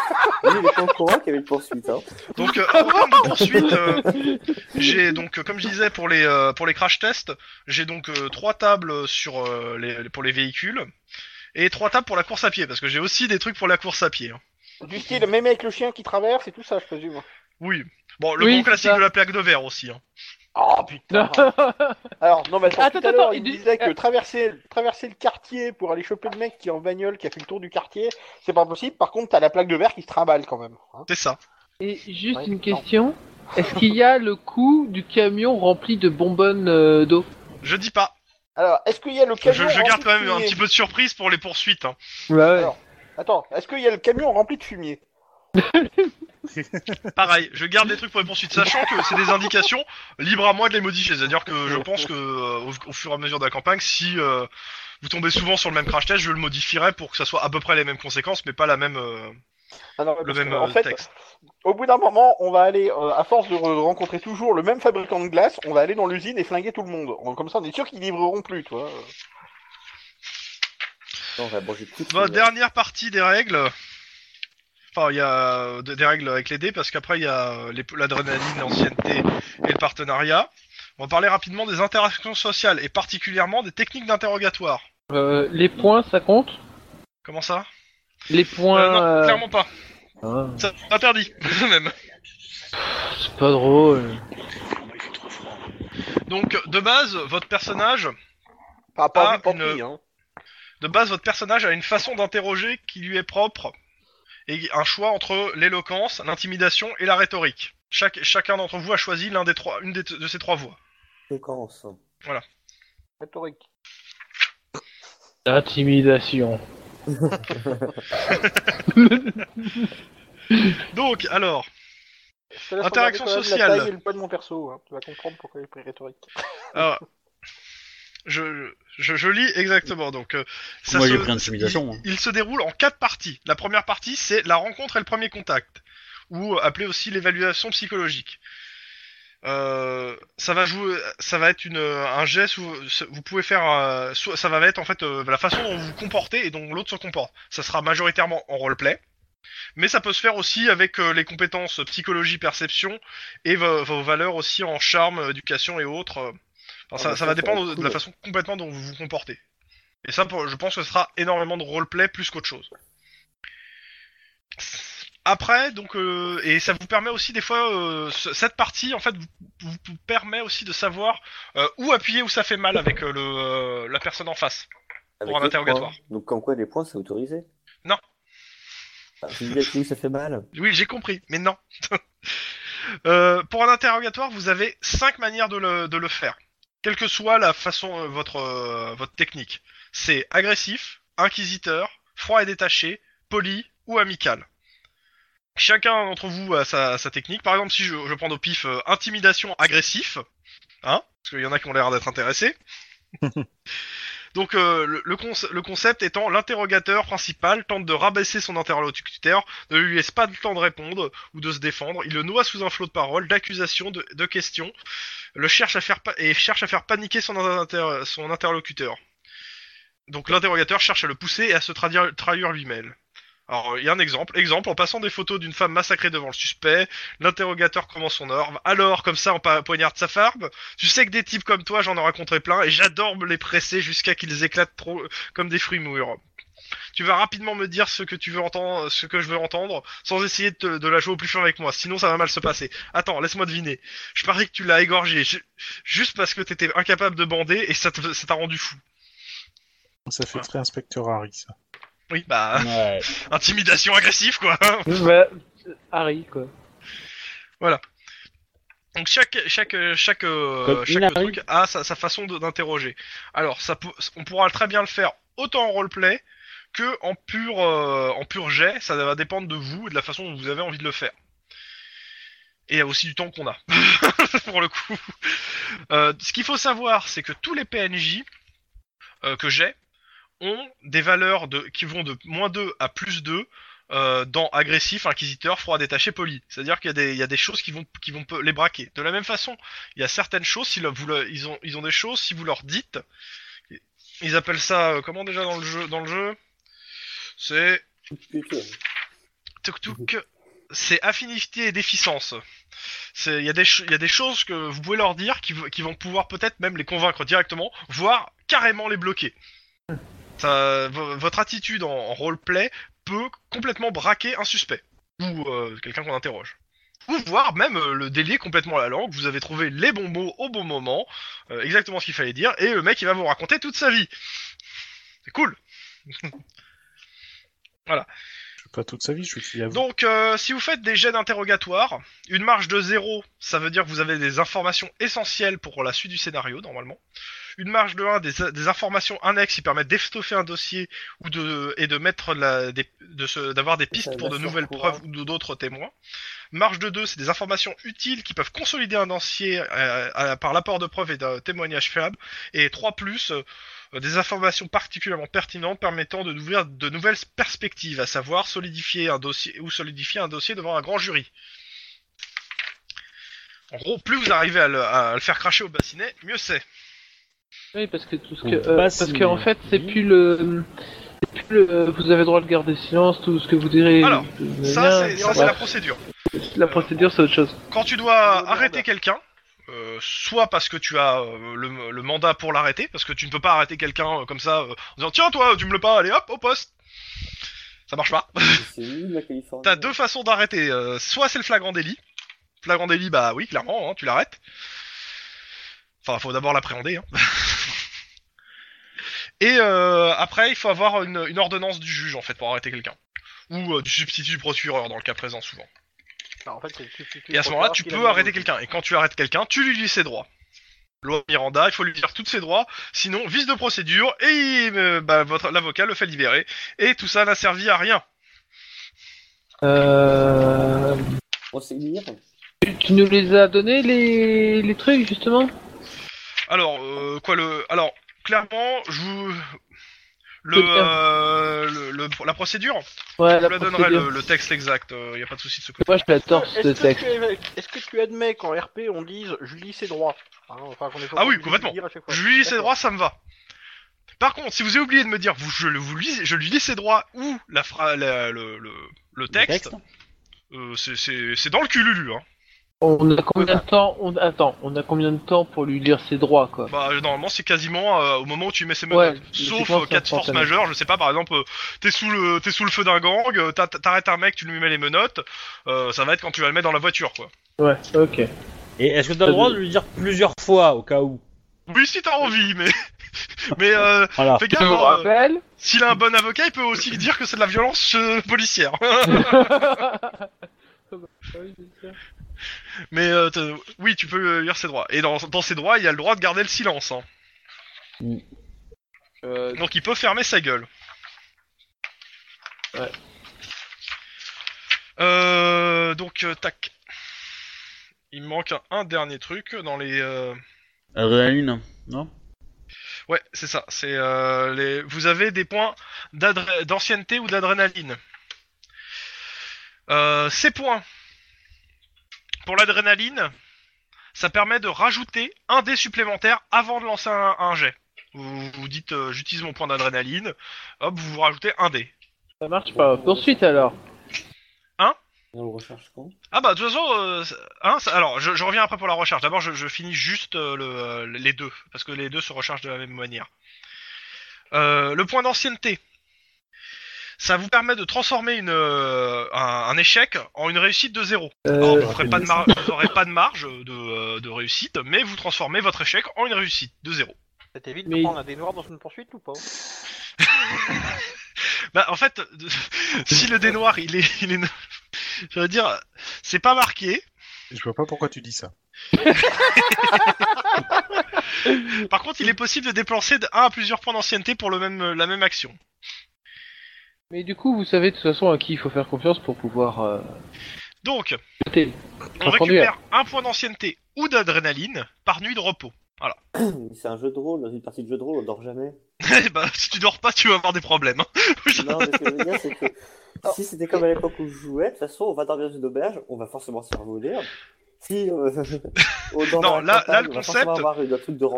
Il est pas au courant qu'il y avait une poursuite. Hein. Donc, euh, en termes de poursuite, euh, j'ai donc, euh, comme je disais pour les euh, pour les crash tests, j'ai donc euh, trois tables sur euh, les pour les véhicules et trois tables pour la course à pied parce que j'ai aussi des trucs pour la course à pied. hein. Du style, même avec le chien qui traverse et tout ça, je présume. Oui. Bon, le Oui, bon c'est classique ça. de la plaque de verre aussi. Hein. Oh <laughs> putain. Alors non mais attends, Attends, tout à attends, l'heure, il il dit- disait que traverser traverser le quartier pour aller choper le mec qui est en bagnole qui a fait le tour du quartier, c'est pas possible. Par contre, t'as la plaque de verre qui se trimballe quand même. hein. C'est ça. Et juste Ouais, une non. question. <laughs> Est-ce qu'il y a le coup du camion rempli de bonbonnes euh, d'eau? Je dis pas. Alors, est-ce qu'il y a le Je, camion je garde rempli quand même un fumier? petit peu de surprise pour les poursuites. Hein. Ouais, Alors, Attends, est-ce qu'il y a le camion rempli de fumier? <laughs> <laughs> Pareil, je garde des trucs pour les poursuites, sachant que c'est des indications libre à moi de les modifier. C'est-à-dire que je pense que euh, au, au fur et à mesure de la campagne, si euh, vous tombez souvent sur le même crash test, je le modifierai pour que ça soit à peu près les mêmes conséquences, mais pas la même euh, Ah non, le même que, en fait, texte. au bout d'un moment, on va aller, euh, à force de re- rencontrer toujours le même fabricant de glace, on va aller dans l'usine et flinguer tout le monde. On- Comme ça, on est sûr qu'ils livreront plus, toi. Non. Bah, dernière partie des règles. Enfin, il y a euh, des règles avec les dés, parce qu'après, il y a euh, l'adrénaline, l'ancienneté et le partenariat. On va parler rapidement des interactions sociales, et particulièrement des techniques d'interrogatoire. Euh, les points, ça compte? Comment ça? Les points. Euh, Non, euh, clairement pas. ah, C'est interdit, <laughs> même. c'est pas drôle. Donc, de base, votre personnage, pas pas une- pris, hein. de base, votre personnage a une façon d'interroger qui lui est propre, et un choix entre l'éloquence, l'intimidation et la rhétorique. Chaque, chacun d'entre vous a choisi l'un des trois, une des- de ces trois voies. Séquence. Rhétorique. Intimidation. <laughs> Donc, alors, Je te laisse Interaction sociale. Et le poids de mon perso, hein. tu vas comprendre pourquoi il est pris rhétorique. alors, je, je, je lis exactement. Donc, euh, ça Moi, se- j'ai pris intimidation, Il, hein. il se déroule en quatre parties. La première partie, c'est la rencontre et le premier contact, ou appelé aussi l'évaluation psychologique. Euh, ça va jouer, ça va être une, un geste où vous pouvez faire, euh, ça va être en fait euh, la façon dont vous vous comportez et dont l'autre se comporte. Ça sera majoritairement en roleplay, mais ça peut se faire aussi avec euh, les compétences psychologie, perception et vos, vos valeurs aussi en charme, éducation et autres. Enfin, Ah ça, va dépendre de la façon complètement dont vous vous comportez. Et ça, pour- je pense que ce sera énormément de roleplay plus qu'autre chose. Après, donc, euh, et ça vous permet aussi des fois, euh, ce- cette partie, en fait, vous, permet aussi de savoir euh, où appuyer où ça fait mal avec euh, le, euh, la personne en face. Avec Pour un interrogatoire. points. Donc, comme quoi, les points, c'est autorisé? Non. Ah, ça fait mal. Oui, j'ai compris, mais non. <laughs> Euh, pour un interrogatoire, vous avez cinq manières de le, de le faire, quelle que soit la façon, euh, votre, euh, votre technique. C'est agressif, inquisiteur, froid et détaché, poli ou amical. Chacun d'entre vous a sa, technique. Par exemple, si je, je prends au pif euh, intimidation agressif, hein, parce qu'il y en a qui ont l'air d'être intéressés. <laughs> Donc euh, le, le, le concept étant l'interrogateur principal tente de rabaisser son interlocuteur, ne lui laisse pas le temps de répondre ou de se défendre, il le noie sous un flot de paroles, d'accusations, de, questions, le cherche à faire et cherche à faire paniquer son, inter- son interlocuteur. Donc l'interrogateur cherche à le pousser et à se traduire, trahir lui-même. Alors, il y a un exemple. Exemple, en passant des photos d'une femme massacrée devant le suspect, l'interrogateur commence son ordre. Alors, comme ça, on poignarde sa femme. Tu sais que des types comme toi, j'en ai rencontré plein, et j'adore me les presser jusqu'à qu'ils éclatent trop comme des fruits mûrs. Tu vas rapidement me dire ce que tu veux entendre, ce que je veux entendre, sans essayer de, la jouer au plus fin avec moi. Sinon, ça va mal se passer. Attends, laisse-moi deviner. Je parie que tu l'as égorgé ju- juste parce que t'étais incapable de bander et ça t'a rendu fou. Ça fait très inspecteur Harry, ça. Oui, bah, Ouais. <laughs> intimidation agressive, quoi. Bah, Harry, quoi. Donc chaque chaque chaque euh, chaque truc a sa, sa façon de- d'interroger. Alors ça peut, on pourra très bien le faire autant en roleplay que en pur euh, en pur jet. Ça va dépendre de vous et de la façon dont vous avez envie de le faire. Et aussi du temps qu'on a <laughs> pour le coup. Euh, ce qu'il faut savoir, c'est que tous les PNJ euh, que j'ai ont des valeurs de qui vont de moins 2 à plus 2 euh, dans agressif, inquisiteur, froid, détaché, poli. C'est-à-dire qu'il y a des, il y a des choses qui vont, qui vont les braquer. De la même façon, il y a certaines choses, si le- vous le- ils, ont, ils ont des choses, si vous leur dites, ils appellent ça, euh, comment déjà dans le jeu, dans le jeu? C'est c'est affinité et déficience. C'est, il y y a des choses que vous pouvez leur dire qui, qui vont pouvoir peut-être même les convaincre directement, voire carrément les bloquer. Votre attitude en, en roleplay peut complètement braquer un suspect ou euh, quelqu'un qu'on interroge. Ou voire même euh, le délier complètement la langue. Vous avez trouvé les bons mots au bon moment, euh, exactement ce qu'il fallait dire, et le mec il va vous raconter toute sa vie. C'est cool. <laughs> Pas toute sa vie, je suis à vous. Donc, euh, si vous faites des jets d'interrogatoire, une marge de 0, ça veut dire que vous avez des informations essentielles pour la suite du scénario, normalement. Une marge de 1, des, des informations annexes qui permettent d'estoffer un dossier ou de, et de mettre la, des, de se- d'avoir des pistes pour de nouvelles courant. preuves ou de- d'autres témoins. Marge de 2, c'est des informations utiles qui peuvent consolider un dossier euh, à- par l'apport de preuves et d'un témoignage fiable. Et 3 plus, euh, des informations particulièrement pertinentes permettant de d'ouvrir de nouvelles perspectives, à savoir solidifier un dossier ou solidifier un dossier devant un grand jury. En gros, plus vous arrivez à le, à le faire cracher au bassinet, mieux c'est. Oui, parce que tout ce que, euh, parce que en fait, c'est plus le, c'est plus le, vous avez le droit de garder silence, tout ce que vous direz. Alors, euh, Ça, c'est ça, c'est bref. la procédure. la procédure, c'est autre chose. Quand tu dois arrêter quelqu'un, euh, soit parce que tu as euh, le, le mandat pour l'arrêter, parce que tu ne peux pas arrêter quelqu'un euh, comme ça en disant tiens toi tu me le pas, allez hop au poste. Ça marche pas. <laughs> T'as deux façons d'arrêter. soit c'est le flagrant délit. Flagrant délit, bah oui, clairement, hein, tu l'arrêtes. Enfin, faut d'abord l'appréhender. Hein. <laughs> Et euh, après, il faut avoir une, une ordonnance du juge en fait pour arrêter quelqu'un. Ou euh, du substitut du procureur dans le cas présent souvent. En fait, c'est Et à ce moment-là, tu peux arrêter quelqu'un. Et quand tu arrêtes quelqu'un, tu lui dis ses droits. Loi Miranda, il faut lui dire tous ses droits, sinon vice de procédure et euh, bah, votre l'avocat le fait libérer. Et tout ça n'a servi à rien. Euh, tu, tu nous les as donnés les, les trucs justement? Alors, euh, quoi le Alors, clairement, je vous le, euh, le, le- la procédure. Ouais, je la vous la donnerai le, le texte exact. Il y a pas de souci de ce côté. Moi, je l'adore Est-ce ce que, texte. tu admets- est-ce que tu admets qu'en RP on dise je lis ses droits Hein, enfin, qu'on est pas Ah oui, obligé de complètement. le dire à chaque fois. Je lui lis ses D'accord. droits, ça me va. Par contre, si vous avez oublié de me dire, vous, je, le- vous lis, je lui lis ses droits ou la, fra- la- le, le, le texte, euh, c'est- c'est c'est dans le cululu. Hein. On a combien de temps on... Attends, on a combien de temps pour lui lire ses droits quoi? Bah, euh, normalement, c'est quasiment euh, au moment où tu mets ses Ouais, menottes. Sauf euh, cas de force instantanée. majeure, je sais pas, par exemple, euh, t'es sous le t'es sous le feu d'un gang, euh, t'a- t'arrêtes un mec, tu lui mets les menottes, euh, ça va être quand tu vas le mettre dans la voiture, quoi. Ouais, ok. Et est-ce que t'as le droit de lui dire plusieurs fois au cas où? Oui, si t'as envie, mais <laughs> mais euh, Voilà. fais gaffe. hein. S'il a un bon avocat, il peut aussi dire que c'est de la violence euh, policière. <laughs> <laughs> Oui, c'est ça. Mais euh, oui, tu peux euh, lire ses droits. Et dans, dans ses droits, il y a le droit de garder le silence. Hein. Euh, Donc il peut fermer sa gueule. Ouais. Euh, donc euh, tac. Il me manque un, un dernier truc dans les. euh, Adrénaline, non? Ouais, c'est ça. C'est euh, les. Vous avez des points d'adré- d'ancienneté ou d'adrénaline. Euh, ces points pour l'adrénaline, ça permet de rajouter un dé supplémentaire avant de lancer un, un jet. Vous vous dites, euh, j'utilise mon point d'adrénaline. Hop, vous vous rajoutez un dé. Ça marche pas. Poursuite alors. On le recherche quand? Ah bah de toute façon, euh, hein, ça- alors je, je reviens après pour la recherche. D'abord, je, je finis juste euh, le, euh, les deux parce que les deux se rechargent de la même manière. Euh, le point d'ancienneté, ça vous permet de transformer une, euh, un, un échec en une réussite de zéro. Alors, Euh, vous n'aurez pas de mar- vous aurez pas de marge de, euh, de réussite, mais vous transformez votre échec en une réussite de zéro. ça t'évite Mais- de prendre un dé noir dans une poursuite ou pas? <laughs> Bah en fait, <laughs> si le dé noir il est, il est, je veux dire, c'est pas marqué. Je vois pas pourquoi tu dis ça. <laughs> Par contre, il est possible de déplacer de 1 à plusieurs points d'ancienneté pour le même, la même action. Mais du coup, vous savez de toute façon à qui il faut faire confiance pour pouvoir euh, Donc, on récupère un point d'ancienneté ou d'adrénaline par nuit de repos. <coughs> C'est un jeu de rôle, dans une partie de jeu de rôle, on dort jamais. Eh bah, si tu dors pas, tu vas avoir des problèmes. hein. <laughs> Non, mais ce que je veux dire, c'est que si c'était comme à l'époque où je jouais, de toute façon, on va dormir dans une auberge, on va forcément se faire voler. Si euh, <laughs> Non, là- là, le concept-.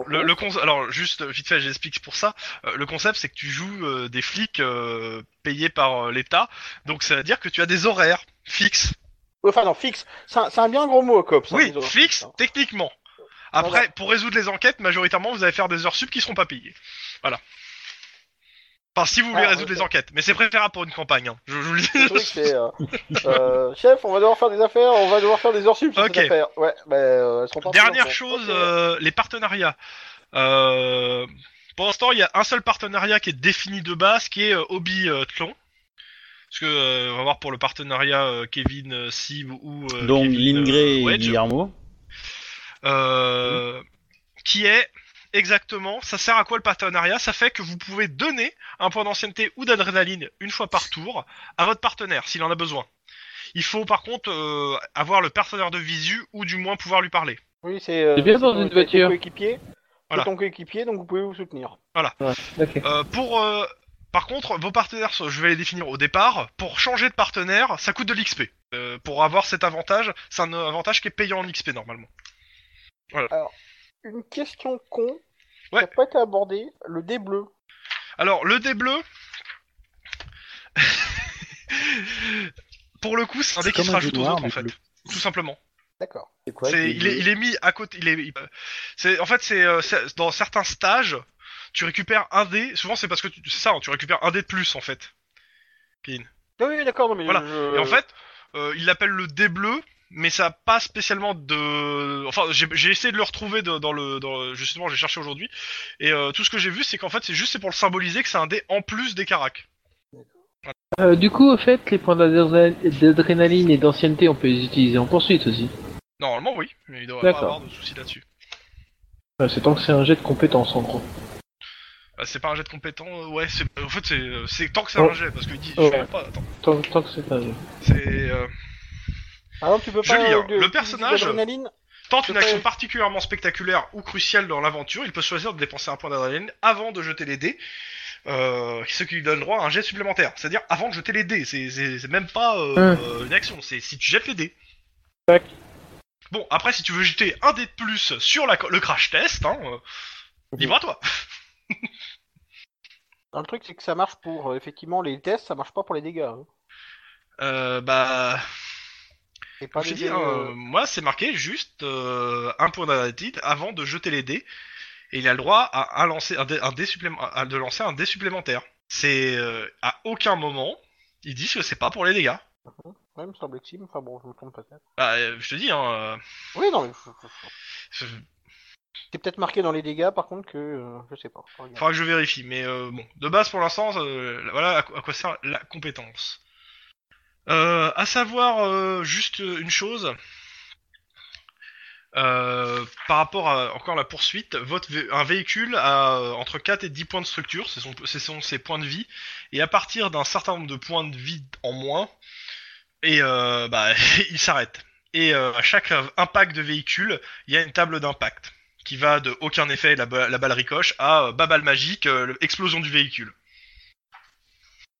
Le, alors juste vite fait, j'explique pour ça. Euh, le concept, c'est que tu joues euh, des flics payés par l'État, donc ça veut dire que tu as des horaires fixes. Enfin, non, fixe. C'est un, bien gros mot, cop. ça, oui, hein. techniquement. Après, Voilà. pour résoudre les enquêtes, majoritairement, vous allez faire des heures sup qui seront pas payées. Voilà. Enfin, si vous voulez Ah, résoudre les enquêtes, mais c'est préférable pour une campagne. hein. Je, je vous le dis. Le truc, c'est. euh, euh, chef, on va devoir faire des affaires, on va devoir faire des heures sup. Ouais, bah, euh, Dernière chose, euh, les partenariats. Euh, pour l'instant, il y a un seul partenariat qui est défini de base, qui est euh, Obi euh, Tlon. Parce que euh, on va voir pour le partenariat euh, Kevin euh, Sib ou euh, Donc Kevin, Lingré euh, et Guillermo. euh, qui est exactement, ça sert à quoi le partenariat? Ça fait que vous pouvez donner un point d'ancienneté ou d'adrénaline une fois par tour à votre partenaire s'il en a besoin. Il faut par contre euh, avoir le partenaire de visu ou du moins pouvoir lui parler. Oui, c'est. euh, bien dans une voiture. coéquipier. Voilà. C'est ton coéquipier, donc vous pouvez vous soutenir. Ok. Euh, pour euh, par contre, vos partenaires, je vais les définir au départ. Pour changer de partenaire, ça coûte de l'XP. Euh, pour avoir cet avantage, c'est un avantage qui est payant en XP normalement. Une question con qui Ouais. n'a pas été abordée, le dé bleu. Alors, le dé bleu, <laughs> pour le coup, c'est un dé qui se rajoute aux autres en fait, bleu. tout simplement. D'accord. C'est quoi C'est- le il, est, il est mis à côté. Il est, il- c'est, en fait, c'est, euh, c'est- dans certains stages, tu récupères un dé. Souvent, c'est parce que tu, c'est ça, hein, tu récupères un dé de plus en fait. Ah oui, d'accord, mais. Voilà. je- Et en fait, euh, il l'appelle le dé bleu, mais ça a pas spécialement de. Enfin, j'ai, essayé de le retrouver de- dans le, dans le- justement, j'ai cherché aujourd'hui, et euh, tout ce que j'ai vu, c'est qu'en fait, c'est juste c'est pour le symboliser que c'est un dé en plus des caracs. Euh, du coup, au fait, les points d'adré- d'adrénaline et d'ancienneté, on peut les utiliser en poursuite aussi. Normalement, oui, mais il devrait pas avoir de soucis là-dessus. Ouais, c'est tant que c'est un jet de compétence en gros. Euh, c'est pas un jet de compétent, euh, ouais, c'est, en fait, c'est, euh, c'est tant que c'est Oh. un jet, parce qu'il dit, Oh. je pas, attends, Tant, tant que c'est un jet. c'est. euh, Par exemple, tu peux Je pas. lis, hein. euh, Le personnage- Tente une action particulièrement spectaculaire ou cruciale dans l'aventure, il peut choisir de dépenser un point d'adrénaline avant de jeter les dés, euh, ce qui lui donne droit à un jet supplémentaire. C'est-à-dire avant de jeter les dés, c'est- même pas euh, une action, c'est si tu jettes les dés. Tac. Bon, après si tu veux jeter un dé de plus sur la, le crash test, hein, euh, libre à toi. <laughs> Le truc, c'est que ça marche pour euh, effectivement les tests, ça marche pas pour les dégâts. hein. Euh, bah, Pas je hein, euh, euh, moi c'est marqué juste euh, un point d'adrénaline avant de jeter les dés, et il a le droit à, lancer un dé, un dé supplément- à- de lancer un dé supplémentaire. C'est euh, à aucun moment ils disent que c'est pas pour les dégâts. Ouais, me semble-t-il. Enfin bon, je me trompe peut-être. Bah, je te dis, hein, Oui, non, mais. je- C'est peut-être marqué dans les dégâts, par contre, que. euh, je sais pas. Faudra que je vérifie, mais euh, bon, de base pour l'instant, euh, voilà à quoi sert la compétence. Euh, à savoir euh, juste une chose. Euh, par rapport à encore la poursuite, un véhicule a euh, entre 4 et 10 points de structure, ce sont, ses points de vie, et à partir d'un certain nombre de points de vie en moins, et euh, <laughs> bah, il s'arrête. Et euh, à chaque impact de véhicule, il y a une table d'impact qui va de aucun effet, la, la balle ricoche, à babal magique, euh, le- explosion du véhicule.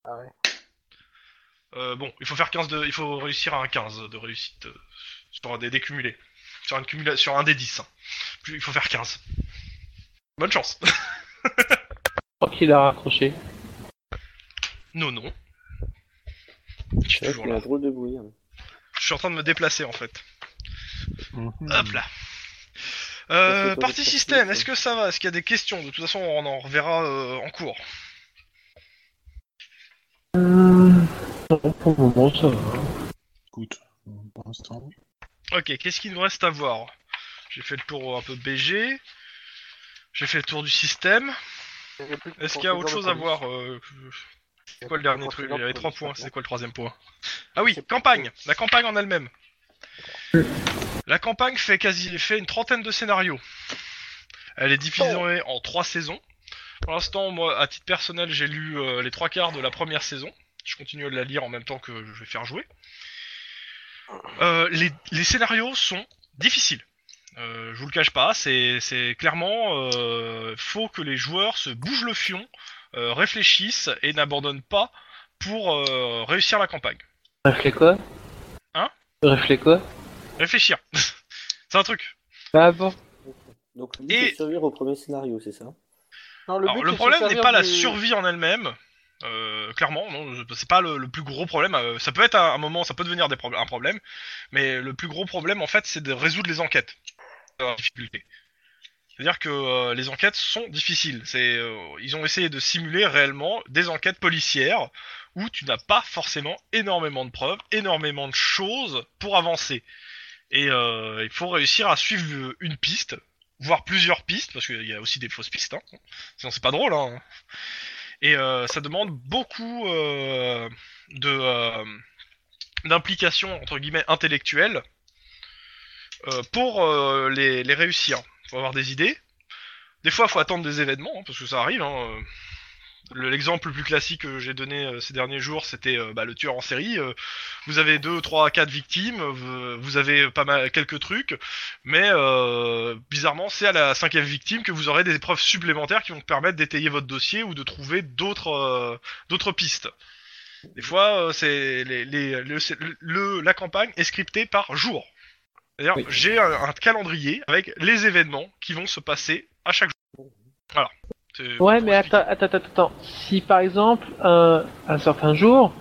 Ah ouais. Euh, bon, il faut faire 15 de, il faut réussir à un 15 de réussite euh, sur des décumulés. Sur, une cumula- sur un des 10. hein. Plus- Il faut faire 15. Bonne chance. <laughs> Je crois qu'il a raccroché. non, non. Je suis toujours là. un drôle de bruit. hein. Je suis en train de me déplacer en fait. Mhm. Hop là. Euh, partie système, est-ce que ça va? Est-ce qu'il y a des questions? De toute façon, on en reverra euh, en cours. Non, pour le moment, ça va. Écoute, pour l'instant. Ok, qu'est-ce qu'il nous reste à voir J'ai fait le tour un peu BG. J'ai fait le tour du système. Est-ce qu'il y a autre chose à voir euh. C'est quoi le dernier truc Il y avait trois points, c'est quoi le troisième point Ah oui, campagne La campagne en elle-même La campagne fait quasi fait une trentaine de scénarios. Elle est divisée en trois saisons. Pour l'instant, moi, à titre personnel, j'ai lu euh, les trois quarts de la première saison. Je continue de la lire en même temps que je vais faire jouer. Euh, les, les scénarios sont difficiles. Euh, je vous le cache pas, c'est clairement euh, faut que les joueurs se bougent le fion, euh, réfléchissent et n'abandonnent pas pour euh, réussir la campagne. Réfléchis quoi? Hein? Réfléchis quoi? Réfléchir, <laughs> c'est un truc. Ah bon? Donc, Et- survivre au premier scénario, c'est ça? Non, Alors, but, le problème n'est pas la survie en elle-même. Euh, clairement, non, c'est pas le, le plus gros problème. euh, ça peut être à un moment, ça peut devenir des un problème, mais le plus gros problème en fait, c'est de résoudre les enquêtes. Euh, difficulté. C'est-à-dire que les enquêtes sont difficiles. C'est, euh, ils ont essayé de simuler réellement des enquêtes policières où tu n'as pas forcément énormément de preuves, énormément de choses pour avancer. Et euh, il faut réussir à suivre une piste, voire plusieurs pistes, parce qu'il y a aussi des fausses pistes. Hein. Sinon c'est pas drôle. Hein. Et euh, ça demande beaucoup euh, de euh, entre guillemets intellectuelle euh, pour euh, les, les réussir. Faut avoir des idées. Des fois, faut attendre des événements hein, parce que ça arrive. Hein. Euh, le- L'exemple le plus classique que j'ai donné euh, ces derniers jours, c'était euh, bah, le tueur en série. Euh, vous avez deux, trois, quatre victimes, vous, vous avez pas mal quelques trucs, mais euh, bizarrement, c'est à la cinquième victime que vous aurez des preuves supplémentaires qui vont permettre d'étayer votre dossier ou de trouver d'autres euh, d'autres pistes. Des fois, euh, c'est les, les, le, le- la campagne est scriptée par jour. C'est-à-dire, Oui. j'ai un, un calendrier avec les événements qui vont se passer à chaque jour. Voilà. Ouais, mais attends, attends, attends, attends. Si par exemple, un, un certain jour,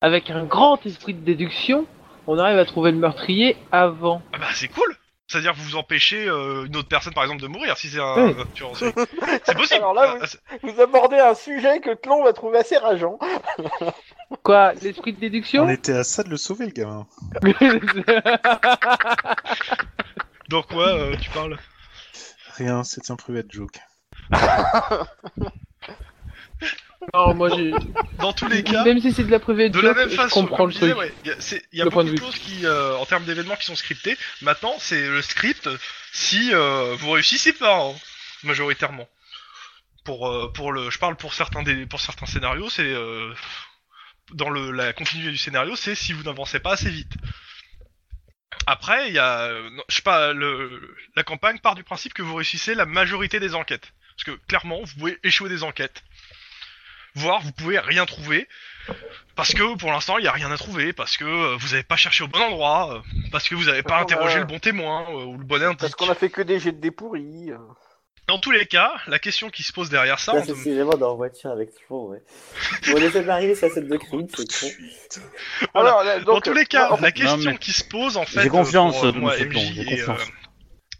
avec un grand esprit de déduction, on arrive à trouver le meurtrier avant. Ah bah c'est cool C'est-à-dire que vous empêchez euh, une autre personne par exemple de mourir si c'est un Oui. série. <laughs> C'est possible Alors là, Ah, Vous abordez un sujet que Tlon va trouver assez rageant. <laughs> Quoi L'esprit de déduction On était à ça de le sauver, le gamin. <laughs> Dans quoi euh, tu parles Rien, c'est un private joke. Non, moi j'ai. Dans tous les cas, Même si c'est de la privée de la même façon, je comprends le truc. ouais, il y a, c'est- il y a Le point de beaucoup de vue. choses qui, euh, en termes d'événements qui sont scriptés. Maintenant, c'est le script si euh, vous réussissez pas, hein, majoritairement. Pour, euh, pour le, je parle pour certains des, pour certains scénarios, c'est euh, dans le, la continuité du scénario, c'est si vous n'avancez pas assez vite. Après, il y a, non, je sais pas, le, la campagne part du principe que vous réussissez la majorité des enquêtes, parce que clairement, vous pouvez échouer des enquêtes, voire vous pouvez rien trouver, parce que pour l'instant, il n'y a rien à trouver, parce que euh, vous n'avez pas cherché au bon endroit, euh, parce que vous n'avez pas Parce qu'on a- interrogé le bon témoin euh, ou le bon indice. Parce qu'on a fait que des jets de dés pourris. euh. Dans tous les cas, la question qui se pose derrière ça, on c'est si vraiment dans la voiture avec Tlon, ouais. <laughs> Bon, les scènes d'arrivée sur la scène de crime, c'est con. Voilà. Alors, là, dans tous les cas, en fait, la question mais- qui se pose en fait, J'ai euh, confiance, pour, euh, euh, moi, monsieur MJ, Plon, j'ai et, confiance.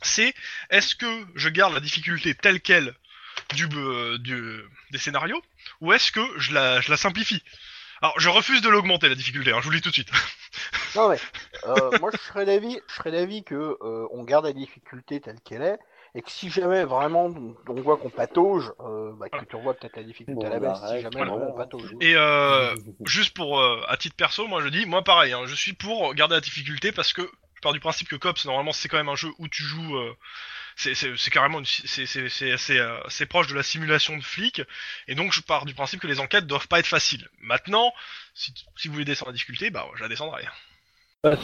c'est est-ce que je garde la difficulté telle quelle du, euh, du des scénarios, ou est-ce que je la, je la simplifie? Alors, je refuse de l'augmenter la difficulté. Hein, je vous le dis tout de suite. <laughs> Non mais euh, moi je serais d'avis, je serais d'avis que euh, on garde la difficulté telle qu'elle est et que si jamais vraiment on voit qu'on patauge, euh, bah, que tu revois peut-être la difficulté Bon, à la bah, baisse si arrête, jamais voilà. vraiment on patauge. Et euh, <laughs> juste pour euh, à titre perso, moi je dis, moi pareil, hein, je suis pour garder la difficulté parce que je pars du principe que Cops normalement c'est quand même un jeu où tu joues, euh, c'est c'est c'est carrément une, c'est c'est c'est assez euh, assez proche de la simulation de flic et donc je pars du principe que les enquêtes doivent pas être faciles. Maintenant, si, si vous voulez descendre la difficulté, bah je la descendrai. Bah,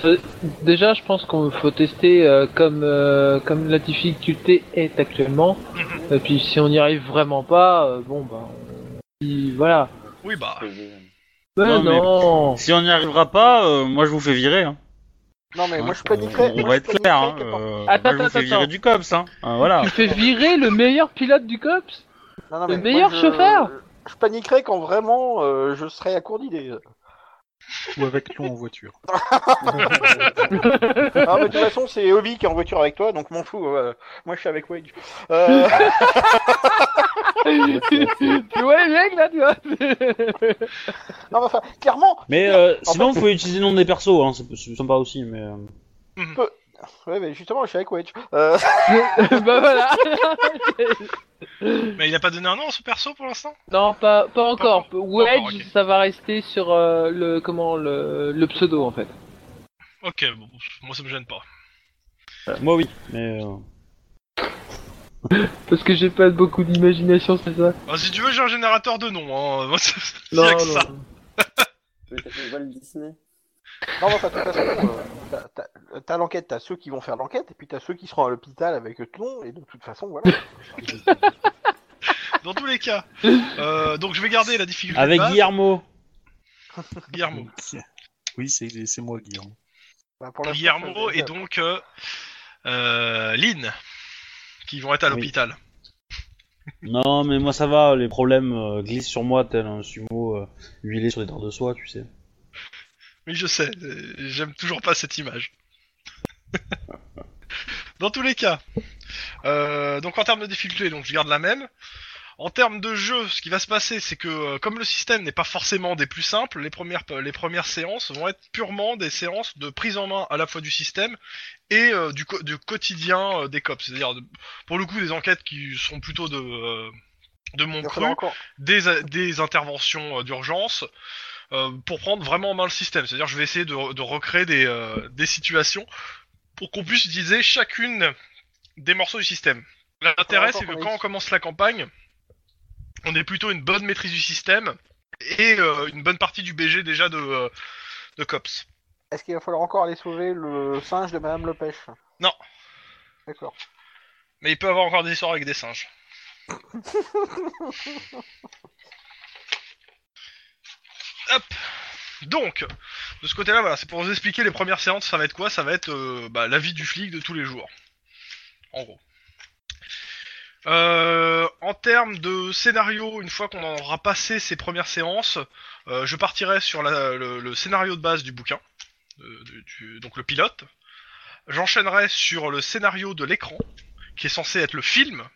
déjà, je pense qu'il faut tester euh, comme, euh, comme la difficulté est actuellement. Mhm. Et puis si on n'y arrive vraiment pas, euh, bon bah. on- voilà. Oui bah Mais Non, non, mais- Si on n'y arrivera pas, euh, moi je vous fais virer. Hein. Non mais moi je paniquerais. on, va être clair. Hein. euh, Attends, moi, je vous attends, fais virer attends. du cops. Hein. Ah, voilà. Tu fais virer le meilleur pilote du COPS Non, non, le meilleur moi, je- chauffeur Je paniquerais quand vraiment euh, je serais à court d'idées. Ou avec Tlon en voiture. <laughs> Ah, mais de toute façon, c'est Obi qui est en voiture avec toi, donc m'en fous. euh, moi, je suis avec Wage. Euh... <laughs> Tu vois les mecs là, tu vois non, mais enfin, clairement. Mais euh, En sinon, fait- faut utiliser le nom des persos. Hein. C'est c'est sympa aussi. Mais euh, Ouais, mais justement, je suis avec Wage. Euh... <laughs> Bah voilà mais il a pas donné un nom à son perso pour l'instant? Non, pas, pas encore. Pas encore, Wedge, ça va rester sur euh, le comment le, le pseudo en fait. Ok, bon, moi ça me gêne pas. Moi oui, mais euh, <laughs> Parce que j'ai pas beaucoup d'imagination, c'est ça? Ah, si tu veux, j'ai un générateur de noms. Hein. <laughs> Non, non. ça. <laughs> Tu veux taper Walt Disney? Non, toute façon, euh, t'as- t'as- t'as l'enquête, t'as ceux qui vont faire l'enquête, et puis t'as ceux qui seront à l'hôpital avec Tlon, et de toute façon, voilà. Dans tous les cas. Euh, donc, je vais garder la difficulté. de avec base. Guillermo. Guillermo. Oui, c'est c'est moi, Guillaume. Bah, pour Guillermo et donc euh, euh, Lynn qui vont être à Oui. l'hôpital. Non, mais moi ça va, les problèmes euh, glissent sur moi tel un sumo euh, huilé sur des dards de soie, tu sais. Oui, je sais. euh, J'aime toujours pas cette image. <laughs> Dans tous les cas. Euh, donc en termes de difficulté, donc je garde la même. En termes de jeu, ce qui va se passer, c'est que euh, comme le système n'est pas forcément des plus simples, les premières les premières séances vont être purement des séances de prise en main à la fois du système et euh, du, co- du quotidien des cops. C'est-à-dire pour le coup des enquêtes qui sont plutôt de de mon encore. des, des interventions d'urgence euh, pour prendre vraiment en main le système. C'est-à-dire je vais essayer de, de recréer des, euh, des situations pour qu'on puisse utiliser chacune des morceaux du système. L'intérêt c'est que quand on commence la campagne, on ait plutôt une bonne maîtrise du système et euh, une bonne partie du BG déjà de, de COPS. Est-ce qu'il va falloir encore aller sauver le singe de Madame Lepêche? Non. D'accord. Mais il peut avoir encore des histoires avec des singes. <laughs> Donc, de ce côté-là, voilà, c'est pour vous expliquer les premières séances, ça va être quoi? Ça va être euh, bah, la vie du flic de tous les jours. En gros. Euh, en termes de scénario, une fois qu'on aura passé ces premières séances, euh, je partirai sur le, scénario de base du bouquin, euh, donc le pilote. J'enchaînerai sur le scénario de l'écran, qui est censé être le film,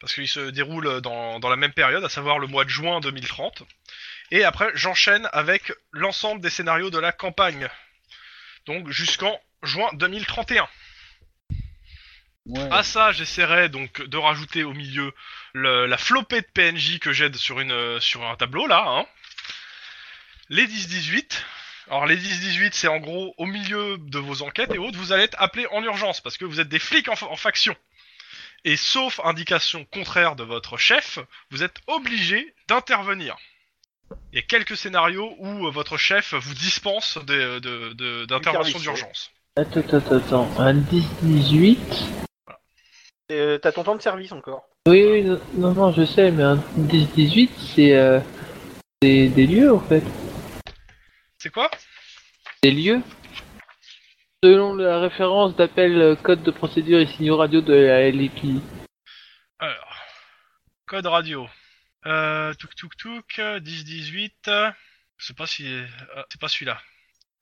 parce qu'il se déroule dans la même période, à savoir le mois de juin 2030. Et après, j'enchaîne avec l'ensemble des scénarios de la campagne, donc jusqu'en juin 2031. Ouais. À ça, j'essaierai donc de rajouter au milieu le- la flopée de PNJ que j'aide sur, une, sur un tableau là. Hein. Les 10-18. Alors les 10-18, c'est en gros au milieu de vos enquêtes et autres, vous allez être appelés en urgence parce que vous êtes des flics en, en faction. Et sauf indication contraire de votre chef, vous êtes obligé d'intervenir. Il y a quelques scénarios où euh, votre chef vous dispense de- de- d'intervention service, d'urgence. Attends, attends, attends. Un 10-18 Euh, T'as ton temps de service encore. Oui, oui, non, non, non, je sais, mais un 10-18, c'est euh, c'est des lieux, en fait. C'est quoi? Des lieux Selon la référence d'appel euh, code de procédure et signaux radio de la LEPI. Alors, code radio. Euh, touk touk touk, 10-18. euh, Je sais pas si. ah, c'est pas celui-là.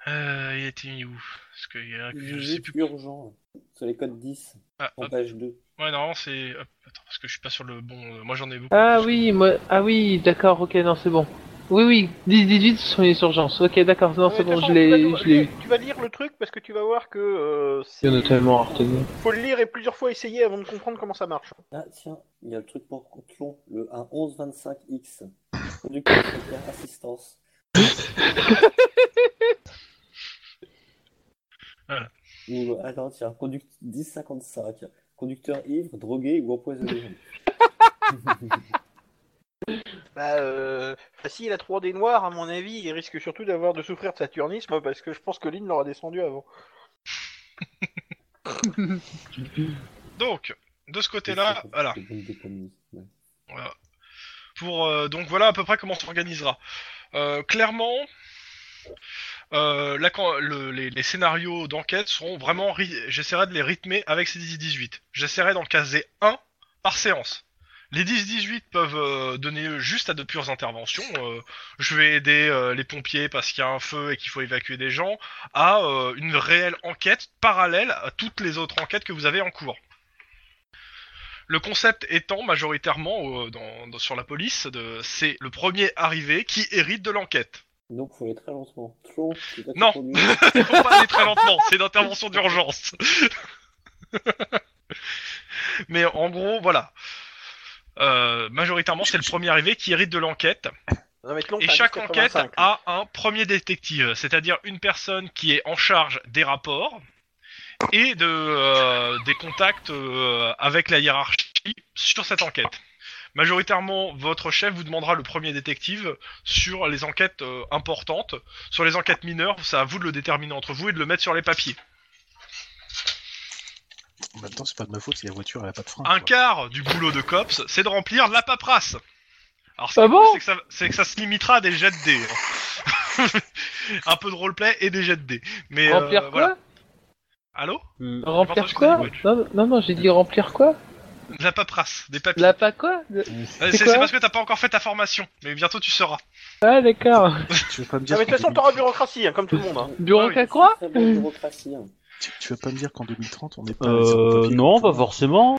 Euh, il était mis où? Parce que il y a- je sais plus. urgent. Sur les codes 10, Ah, en hop. page 2. Ouais, non, c'est. attends, parce que je suis pas sur le bon. euh, Moi j'en ai beaucoup. Ah oui, moi... ah oui, d'accord, ok, non, c'est bon. Oui, oui, 10-18 ce sont les urgences. Ok, d'accord, non, Ouais, c'est de toute bon, façon, je tu l'ai lire- je l'ai eu. Tu vas lire le truc parce que tu vas voir que euh, c'est- Il y en a tellement à retenir. faut le lire et plusieurs fois essayer avant de comprendre comment ça marche. Ah tiens, il y a le truc pour Contlon, le 1.11.25X. Conducteur secrétaire assistance. Voilà. <laughs> Ou, attends, tiens, conduct 10.55. Conducteur ivre, drogué ou empoisonné. <laughs> Bah, euh, s'il a trop des noirs, à mon avis, il risque surtout d'avoir de souffrir de saturnisme parce que je pense que Lynn l'aura descendu avant. <laughs> Donc, de ce côté-là, voilà. Voilà. Pour euh, donc voilà à peu près comment on s'organisera. Euh, clairement, euh, la can- le- les, les scénarios d'enquête seront vraiment. J'essaierai de les rythmer avec ces 10-18. J'essaierai d'en caser un par séance. Les 10-18 peuvent euh, donner lieu juste à de pures interventions. Euh, je vais aider euh, les pompiers parce qu'il y a un feu et qu'il faut évacuer des gens, à euh, une réelle enquête parallèle à toutes les autres enquêtes que vous avez en cours. Le concept étant majoritairement euh, dans, dans- sur la police, de, c'est le premier arrivé qui hérite de l'enquête. Donc faut aller très lentement. C'est toi qui Non. conduis. <laughs> Faut pas aller très lentement, c'est une intervention d'urgence. <laughs> Mais en gros, voilà. Euh, majoritairement, c'est le premier arrivé qui hérite de l'enquête. Et chaque 10,85, enquête a un premier détective, c'est-à-dire une personne qui est en charge des rapports et de euh, des contacts euh, avec la hiérarchie sur cette enquête. Majoritairement, votre chef vous demandera le premier détective sur les enquêtes euh, importantes. Sur les enquêtes mineures, c'est à vous de le déterminer entre vous et de le mettre sur les papiers. En même temps, c'est pas de ma faute si la voiture elle a pas de frein. Un quoi. quart du boulot de cops, c'est de remplir la paperasse. Alors, Ah qui est cool, bon c'est que, ça, c'est que ça se limitera à des jets de dés. hein. <laughs> Un peu de roleplay et des jets de dés. Mais euh, Remplir quoi? Voilà. Allô? J'ai pas Remplir entendu quoi? ce que t'as non, non, non, j'ai dit remplir quoi? La paperasse, des papiers. La pas quoi? Euh, c'est C'est quoi c'est parce que t'as pas encore fait ta formation, mais bientôt tu sauras. Ah d'accord. Tu veux pas me Ah, dire mais de toute façon, 2000 t'auras bureaucratie, hein, comme tout le monde. Hein. Bureau Ah oui. qu'à quoi? Bureaucratie. hein. Tu, tu veux pas me dire qu'en 2030 on est pas zéro Euh, papier non, pas forcément.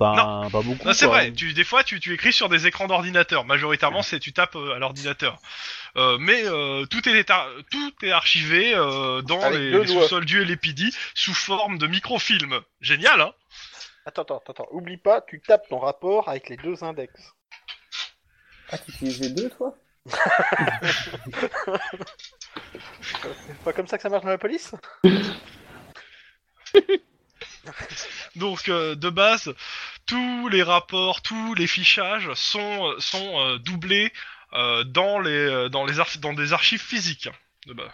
Enfin, pas beaucoup. Non, c'est vrai, tu, des fois tu, tu écris sur des écrans d'ordinateur. Majoritairement, c'est tu tapes euh, à l'ordinateur. Euh, mais euh, tout, est, tout est archivé euh, dans Avec les, sous-sols du LAPD sous forme de microfilm. Génial, hein Attends, attends, attends. Oublie pas, tu tapes ton rapport avec les deux index. Ah, tu utilises les deux, toi? <laughs> C'est pas comme ça que ça marche dans la police? <laughs> <laughs> Donc euh, de base, tous les rapports, tous les fichages sont sont euh, doublés euh, dans les dans les dans des archives physiques. De base.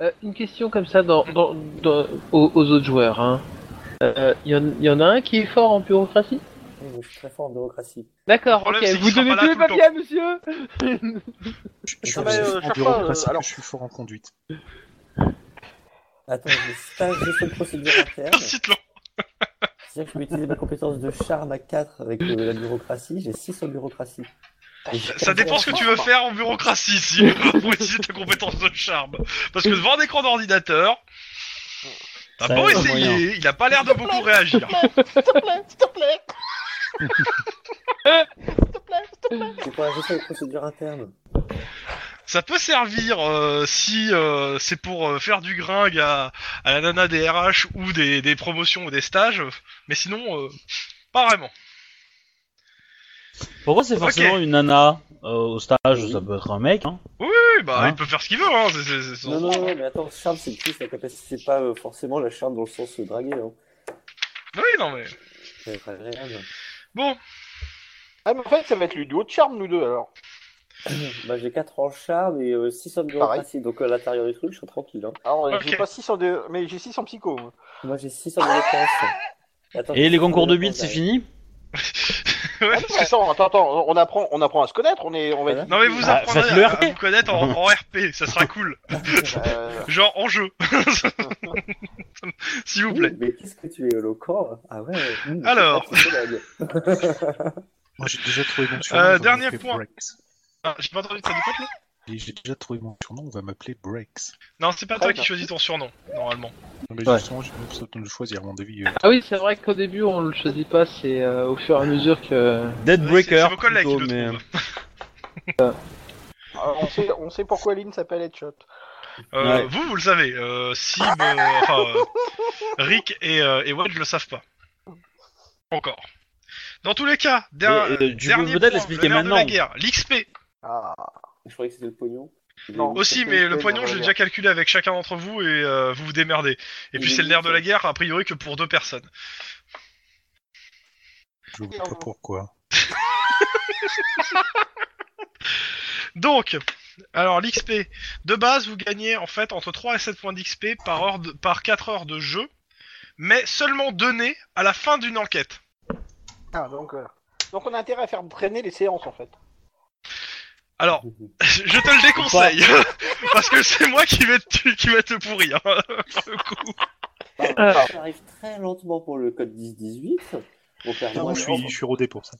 Euh, Une question comme ça dans, dans, dans- aux, aux autres joueurs. Hein. Euh, y, en, y en a un qui est fort en bureaucratie? Oui, Je suis très fort en bureaucratie. D'accord, ok. Vous donnez tous les papiers à monsieur suis en bureaucratie alors- je suis fort en conduite. Attends, j'ai stage de procédure interne. <laughs> C'est-à-dire que je peux utiliser ma compétence de charme à 4 avec euh, la bureaucratie. J'ai 6 en bureaucratie. Ça dépend ce que tu veux faire en bureaucratie ici pour <laughs> utiliser ta compétence de charme. Parce que devant un écran d'ordinateur, t'as Ça beau a moyen. il a pas l'air de beaucoup réagir. S'il te plaît, s'il te plaît C'est pour la gestion de procédure interne. Ça peut servir euh, si euh, c'est pour euh, faire du gringue à, à la nana des RH ou des, des promotions ou des stages, mais sinon, euh, pas vraiment. Pourquoi c'est forcément une nana euh, au stage Ça peut être un mec. Hein. Oui, bah Hein il peut faire ce qu'il veut, hein. Non, non, non, mais attends, charme, c'est plus la capacité, c'est pas euh, forcément la charme dans le sens euh, draguer. Hein. Oui, non mais. Agréable. Bon, Ah, mais en fait, ça va être le duo de charme, nous deux, alors. Bah, j'ai 4 en charme et 6 en bureaucratie, donc à l'intérieur du truc, je suis tranquille. Hein. Alors, Ok. j'ai pas 6 en mais j'ai 6 en psycho. moi. Moi, j'ai 6 en. Attends, Et les concours de bite, c'est fini <laughs> ouais, Ah, non, attends, attends, attends, on apprend, on apprend à se connaître, on est, on va être... Non mais vous Ah, à, à vous connaître en, en RP, ça sera <laughs> cool. Euh, <laughs> Genre en jeu. S'il vous plaît. Mais qu'est-ce que tu es éloquent Ah ouais. mmh, Alors. Moi j'ai déjà trouvé mon. Euh, dernier point. Breaks. J'ai pas entendu, t'as dit quoi Flo J'ai déjà trouvé mon surnom, on va m'appeler Breaks. Non, c'est pas toi qui choisis ton surnom, normalement. Non, mais Ouais. justement, j'ai besoin de le choisir, à mon avis. euh, Ah oui, c'est vrai qu'au début on le choisit pas, c'est euh, au fur et à mesure que. Dead C'est- Breaker. C'est vos collègues plutôt, qui le mais- trouvent. alors, on, sait, on sait pourquoi Lynn s'appelle Headshot. Euh, Ouais. Vous, vous le savez. Euh, Sib, euh, enfin, euh, Rick et, euh, et Wedge le savent pas. Encore. Dans tous les cas, der- Et, euh, tu peux dernier peut-être point, l'expliquer le nerf de la guerre, l'XP Ah, Je croyais que c'était le pognon. Non. aussi, mais le poignon, l'ai déjà calculé avec chacun d'entre vous et euh, vous vous démerdez. Et puis c'est est le nerf de la guerre, a priori que pour deux personnes. Je vois pas pourquoi. <laughs> Donc, alors l'XP, de base, vous gagnez en fait entre 3 et 7 points d'XP par, heure de- par 4 heures de jeu, mais seulement donnés à la fin d'une enquête. ah, donc, euh, donc on a intérêt à faire traîner les séances, en fait. Alors, <laughs> je te le déconseille, <laughs> parce que c'est moi qui vais te, qui vais te pourrir, hein, <laughs> pour le coup. Bah, ça arrive très lentement pour le code 10-18. Mon père, Non, moi, je suis, je suis rodé pour ça.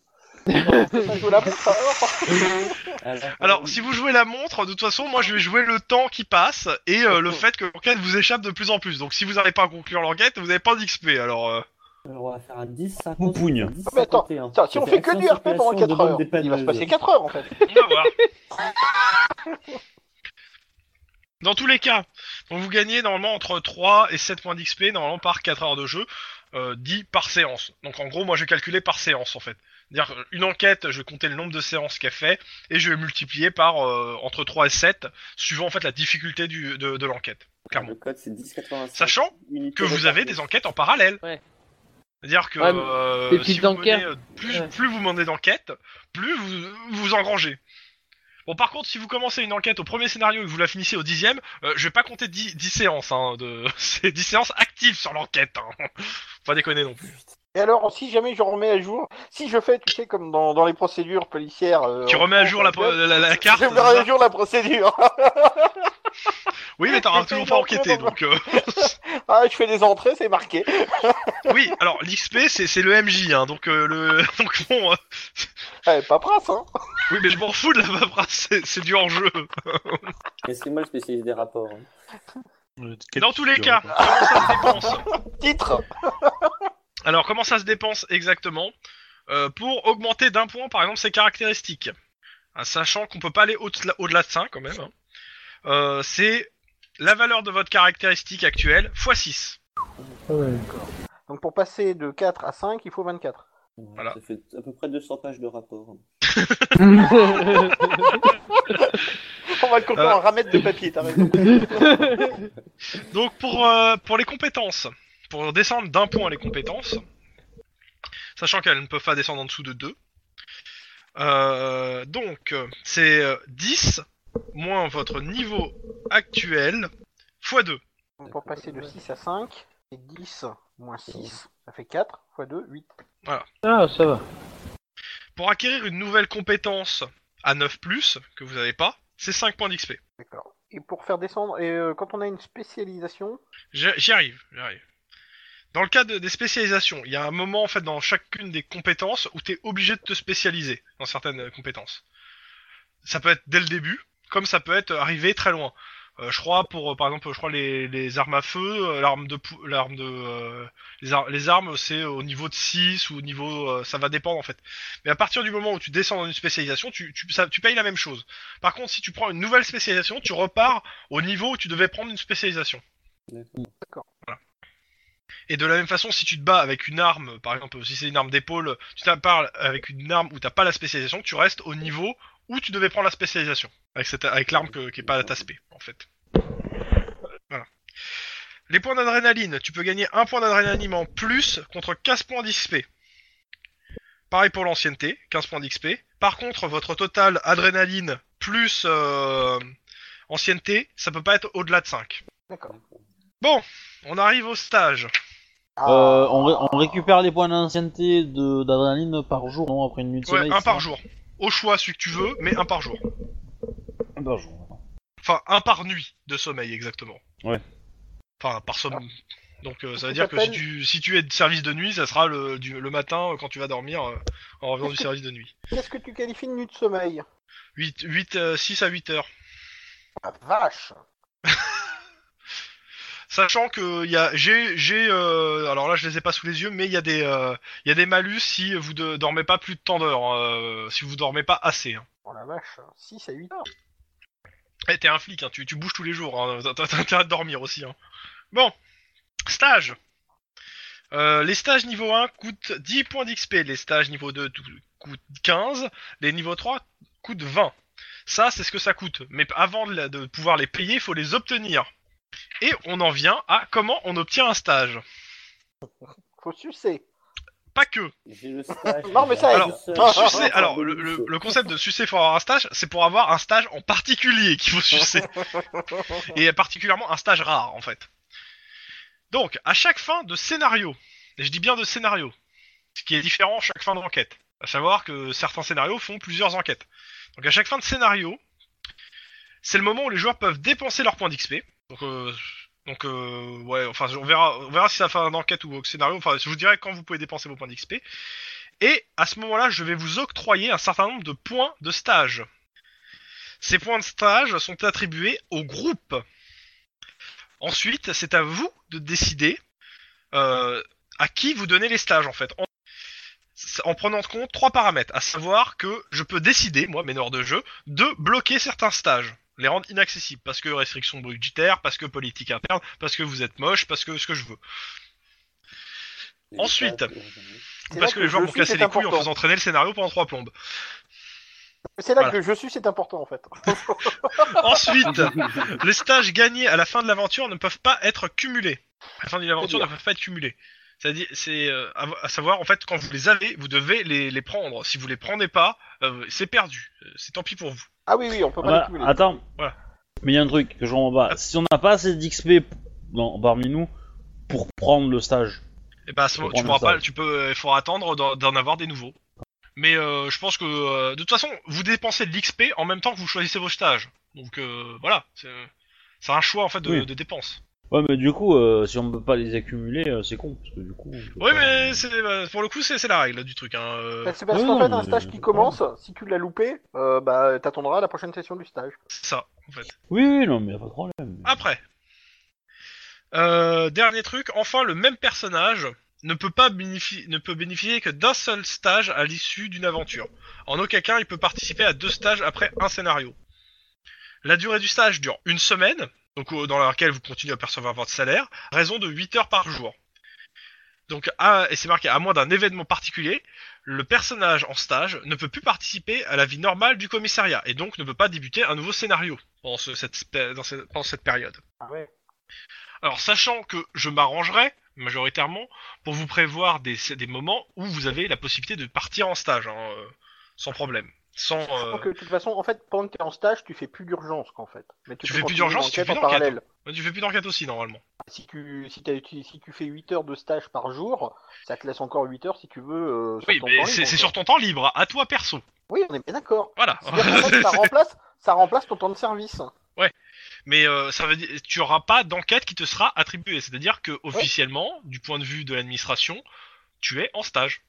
Alors, si vous jouez la montre, de toute façon, moi je vais jouer le temps qui passe et euh, le fait que l'enquête vous échappe de plus en plus. Donc, si vous n'arrivez pas à conclure l'enquête, vous n'avez pas d'XP. Alors, euh, Alors, on va faire un 10-50. Poupougne. un 10, Mais attends, 51. Attends, si on fait que du RP pendant circulation, 4 demande heures, il va se paneuses. passer 4 heures, en fait. on va voir. <laughs> Dans tous les cas, donc vous gagnez normalement entre 3 et 7 points d'XP, normalement par 4 heures de jeu. euh, dit par séance. Donc en gros, moi j'ai calculé par séance en fait. C'est-à-dire euh, une enquête, je vais compter le nombre de séances qu'elle fait et je vais multiplier par euh, entre 3 et 7 suivant en fait la difficulté du, de, de l'enquête. Clairement. Le code, c'est 10,85. Sachant Que vous avez des enquêtes en parallèle. Ouais. C'est-à-dire que Ouais, euh, si vous menez, euh, plus, Ouais. plus vous menez d'enquêtes, plus vous vous engrangez. Bon, par contre, si vous commencez une enquête au premier scénario et que vous la finissez au dixième, euh, je vais pas compter 10, 10 séances. Hein, de... <laughs> C'est 10 séances actives sur l'enquête. Hein. <laughs> Faut pas déconner non plus. Et alors, si jamais je remets à jour, si je fais, tu sais, comme dans, dans les procédures policières. euh, tu remets à jour la, exemple, la, la carte. Je remets à jour la procédure. <laughs> <laughs> Oui, mais t'auras toujours pas enquêté. dans- Donc, euh, <laughs> ah, je fais des entrées, c'est marqué. <laughs> oui, alors l'XP c'est c'est le MJ. Hein, donc, euh, le... donc bon. euh, Eh, hein. Oui, mais je m'en fous de la paperasse. C'est c'est du hors-jeu. Laissez-moi le spécialiste des rapports. hein. Euh, Dans tous les cas, comment ça se dépense Titre. Alors, comment ça se dépense exactement? Euh, Pour augmenter d'un point, par exemple, ses caractéristiques, Hein, sachant qu'on peut pas aller au-delà au-delà de 5 quand même, hein. Euh, c'est la valeur de votre caractéristique actuelle x 6. Donc pour passer de 4 à 5, il faut 24. Voilà. Ça fait à peu près 200 pages de rapport. <laughs> On va le compter Euh. en ramette de papier, t'as raison. <laughs> Donc, pour, euh, pour les compétences, pour descendre d'un point les compétences, sachant qu'elles ne peuvent pas descendre en dessous de 2, euh, donc euh, c'est euh, 10 moins votre niveau actuel x 2. Donc pour passer de 6 à 5, c'est 10 moins 6, ça fait 4, x 2, 8. ah, ça va. Pour acquérir une nouvelle compétence à 9 que vous n'avez pas, c'est 5 points d'XP. D'accord. Et pour faire descendre, et euh, quand on a une spécialisation, J'y arrive, j'y arrive. Dans le cas de- des spécialisations, il y a un moment en fait dans chacune des compétences où tu es obligé de te spécialiser dans certaines compétences. Ça peut être dès le début, comme ça peut être arrivé très loin. Euh, je crois pour euh, par exemple, je crois les, les armes à feu, euh, l'arme de pou- l'arme de euh, les, ar- les armes c'est au niveau de 6 ou au niveau euh, ça va dépendre en fait. Mais à partir du moment où tu descends dans une spécialisation, tu tu, ça- tu payes la même chose. Par contre, si tu prends une nouvelle spécialisation, tu repars au niveau où tu devais prendre une spécialisation. D'accord. Et de la même façon, si tu te bats avec une arme, par exemple, si c'est une arme d'épaule, tu te parles avec une arme où t'as pas la spécialisation, tu restes au niveau où tu devais prendre la spécialisation. Avec, cette, avec l'arme que- qui est pas à ta spé, en fait. Voilà. Les points d'adrénaline, tu peux gagner un point d'adrénaline en plus contre 15 points d'XP. Pareil pour l'ancienneté, 15 points d'XP. Par contre, votre total adrénaline plus euh, ancienneté, ça peut pas être au-delà de 5. d'accord. On arrive au stage. Ah, Euh, on, ré- on récupère les points d'ancienneté de- d'adrénaline par jour, non Après une nuit de Ouais, sommeil un par jour. Au choix, celui que tu veux, mais un par jour. Un par jour. Enfin, un par nuit de sommeil, exactement. Ouais. Enfin, par sommeil. Donc, euh, ça veut dire que si tu, si tu es de service de nuit, ça sera le, du- le matin euh, quand tu vas dormir euh, en revenant du service de nuit. Qu'est-ce que tu qualifies de nuit de sommeil? 8, 8, euh, 6 à 8 heures. Ah, vache <laughs> Sachant que il y a, j'ai, j'ai, euh, alors là je les ai pas sous les yeux, mais il y a des, euh, il y a des malus si vous de- dormez pas plus de tant d'heures, euh, si vous dormez pas assez. Hein. Oh la vache, 6 à 8 heures. Eh, t'es un flic, hein, tu, tu bouges tous les jours, hein, t'as intérêt de dormir aussi. Hein. Bon, stage. Euh, les stages niveau 1 coûtent 10 points d'XP, les stages niveau 2 tout- coûtent 15, les niveaux 3 coûtent 20. Ça, c'est ce que ça coûte. Mais avant de, de pouvoir les payer, il faut les obtenir. Et on en vient à comment on obtient un stage. Faut sucer. Pas que. J'ai le stage. Non, mais ça. Alors. Sucer, alors <laughs> le, le- le concept de sucer pour avoir un stage, c'est pour avoir un stage en particulier qu'il faut sucer. <laughs> et particulièrement un stage rare en fait. Donc, à chaque fin de scénario, et je dis bien de scénario, ce qui est différent à chaque fin d'enquête, à savoir que certains scénarios font plusieurs enquêtes. Donc à chaque fin de scénario, c'est le moment où les joueurs peuvent dépenser leurs points d'XP. Donc, euh, euh, ouais, enfin on verra, on verra si ça fait une enquête ou au scénario. Enfin, je vous dirai quand vous pouvez dépenser vos points d'XP. Et à ce moment-là, je vais vous octroyer un certain nombre de points de stage. Ces points de stage sont attribués au groupe. Ensuite, c'est à vous de décider euh, à qui vous donnez les stages en fait. En, en prenant en compte trois paramètres, à savoir que je peux décider, moi, meneur de jeu, de bloquer certains stages, les rendre inaccessibles, parce que restrictions budgétaires, parce que politique interne, parce que vous êtes moche, parce que ce que je veux. Ensuite, parce que les joueurs cassé c'est les couilles en faisant traîner le scénario pendant trois plombes. C'est là Voilà. que je suis, c'est important en fait. <laughs> <laughs> Ensuite, les stages gagnés à la fin de l'aventure ne peuvent pas être cumulés. À la fin de l'aventure ne peuvent pas être cumulés. C'est-à-dire, c'est euh, à, à savoir en fait quand vous les avez, vous devez les, les prendre. Si vous les prenez pas, euh, c'est perdu. Euh, C'est tant pis pour vous. Ah oui, oui, on peut pas Ah bah, les cumuler. attends. Voilà. Mais il y a un truc que je comprends pas. Si on n'a pas assez d'XP dans- parmi nous pour prendre le stage, Et bah, à ce Faut moment, tu prendre pourras pas, tu peux, il faudra attendre d'en d'en avoir des nouveaux. Mais euh, je pense que euh, de toute façon, vous dépensez de l'XP en même temps que vous choisissez vos stages. Donc euh, voilà, c'est c'est un choix en fait de, Oui. de dépenses. Ouais, mais du coup, euh, si on peut pas les accumuler, euh, c'est con. Parce que du coup. Oui, pas- mais c'est euh, pour le coup, c'est c'est la règle du truc. Hein. euh, Bah, c'est parce Ouais, qu'en non, fait, un stage qui commence, si tu l'as loupé, euh, bah t'attendras la prochaine session du stage. c'est ça, en fait. Oui, oui, non, mais y a pas de problème. Après, euh, dernier truc, enfin, le même personnage ne peut pas bénéficier, ne peut bénéficier que d'un seul stage à l'issue d'une aventure. En aucun cas, il peut participer à deux stages après un scénario. La durée du stage dure une semaine, donc euh, dans laquelle vous continuez à percevoir votre salaire, raison de 8 heures par jour. Donc, à- et c'est marqué à moins d'un événement particulier, le personnage en stage ne peut plus participer à la vie normale du commissariat et donc ne peut pas débuter un nouveau scénario pendant, ce- cette, dans ce- pendant cette période. Ah ouais. Alors, sachant que je m'arrangerai majoritairement pour vous prévoir des, des moments où vous avez la possibilité de partir en stage, hein, euh, sans problème. Sans, Donc, euh, de toute façon, en fait, pendant que t'es en stage, tu fais plus d'urgence qu'en fait. Mais tu, Tu fais plus d'urgence, tu fais en parallèle. Tu fais plus d'enquête aussi, normalement. Si tu, si, uti- si tu fais 8 heures de stage par jour, ça te laisse encore 8 heures si tu veux. Euh, Oui, mais c'est sur ton temps libre, à toi perso. Oui, on est bien d'accord. Voilà. Fait, ça <laughs> remplace, ça remplace ton temps de service. Mais euh, ça veut dire tu auras pas d'enquête qui te sera attribuée. C'est-à-dire que officiellement, du point de vue de l'administration, tu es en stage.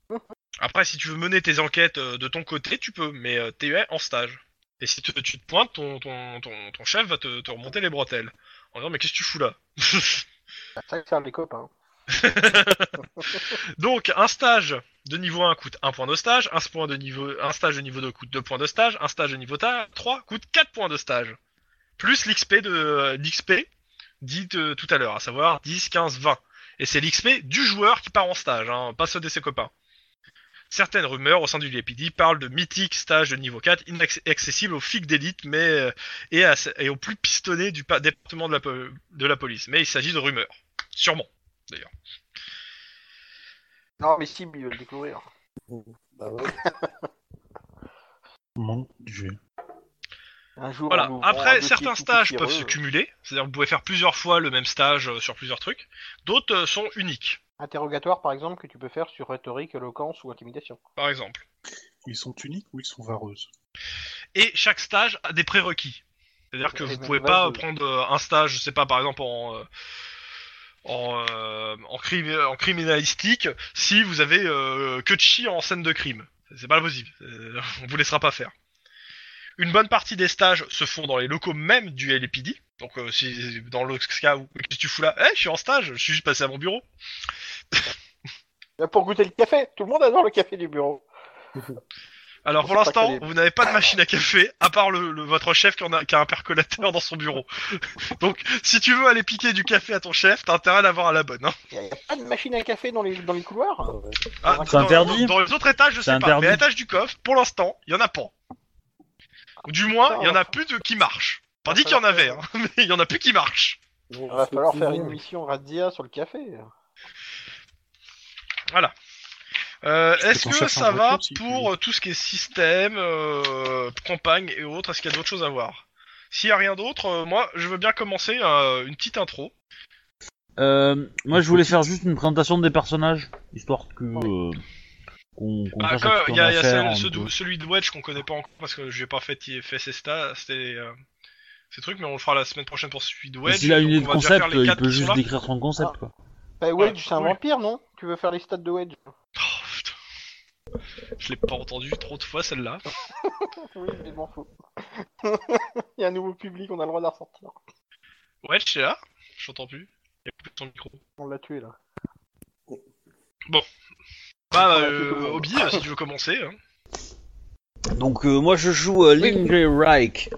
Après, si tu veux mener tes enquêtes euh, de ton côté, tu peux, mais euh, tu es en stage. Et si tu, tu te pointes, ton, ton, ton, ton chef va te, te remonter les bretelles. En disant, mais qu'est-ce que tu fous là? C'est ça servent les copains. <laughs> Donc, un stage de niveau 1 coûte 1 point de stage, un, point de niveau, un stage de niveau 2 coûte 2 points de stage, un stage de niveau 3 coûte 4 points de stage. Plus l'XP de l'XP dit euh, tout à l'heure, à savoir 10, 15, 20. Et c'est l'XP du joueur qui part en stage, hein, pas ceux de ses copains. Certaines rumeurs au sein du LAPD parlent de mythiques stages de niveau 4 inaccessibles aux flics d'élite mais euh, et, à- et aux plus pistonnés du pa- département de la, po- de la police. Mais il s'agit de rumeurs. Sûrement. Non, mais si, ils veulent découvrir. Bah ouais. <laughs> Mon dieu. Un jour, Voilà. Après, certains stages peuvent se cumuler, c'est-à-dire que vous pouvez faire plusieurs fois le même stage euh, sur plusieurs trucs. D'autres euh, sont uniques, Interrogatoire, par exemple, que tu peux faire sur rhétorique, éloquence ou intimidation. par exemple. Ils sont uniques ou ils sont vareuses? Et chaque stage a des prérequis. C'est-à-dire que Et vous même pouvez pas prendre euh, un stage, je sais pas, par exemple en euh, en, euh, en, crime, en criminalistique si vous avez euh, que de chi en scène de crime. C'est pas possible. On vous laissera pas faire. Une bonne partie des stages se font dans les locaux même du LAPD. Donc euh, si dans le cas où qu'est-ce que tu fous là, eh, je suis en stage, je suis juste passé à mon bureau. <laughs> Pour goûter le café, tout le monde adore le café du bureau. <laughs> Alors On pour l'instant, vous n'avez pas de machine à café, à part le, le- votre chef qui, en a, qui a un percolateur dans son bureau. <laughs> Donc si tu veux aller piquer du café à ton chef, t'as intérêt à l'avoir à la bonne. Hein. Il n'y a, pas de machine à café dans les, dans les couloirs? Ah C'est dans- interdit Dans les autres étages, je sais pas. interdit. Mais à l'étage du coffre, pour l'instant, il y en a pas. Ou du moins, il y en a plus de qui marchent. Pas dit qu'il y en avait, hein, <laughs> mais il y en a plus qui marchent. Il va falloir faire une mission razzia sur le café. Euh, Parce que Est-ce que ça va si pour euh, tout ce qui est système, euh, campagne et autres? Est-ce qu'il y a d'autres choses à voir? S'il y a rien d'autre, euh, moi, je veux bien commencer euh, une petite intro. Euh, moi, je voulais faire juste une présentation des personnages, histoire que euh, qu'on qu'on Ah, il y a, y celle- de- celui de Wedge qu'on connaît pas encore parce que j'ai pas fait, fait ses stats, c'était euh, ces trucs, mais on le fera la semaine prochaine pour celui de Et Wedge. S'il a une idée de on va déjà concept, faire les il peut juste décrire son concept, Ah. quoi. Bah, Wedge, c'est un oui. vampire, non? Tu veux faire les stats de Wedge? Oh, putain. Je l'ai pas entendu trop de fois celle-là. <laughs> Oui, mais je m'en fous. <laughs> Il y a un nouveau public, on a le droit de la ressortir. Wedge, t'es là? Je t'entends plus. Il a coupé ton micro. On l'a tué là. Bah, l'a euh. Obi, euh, si tu veux commencer. hein. Donc euh, moi je joue euh, Lingray Reich.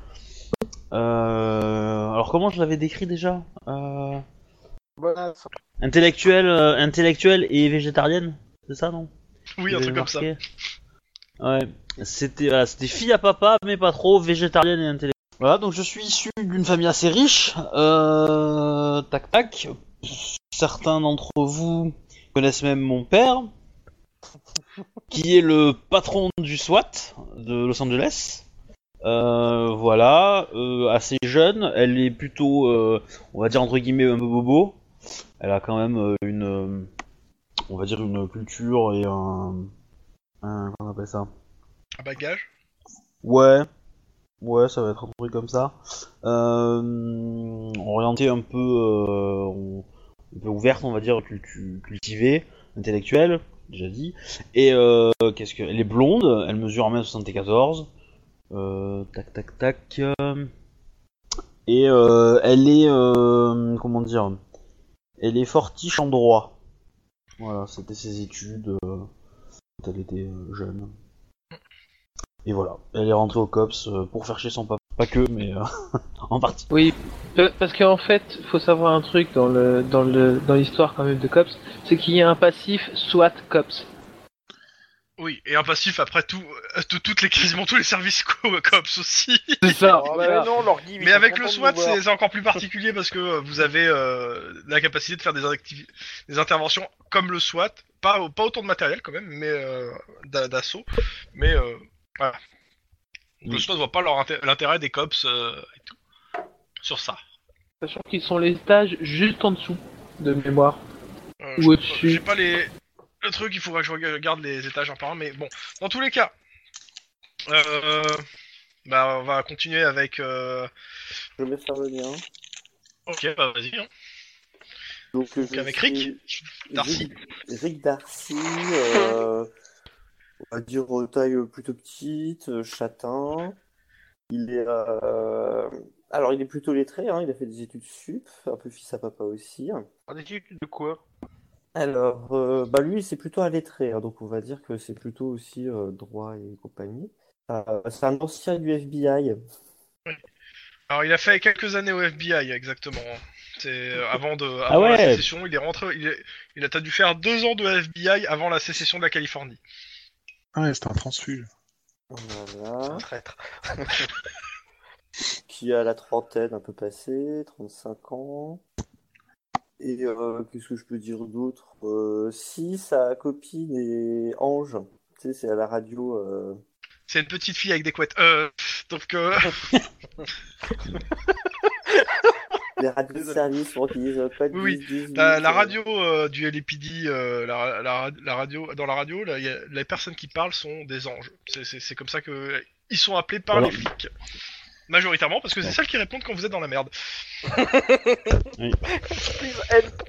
Euh, alors comment je l'avais décrit déjà euh... Voilà, ça- Intellectuelle, euh, intellectuelle et végétarienne, c'est ça non? Oui, un truc comme ça. marqué Ouais, c'était voilà, c'était fille à papa, mais pas trop, végétarienne et intellectuelle. Voilà, donc je suis issu d'une famille assez riche. Euh, tac tac. Certains d'entre vous connaissent même mon père, qui est le patron du SWAT de Los Angeles. Euh, voilà, euh, assez jeune, elle est plutôt, euh, on va dire entre guillemets, un peu bobo. Elle a quand même une, on va dire une culture et un, un comment on appelle ça? Un bagage? Ouais, ouais, ça va être un truc comme ça. Euh, orienté un peu, un peu ouverte, on va dire, cultivée, intellectuelle, déjà dit. Et euh, qu'est-ce que, elle est blonde, elle mesure 1m74. Euh, tac, tac, tac. et euh, elle est, euh, comment dire, elle est fortiche en droit. Voilà, c'était ses études euh, quand elle était jeune. Et voilà, elle est rentrée au COPS pour faire chier son papa. Pas que, mais euh, <laughs> en partie. Oui, pa- parce qu'en fait, faut savoir un truc dans le dans le dans l'histoire quand même de Cops, c'est qu'il y a un passif SWAT Cops. Oui, et un passif après tout, euh, tout- toutes les quasiment tous les services co- cops aussi. C'est ça. <laughs> Bah non, leur guide, Mais avec le de SWAT, c'est encore plus particulier parce que euh, vous avez euh, la capacité de faire des, des interventions comme le SWAT, pas, pas autant de matériel quand même, mais euh, d'a- d'assaut. Mais euh, voilà. Donc, Mm. SWAT voit pas l'intérêt des cops euh, et tout. sur ça. Sachant qu'ils sont les stages juste en dessous de mémoire. Euh, Ou je- au-dessus. J'ai pas les le truc, il faudra que je regarde les étages un par un, mais bon. Dans tous les cas, euh, bah on va continuer avec. Euh... Je vais faire le mien. Ok, bah vas-y. Hein. Donc, Donc je avec suis Rick, Darcy. Rick, Rick Darcy, euh, <laughs> on va dire taille euh, plutôt petite, euh, châtain. Il est, euh, alors il est plutôt lettré, hein, il a fait des études sup, un peu fils à papa aussi. Ah, des études de quoi? Alors, euh, bah lui, c'est plutôt un lettré, hein, donc on va dire que c'est plutôt aussi euh, droit et compagnie. Euh, c'est un ancien du FBI. Alors il a fait quelques années au FBI exactement. C'est euh, avant de Ah avant la sécession, il est rentré, il, est- il a dû faire deux ans de FBI avant la sécession de la Californie. Ah ouais, c'est un transfuge. Voilà. Traître. <laughs> Qui a la trentaine un peu passée, 35 ans. Et euh, qu'est-ce que je peux dire d'autre? Euh, Si sa copine est Ange, tu sais, c'est à la radio. euh, C'est une petite fille avec des couettes. Euh, donc euh, <laughs> <laughs> les radios de service pour qu'ils disent pas de Oui, 10, 18, la, la euh, radio euh, du LAPD, euh, la, la, la radio, dans la radio, là, il y a- les personnes qui parlent sont des anges. C'est- comme ça que ils sont appelés par Voilà. les flics. Majoritairement, parce que c'est celles qui répondent quand vous êtes dans la merde. <laughs>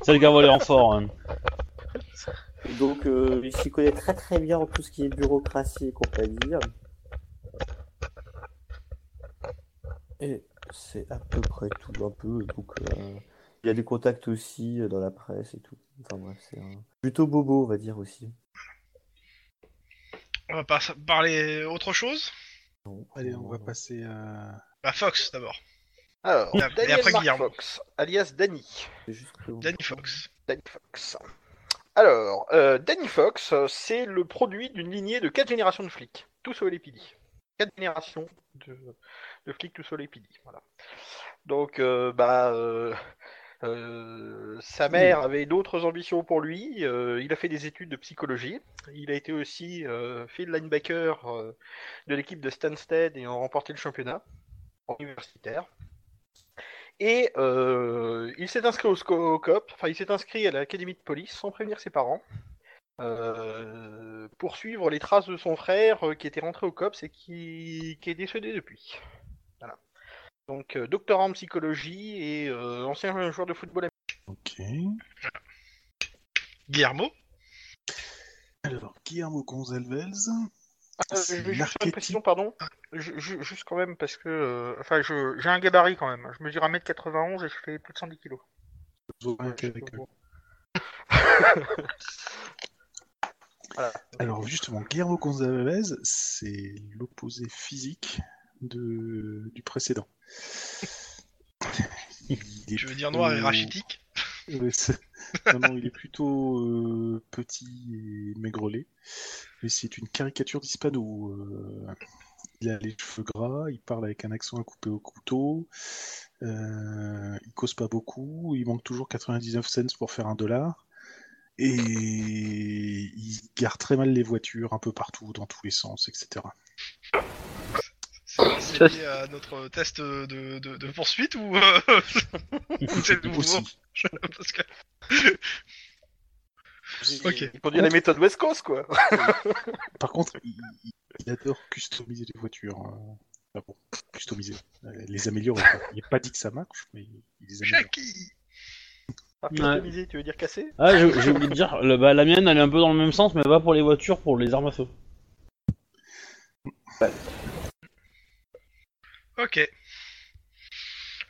C'est le gars volé en fort. hein. Donc, euh, il s'y connaît très très bien en tout ce qui est bureaucratie et compagnie. Et c'est à peu près tout, un peu. Donc, euh, il y a des contacts aussi euh, dans la presse et tout. Enfin bref, c'est un... plutôt bobo, on va dire aussi. On va pas parler autre chose? Non, Allez, on va passer à... Bah Fox d'abord. Alors, Et Daniel après, Mark Guillermo. Fox, alias Danny. Danny Fox. Danny Fox. Alors, euh, Danny Fox, c'est le produit d'une lignée de quatre générations de flics, tous au LAPD. Quatre générations de, de flics tous au LAPD, voilà. Donc, euh, bah, euh, euh, sa mère avait d'autres ambitions pour lui. il a fait des études de psychologie. Il a été aussi euh, field linebacker de l'équipe de Stansted et a remporté le championnat universitaire. Et il s'est inscrit au, au COP, enfin il s'est inscrit à l'académie de police sans prévenir ses parents, euh, pour suivre les traces de son frère euh, qui était rentré au COPS et qui, qui est décédé depuis. Voilà. Donc euh, doctorat en psychologie et euh, ancien joueur de football. Ok. Guillermo. Alors, Guillermo Gonzalez. Euh, C'est je vais juste une précision, pardon. Je- je- juste quand même parce que, euh, enfin, je- j'ai un gabarit quand même. Je mesure 1m91 et je fais plus de 110 kg. <laughs> <laughs> Voilà. Alors, justement, Guillermo Gonzalez, c'est l'opposé physique de... du précédent. <laughs> Il est Je veux dire noir et rachitique. Non, il est plutôt euh, petit et maigrelet. Mais c'est une caricature d'Hispano. euh, il a les cheveux gras, il parle avec un accent à couper au couteau, euh, il cause pas beaucoup, il manque toujours 99 cents pour faire un dollar. Et il gare très mal les voitures un peu partout, dans tous les sens, etc. C'est lié à notre test de, de, de poursuite ou euh, <laughs> c'est nouveau. <laughs> Parce que- Ok. Il conduit la méthode West Coast, quoi. <laughs> Par contre, il, adore customiser les voitures. Enfin bon, customiser, euh, les améliorer. Il n'est pas dit que ça marche, mais il les améliore. Jackie Ah, customisé, tu veux dire casser? Ah, j'ai j'ai oublié de dire, le- bah, la mienne elle est un peu dans le même sens, mais pas pour les voitures, pour les armes à feu. Ok.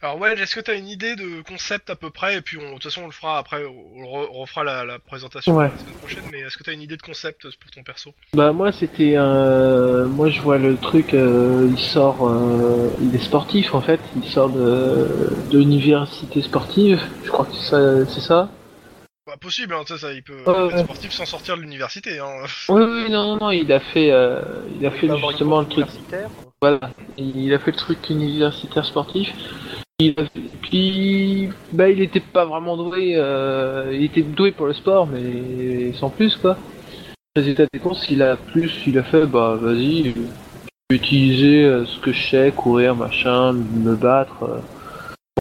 Alors ouais, est-ce que t'as une idée de concept à peu près Et puis on- de toute façon on le fera après, on, re- on refera la, la présentation Ouais. la semaine prochaine, mais est-ce que t'as une idée de concept pour ton perso? Bah moi c'était un... Moi je vois le truc, euh, il sort... euh, Il est sportif en fait, il sort de, de l'université sportive, je crois que c'est ça, c'est ça Bah possible, hein, tu sais, ça, il peut être sportif sans sortir de l'université. Hein. Oui oui non non non, il a fait... euh, Il a fait Il justement le truc... universitaire. Voilà, il a fait le truc universitaire sportif. Fait- Puis, bah, il était pas vraiment doué. euh, Il était doué pour le sport, mais sans plus quoi. Résultat des courses, il a plus, il a fait, bah, vas-y, je vais utiliser euh, ce que je sais, courir, machin, me battre euh,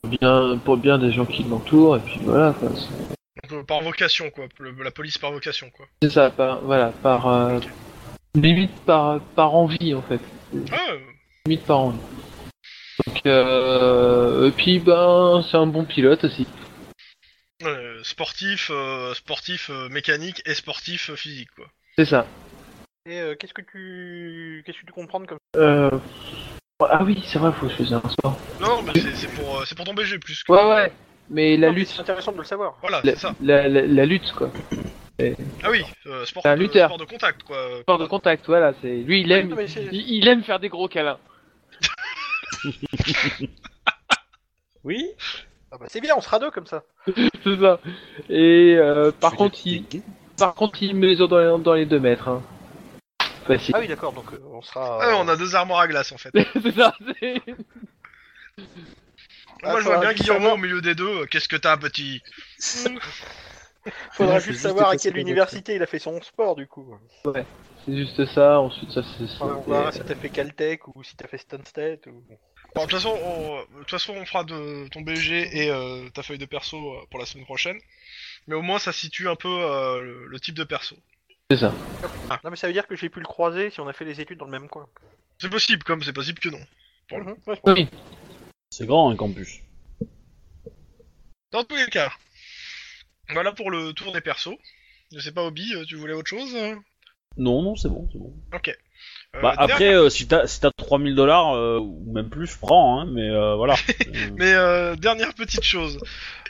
pour bien, pour bien des gens qui m'entourent, et puis voilà quoi. Euh, par vocation, quoi. Le- la police par vocation, quoi. C'est ça, par, voilà, par euh, limite par, par envie en fait. Ah, euh, limite par an. Donc, euh, et puis ben, c'est un bon pilote aussi. euh, sportif, euh, sportif euh, mécanique et sportif euh, physique, quoi. C'est ça. Et euh, qu'est-ce que tu qu'est-ce que tu comprends comme Euh... Ah oui, c'est vrai, faut que je fasse un sport. Non, mais c'est c'est pour, euh, c'est pour ton BG plus. que- Ouais, ouais. Mais la Non, lutte, C'est intéressant de le savoir. Voilà, la, c'est ça. la, la- la lutte quoi. Ah oui, euh, sport, C'est un de, lutteur. sport de contact, quoi. Sport de contact, voilà. C'est lui, il aime, non, il aime faire des gros câlins. <laughs> Oui Ah bah, c'est bien, on sera deux comme ça. <laughs> c'est ça. Et euh, par contre, il, par contre, il met les autres dans, les- dans les deux mètres. Hein. Facile. Ah oui, d'accord, donc euh, on sera. Ah, on a deux armoires à glace, en fait. <laughs> c'est ça. c'est- Moi, Ah, je vois faudra bien savoir- au milieu des deux. euh, Qu'est-ce que t'as, petit Faudra juste savoir à quelle université il a fait son sport du coup. C'est juste ça. Ensuite, ça c'est. Enfin, on verra si t'as fait Caltech ou si t'as fait Stansted ou. Bon, de toute façon, on, de toute façon, on fera de ton BG et euh, ta feuille de perso euh, pour la semaine prochaine. Mais au moins, ça situe un peu euh, le, le type de perso. C'est ça. Non mais ça veut dire que j'ai pu le croiser si on a fait les études dans le même coin. C'est possible, comme c'est possible que non. Mhm. Oui. C'est grand un campus. Dans tous les cas, voilà pour le tour des persos. Je sais pas, Obi, euh, tu voulais autre chose? Euh Non, non, c'est bon, c'est bon. Ok. Euh, Bah, après, dernière- euh, si t'as si t'as 3000 dollars, ou même plus, prends, hein, mais euh, voilà. Euh, <laughs> Mais euh, dernière petite chose.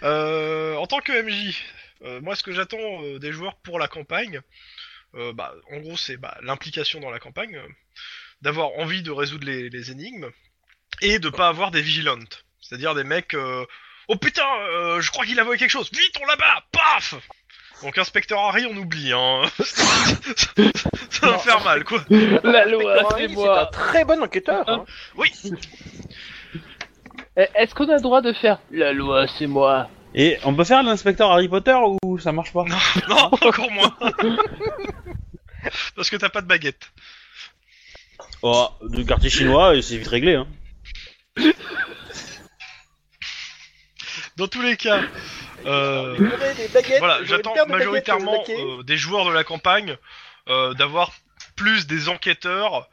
Euh, en tant que MJ, euh, moi ce que j'attends euh, des joueurs pour la campagne, euh, bah, en gros c'est bah, l'implication dans la campagne, euh, d'avoir envie de résoudre les, les énigmes, et de pas avoir des vigilantes. C'est-à-dire des mecs... euh, oh putain, euh, je crois qu'il a volé quelque chose, vite on là-bas, paf donc inspecteur Harry, on oublie, hein. <laughs> ça va Non, faire mal, quoi. La loi, c'est c'est un moi. très bon enquêteur. hein. Oui. Eh, Est-ce qu'on a le droit de faire La loi, c'est moi? Et on peut faire l'inspecteur Harry Potter ou ça marche pas? Non, <laughs> encore moins. Parce que t'as pas de baguette. Oh, de quartier chinois, et c'est vite réglé, hein. Dans tous les cas, <laughs> euh, voilà, j'attends majoritairement euh, des joueurs de la campagne euh, d'avoir plus des enquêteurs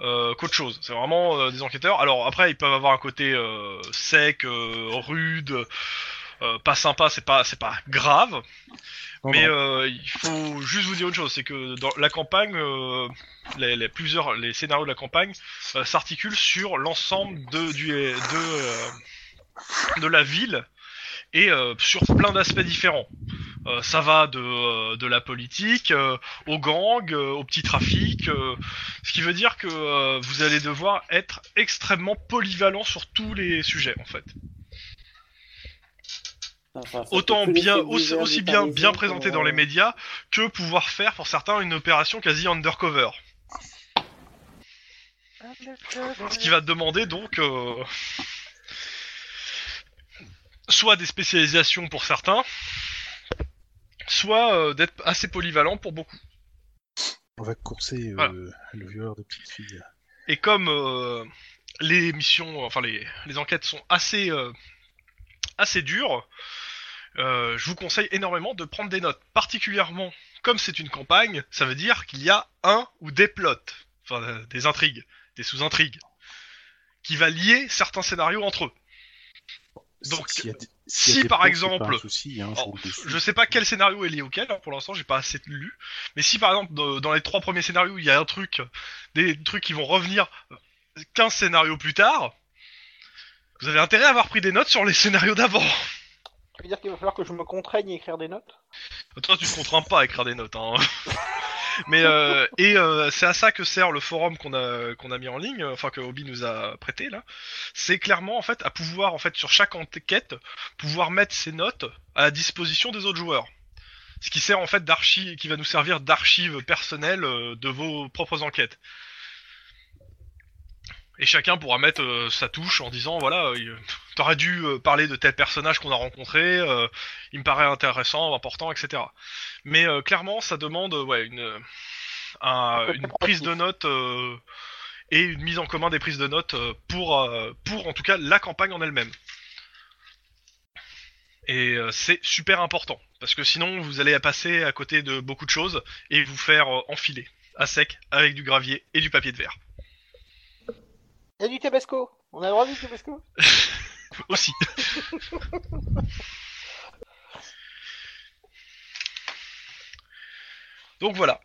euh, qu'autre chose. C'est vraiment euh, des enquêteurs. Alors après, ils peuvent avoir un côté euh, sec, euh, rude, euh, pas sympa. C'est pas, c'est pas grave. Non, Mais non. euh, il faut juste vous dire une chose, c'est que dans la campagne, euh, les, les plusieurs, les scénarios de la campagne euh, s'articulent sur l'ensemble de du de euh, de la ville et euh, sur plein d'aspects différents. Euh, ça va de, euh, de la politique euh, au gang, euh, au petit trafic, ce qui veut dire que vous allez devoir être extrêmement polyvalent sur tous les sujets en fait. Enfin, autant bien aussi, bien bien présenté dans les médias que pouvoir faire pour certains une opération quasi undercover. Ce qui va te demander donc euh, soit des spécialisations pour certains, soit euh, d'être assez polyvalent pour beaucoup. On va courser euh, Voilà. le violeur de petites filles. Et comme euh, les missions, enfin les, les enquêtes sont assez assez dures, je vous conseille énormément de prendre des notes. Particulièrement, comme c'est une campagne, ça veut dire qu'il y a un ou des plots, enfin des intrigues, des sous-intrigues, qui va lier certains scénarios entre eux. Donc, y a si y a par pas exemple- souci, hein, je Alors, sais pas quel scénario est lié auquel, hein, pour l'instant j'ai pas assez lu. Mais si par exemple de- dans les trois premiers scénarios il y a un truc, des trucs qui vont revenir euh, 15 scénarios plus tard, vous avez intérêt à avoir pris des notes sur les <laughs> scénarios d'avant. Tu veux dire qu'il va falloir que je me contraigne à écrire des notes? Toi tu te contrains pas à écrire des notes. Hein. <laughs> Mais euh, et euh, c'est à ça que sert le forum qu'on a qu'on a mis en ligne, enfin que Obi nous a prêté là. C'est clairement en fait à pouvoir en fait sur chaque enquête pouvoir mettre ses notes à la disposition des autres joueurs. Ce qui sert en fait d'archive, qui va nous servir d'archive personnelle euh, de vos propres enquêtes. Et chacun pourra mettre euh, sa touche en disant voilà, euh, <laughs> t'aurais dû euh, parler de tel personnage qu'on a rencontré, euh, il me paraît intéressant, important, etc. Mais clairement, ça demande ouais une un- une prise de notes et une mise en commun des prises de notes pour pour en tout cas la campagne en elle-même. Et c'est super important parce que sinon vous allez passer à côté de beaucoup de choses et vous faire enfiler à sec avec du gravier et du papier de verre Il y a du Tabasco? On a le droit du Tabasco? <laughs> Aussi. Donc voilà.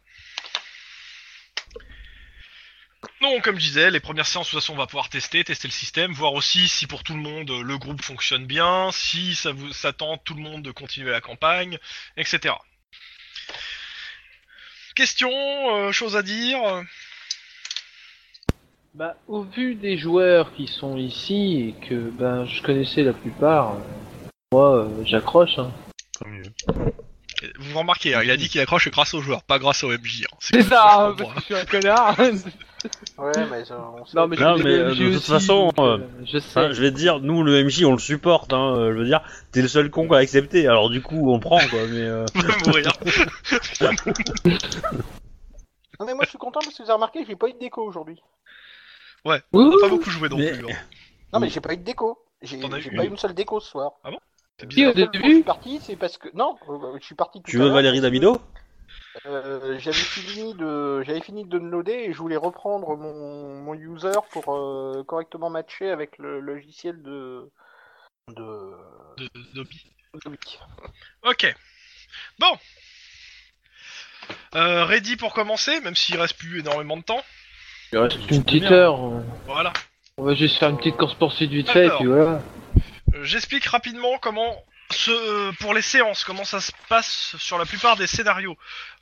Non, comme je disais, les premières séances, de toute façon, on va pouvoir tester, tester le système, voir aussi si pour tout le monde euh, le groupe fonctionne bien, si ça vous tente tout le monde de continuer la campagne, etc. Questions, euh, choses à dire Bah, au vu des joueurs qui sont ici et que ben je connaissais la plupart, euh, moi euh, j'accroche. Hein. Tant mieux. Vous remarquez, hein, il a dit qu'il accroche grâce aux joueurs, pas grâce au MJ. hein. C'est ça, hein, moi. parce que je suis un connard. <laughs> Ouais, mais on sait. non mais, Non, je mais, suis euh, MJ de toute aussi, façon, donc, euh, je sais. Enfin, je vais te dire, nous le MJ on le supporte, hein, euh, je veux dire, t'es le seul con qui a accepté, alors du coup on prend quoi, mais euh, <laughs> mourir. <laughs> Non, mais moi je suis content parce que vous avez remarqué, j'ai pas eu de déco aujourd'hui. Ouh, Pas beaucoup joué non Mais- plus. hein. <laughs> Non, mais j'ai pas eu de déco. J'ai T'en as j'ai eu pas une eu une seule déco ce soir. C'est Qui, au bizarre. Coup où je suis parti, c'est parce que. Non, euh, je suis parti tout tu à veux l'heure Valérie parce que, Damido euh, J'avais <laughs> fini de j'avais fini de downloader et je voulais reprendre mon, mon user pour euh, correctement matcher avec le logiciel de de, De, d'Obi. Ok. Bon. Euh, ready pour commencer, même s'il reste plus énormément de temps. Il reste une petite bien. heure. Voilà. On va juste faire une petite course poursuite vite fait, Alors. puis voilà. Euh, J'explique rapidement comment, ce, euh, pour les séances, comment ça se passe sur la plupart des scénarios.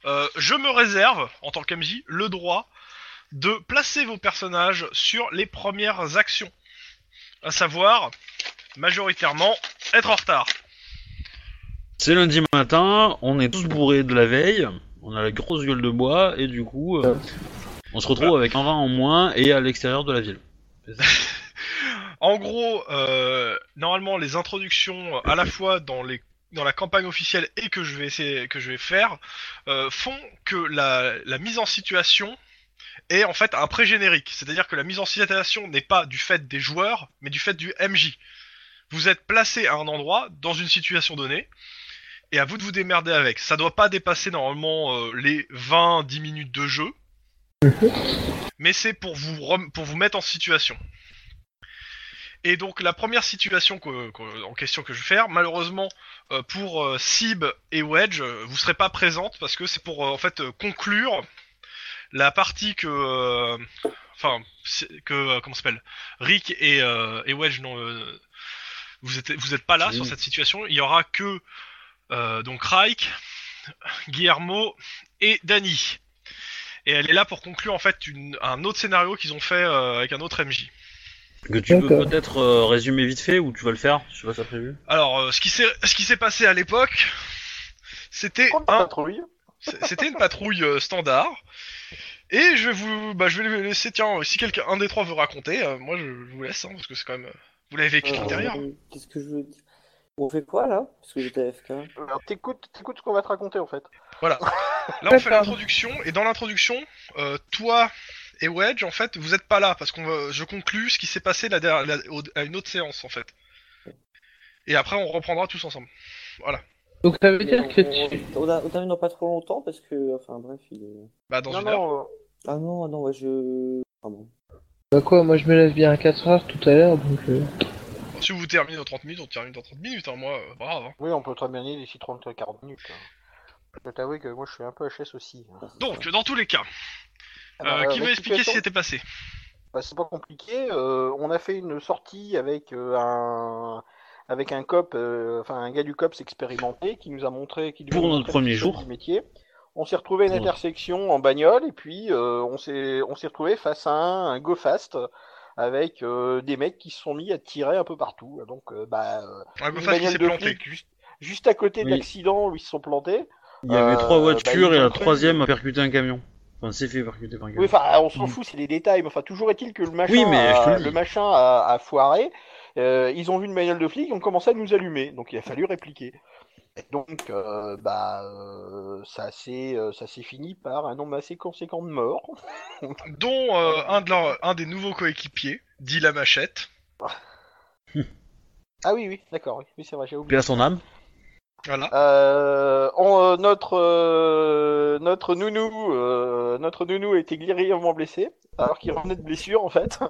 Euh, je me réserve, en tant qu'MJ, le droit de placer vos personnages sur les premières actions. À savoir, majoritairement, être en retard. C'est lundi matin, on est tous bourrés de la veille, on a la grosse gueule de bois, et du coup, euh, on se retrouve avec un vin en moins et à l'extérieur de la ville. <laughs> En gros, euh, normalement, les introductions, à la fois dans les dans la campagne officielle et que je vais essayer, que je vais faire, euh, font que la, mise en situation est en fait un pré-générique. C'est-à-dire que la mise en situation n'est pas du fait des joueurs, mais du fait du MJ. Vous êtes placé à un endroit, dans une situation donnée, et à vous de vous démerder avec. Ça doit pas dépasser normalement euh, les 20-10 minutes de jeu, mais c'est pour vous, rem- pour vous mettre en situation. Et donc la première situation que- que- en question que je vais faire, malheureusement euh, pour euh, Sib et Wedge, euh, vous serez pas présente parce que c'est pour euh, en fait euh, conclure la partie que, euh, enfin c'est- que euh, comment ça s'appelle, Rick et, euh, et Wedge non, euh, vous êtes vous êtes pas là sur cette situation. Il y aura que euh, donc Reich, Guillermo et Danny. Et elle est là pour conclure en fait une- un autre scénario qu'ils ont fait euh, avec un autre MJ. Que tu peux peut-être euh, résumer vite fait ou tu vas le faire? Je sais pas si prévu. Alors, euh, ce qui s'est ce qui s'est passé à l'époque, c'était un patrouille. <laughs> C'était une patrouille euh, standard. Et je vais vous, bah, je vais les laisser. Tiens, si quelqu'un, un des trois veut raconter, euh, moi je, je vous laisse, hein, parce que c'est quand même, vous l'avez vécu de Euh, l'intérieur. Qu'est-ce que je veux dire? On fait quoi là? Parce que j'étais AFK. Alors, t'écoutes, t'écoutes ce qu'on va te raconter en fait. Là, on fait l'introduction, et dans l'introduction, euh, toi et Wedge, en fait, vous êtes pas là parce qu'on, va- je conclus ce qui s'est passé la, der- la- au- à une autre séance, en fait. Et après, on reprendra tous ensemble. Donc ça veut dire on, que on, tu... on, termine dans pas trop longtemps parce que. Enfin bref, il est. Bah, dans non, une heure. non, euh, Ah non, ah non, ouais, je. Ah bon. Bah quoi, moi je me lève bien à 4 heures tout à l'heure, donc... euh, Si vous terminez dans 30 minutes, on termine dans 30 minutes, hein, moi, euh, pas grave. hein. oui, on peut très bien y aller d'ici 30-40 minutes. hein. Je peux t'avouer que moi je suis un peu HS aussi. hein. Donc, dans tous les cas, Alors, euh, euh, qui veut expliquer ce qui s'était passé? Bah, c'est pas compliqué. euh, on a fait une sortie avec euh, un avec un cop, euh, enfin un gars du COPS expérimenté qui nous a montré, qui nous a Pour montré notre premier jour. du métier. On s'est retrouvé à une Pour- intersection en bagnole et puis euh, on s'est on s'est retrouvé face à un, un go fast avec euh, des mecs qui se sont mis à tirer un peu partout. Donc euh, bah euh, Un une go fast qui bagnole s'est de juste juste à côté de Oui. l'accident où ils se sont plantés. Il y avait Euh, trois bah, voitures ils et la troisième a percuté un camion. Enfin, c'est fait percuter par un camion. Oui, enfin, on s'en Mm. fout, c'est les détails. Mais enfin, toujours est-il que le machin, Oui, mais a, le machin a, a foiré. Euh, ils ont vu une bagnole de flics, ils ont commencé à nous allumer. Donc, il a fallu répliquer. Et donc, euh, bah, euh, ça s'est, euh, ça s'est fini par un nombre assez conséquent de morts. <laughs> dont euh, un, de leurs- un des nouveaux coéquipiers, dit la machette. Ah oui, oui, d'accord, oui, oui c'est vrai, j'ai Paix oublié. à son âme. Euh, on- euh, notre euh, notre nounou, euh, notre nounou été grièvement blessé, alors qu'il revenait de blessure en fait. <laughs>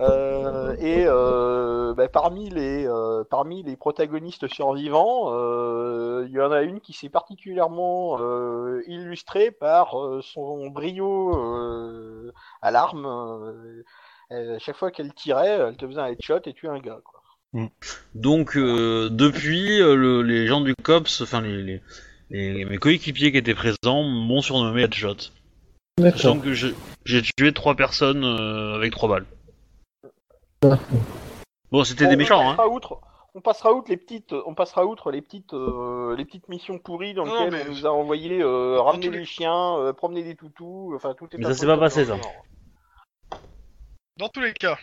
Euh, et euh, bah, parmi les parmi les protagonistes survivants, il y en a une qui s'est particulièrement illustrée par son brio à l'arme. Chaque fois qu'elle tirait, elle te faisait un headshot et tuait un gars. Quoi. Donc, euh, depuis, euh, le- les gens du COPS, enfin, les, les, les- mes coéquipiers qui étaient présents m'ont surnommé Headshot. D'accord. Sachant que j'ai tué trois personnes euh, avec trois balles. Bon, c'était des méchants, on hein. passera outre, on passera outre les petites, on passera outre les petites, euh, les petites missions pourries dans Non, lesquelles mais- on nous a envoyé euh, ramener les- les chiens, euh, promener des toutous, enfin tout est. Mais ça s'est pas passé, ça. genre. Dans tous les cas,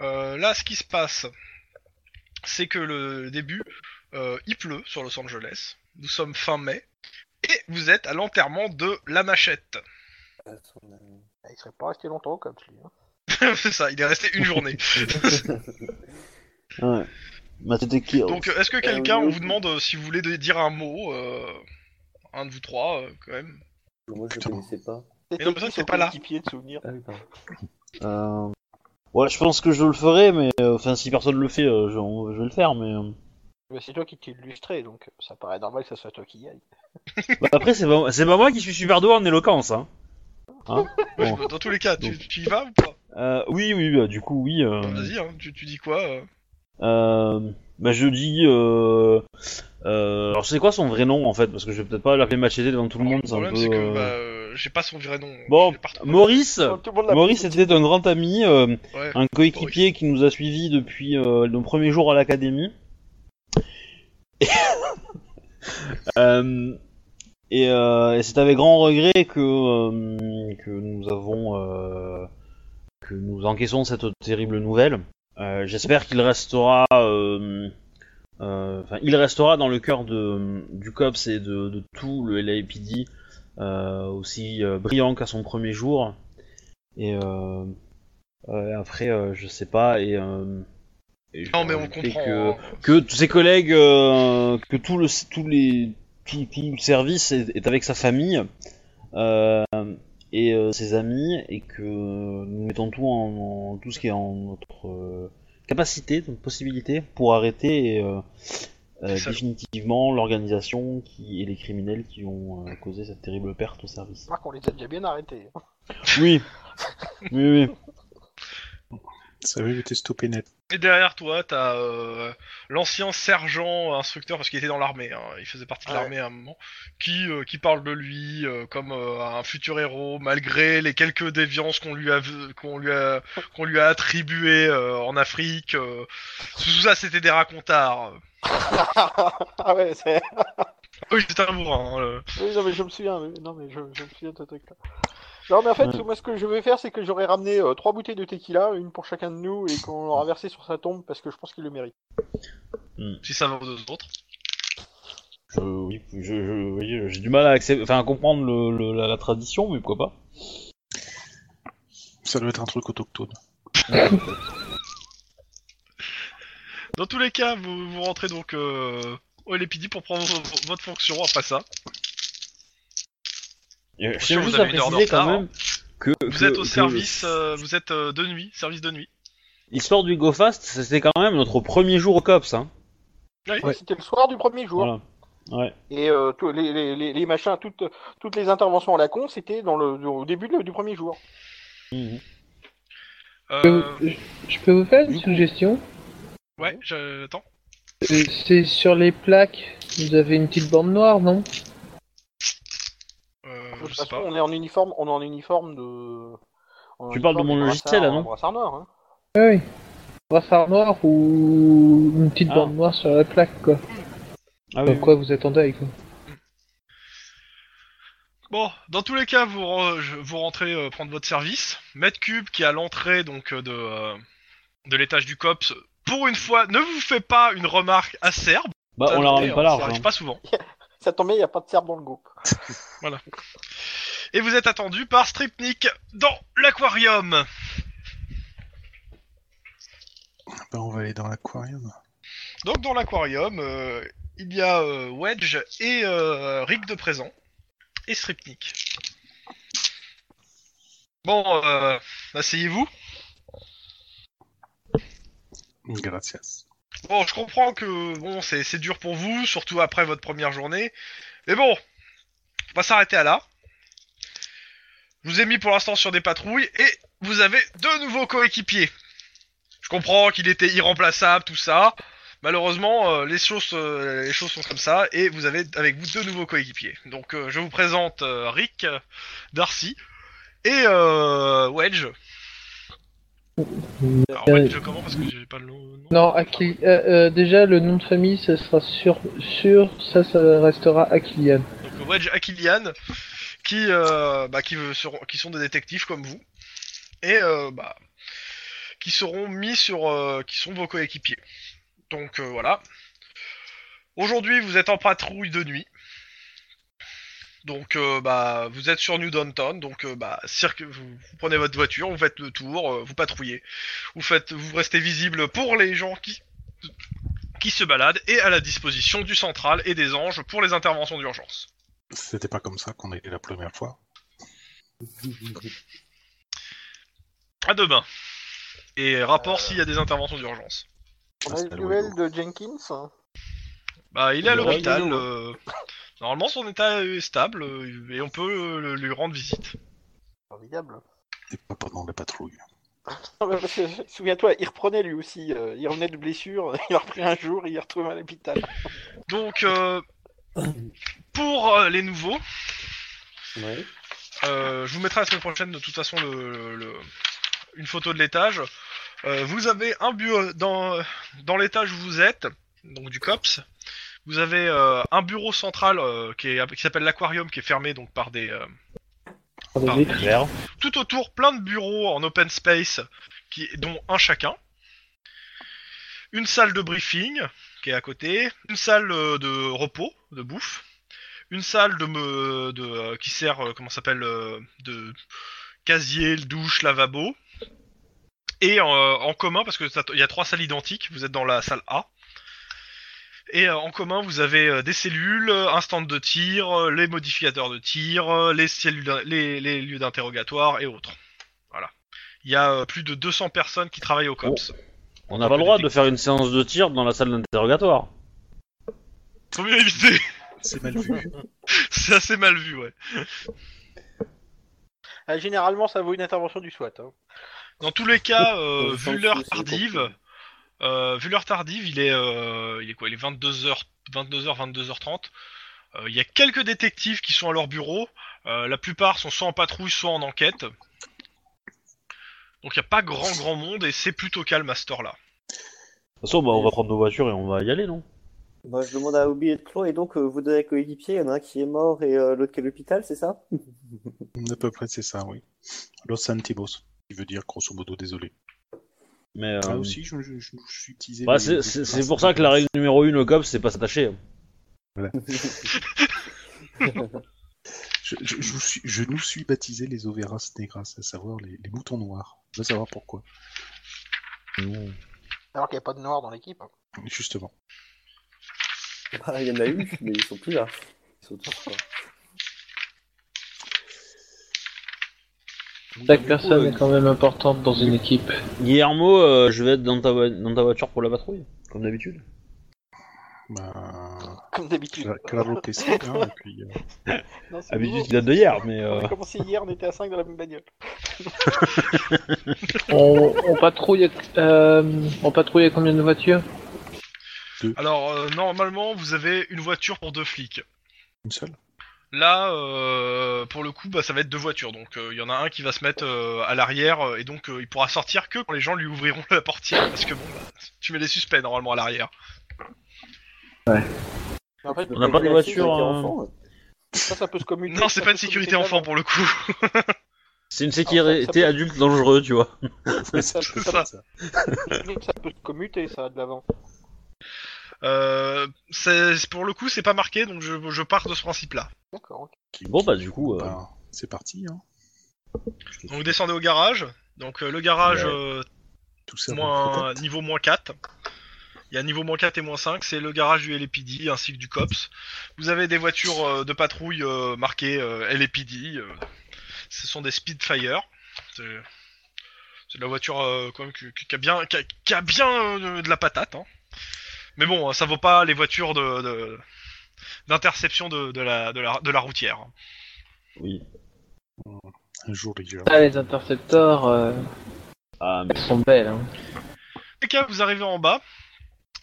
euh, là, ce qui se passe, c'est que le début, euh, il pleut sur Los Angeles. Nous sommes fin mai. Et vous êtes à l'enterrement de la machette. Attends, Ah, Il serait pas resté longtemps comme lui. hein. <laughs> c'est ça, il est resté une journée. <laughs> Ouais. Bah, Donc, euh, est-ce que quelqu'un, on vous demande euh, si vous voulez dire un mot, euh, un de vous trois, euh, quand même? Moi je Putain. connaissais pas. C'était non, mais ça, c'est pas là. de souvenir Ah oui. <laughs> Euh... Ouais, je pense que je le ferai, mais euh, enfin, si personne le fait, euh, je, vais le faire, mais. euh, Mais C'est toi qui t'es illustré, donc ça paraît normal que ça soit toi qui y aille. bah, après, c'est pas, c'est pas moi qui suis super doué en éloquence, hein. Hein <laughs> Bon. Dans tous les cas, tu, tu y vas ou pas? Euh, oui, oui, bah, du coup, oui. Euh... Vas-y, hein, tu, tu dis quoi euh? Euh, bah je dis. Euh, euh, alors c'est quoi son vrai nom en fait? Parce que je vais peut-être pas l'appeler Machete devant tout le monde. Le c'est un problème, peu, c'est que euh, bah, euh, j'ai pas son vrai nom. Bon. Maurice. Maurice était un grand ami, euh, Ouais. un coéquipier qui nous a suivis depuis euh, nos premiers jours à l'académie. Et, <laughs> Euh, et, euh, et c'est avec grand regret que euh, que nous avons euh, que nous encaissons cette terrible nouvelle. Euh, J'espère qu'il restera, euh, euh, enfin, il restera dans le cœur de du cops et de, de tout le LAPD euh, aussi euh, brillant qu'à son premier jour. Et euh, euh, après, euh, je sais pas. Et, euh, et je Non, mais vais on rajouter comprend. que hein. que tous ses collègues, euh, que tout le tous les tout, tout le service est, est avec sa famille euh, et euh, ses amis et que nous mettons tout en, en- tout ce qui est en notre euh, capacité, notre possibilité pour arrêter euh, euh, ça. Définitivement l'organisation qui et les criminels qui ont euh, causé cette terrible perte au service. J'espère qu'on les a déjà bien arrêtés. <laughs> Oui, oui, oui. Ça avait été stoppé net. Et derrière toi, t'as euh, l'ancien sergent instructeur, parce qu'il était dans l'armée, hein, il faisait partie de Ouais. l'armée à un moment, qui, euh, qui parle de lui euh, comme euh, un futur héros, malgré les quelques déviances qu'on lui a qu'on lui a qu'on lui a attribuées euh, en Afrique. euh. tout ça, c'était des racontards. <laughs> ah ouais, c'est. Oui, c'était un bourrin. hein, le- Oui, non, mais je me souviens. mais- Non, mais je, je me souviens de ce truc-là. Non, mais en fait, Ouais. moi, ce que je vais faire, c'est que j'aurais ramené euh, trois bouteilles de tequila, une pour chacun de nous, et qu'on l'aura versé sur sa tombe parce que je pense qu'il le mérite. Si ça va aux autres. Je, oui, je, je- oui, j'ai du mal à accepter, enfin à comprendre le, le- la, la tradition, mais pourquoi pas. Ça doit être un truc autochtone. <laughs> Dans tous les cas, vous, vous rentrez donc euh, au LAPD pour prendre vo- vo- votre fonction après ça. Je vous à avez une heure de préciser quand retard, même que Vous que- êtes au que service, euh, vous êtes euh, de nuit, service de nuit. L'histoire du Go Fast, c'était quand même notre premier jour au COPS, hein. Oui. C'était le soir du premier jour. Voilà. Ouais. Et euh, tous les, les, les, les machins, toutes, toutes les interventions à la con, c'était dans le, au début de- du premier jour. Mhm. Euh, Je, je peux vous faire une suggestion? Ouais, j'attends. C'est c'est sur les plaques, vous avez une petite bande noire, non? Euh, je sais pas. on est en uniforme, on est en uniforme de. en Tu parles de mon logiciel, là, non brassard noir, hein. Oui. Brassard noir ou une petite Ah. bande noire sur la plaque, quoi. Ah Comme quoi vous deuil, quoi. Bon, dans tous les cas, vous, re- vous rentrez euh, prendre votre service. Maître Cube, qui est à l'entrée donc euh, de, euh, de l'étage du COPS, pour une fois, ne vous fait pas une remarque acerbe. Bah, Ça, on la ramène pas Ça large. arrive hein. pas souvent. <laughs> Ça tombait, il n'y a pas de serbe dans le groupe. <laughs> Et vous êtes attendu par Stripnik dans l'aquarium. Ben, on va aller dans l'aquarium. Donc dans l'aquarium, euh, il y a euh, Wedge et euh, Rick de présent. Et Stripnik. Bon, euh, asseyez-vous. Bon, je comprends que bon, c'est dur pour vous, surtout après votre première journée. Mais bon, on va s'arrêter à là. Je vous ai mis pour l'instant sur des patrouilles et vous avez deux nouveaux coéquipiers. Je comprends qu'il était irremplaçable, tout ça. Malheureusement, euh, les choses, euh, les choses sont comme ça et vous avez avec vous deux nouveaux coéquipiers. Donc, euh, je vous présente Rick, Darcy et Wedge. Alors, Wedge, comment Parce que j'ai pas le nom. Non, Aki- euh, euh, déjà le nom de famille, ça sera sûr, sûr, ça, ça restera Akilian. Donc Wedge Akilian, qui, euh, bah, qui, veut- seront, qui sont des détectives comme vous, et euh, bah, qui seront mis sur, euh, qui sont vos coéquipiers. Donc euh, voilà. Aujourd'hui, vous êtes en patrouille de nuit. Donc euh, bah vous êtes sur New Downtown, donc euh, bah cirque, vous, vous prenez votre voiture, vous faites le tour, euh, vous patrouillez, vous faites, vous restez visible pour les gens qui qui se baladent et à la disposition du central et des anges pour les interventions d'urgence. C'était pas comme ça qu'on a été la première fois. <laughs> À demain. Et rapport s'il y a des interventions d'urgence. On a nouvelle loi. de Jenkins. hein. Bah, il est à l'hôpital. Euh, Normalement, son état est stable euh, et on peut euh, lui rendre visite. Formidable. Et pas pendant la patrouille. <laughs> Non, mais parce que, Souviens-toi, il reprenait lui aussi. euh, il revenait de blessure, <laughs> il a repris un jour, il est retrouvé à l'hôpital. Donc, euh, pour euh, les nouveaux, Ouais. euh, je vous mettrai la semaine prochaine de toute façon le, le- une photo de l'étage. Euh, vous avez un bureau dans, dans l'étage où vous êtes, donc du COPS. Vous avez euh, un bureau central euh, qui est- qui s'appelle l'aquarium, qui est fermé donc par des, euh, Par des tout autour plein de bureaux en open space, qui, dont un chacun. Une salle de briefing qui est à côté, une salle euh, de repos, de bouffe, une salle de, me, de euh, qui sert, euh, comment ça s'appelle, euh, de casier, douche, lavabo, et en commun parce que ça- il y a trois salles identiques. Vous êtes dans la salle A. Et euh, en commun, vous avez euh, des cellules, un stand de tir, euh, les modificateurs de tir, euh, les, cellules les, les lieux d'interrogatoire et autres. Voilà. Il y a euh, plus de 200 personnes qui travaillent au COPS. On n'a pas le droit de faire une séance de tir dans la salle d'interrogatoire. Faut mieux éviter. C'est mal vu. <laughs> C'est assez mal vu, ouais. Généralement, ça vaut une intervention du SWAT. hein. Dans tous les cas, euh, Euh, vu l'heure tardive, euh, vu l'heure tardive, il est, euh, il est quoi Il est 22h, 22h, 22h30. Euh, Il y a quelques détectives qui sont à leur bureau. Euh, la plupart sont soit en patrouille, soit en enquête. Donc il n'y a pas grand grand monde et c'est plutôt calme à cette heure-là. De toute façon, bah, on va prendre nos voitures et on va y aller, non? Bah, je demande à Obi et de Clos, et donc, euh, vous deux coéquipiers, il y en a un qui est mort et euh, l'autre qui est à l'hôpital, c'est ça? <laughs> À peu près, c'est ça, oui. Los Santibos, qui veut dire grosso modo désolé. Mais, euh, Ah, aussi, je, je, je, je suis utilisé. bah, les- c'est- c'est pour ça que la règle numéro 1 au COP, c'est pas s'attacher. <laughs> <laughs> Je, je, je, vous suis- je nous suis baptisé les Overas Negras, à savoir les, les moutons noirs. On va savoir pourquoi. Alors qu'il n'y a pas de noir dans l'équipe. hein. Justement. Bah, il y en a eu, mais ils sont plus là. Ils sont tous là. Chaque personne est quand même importante dans une équipe. Guillermo, euh, je vais être dans ta, voi- dans ta voiture pour la patrouille, comme d'habitude. Bah, Comme d'habitude. cla- claro que si, hein, et puis, euh, <laughs> Non, c'est Habitude nouveau. qui date de hier, mais... On Euh... a commencé hier, on était à 5 dans la même bagnole. <laughs> On, on patrouille, euh, on patrouille avec combien de voitures? Alors euh, normalement vous avez une voiture pour deux flics. une seule? Là, euh, pour le coup, bah, ça va être deux voitures. Donc, euh, il y en a un qui va se mettre euh, à l'arrière et donc euh, il pourra sortir que quand les gens lui ouvriront la portière. Parce que bon, bah, tu mets les suspects normalement à l'arrière. En fait, On n'a pas de voiture, euh, enfants, ça, ça peut se commuter. Non, c'est pas une sécurité enfant pour le coup. <laughs> C'est une Ah, ça- ça sécurité peut- adulte dangereux, tu vois. <laughs> Ça, ça, ça. ça peut se commuter, ça, de l'avant. Euh, c'est- pour le coup, c'est pas marqué, donc je, je pars de ce principe-là. D'accord, ok. Bon, bah, du coup, euh, bah, c'est parti. Hein. Donc, vous descendez au garage. Donc, euh, le garage, Ouais. euh, Tout ça. moins, dans le niveau moins 4. Il y a niveau moins 4 et moins 5, c'est le garage du LAPD ainsi que du COPS. Vous avez des voitures euh, de patrouille euh, marquées euh, LAPD. euh, ce sont des Speedfire. C'est c'est de la voiture euh, quand même qui, qui- qui a bien, qui a, qui a bien euh, de la patate. hein. Mais bon, ça vaut pas les voitures de de- d'interception de, de, la, de, la, de la routière. oui. Un jour, les gars. Ah, les interceptors, euh, Ah, mais... elles sont belles. Hein. cas, vous arrivez en bas.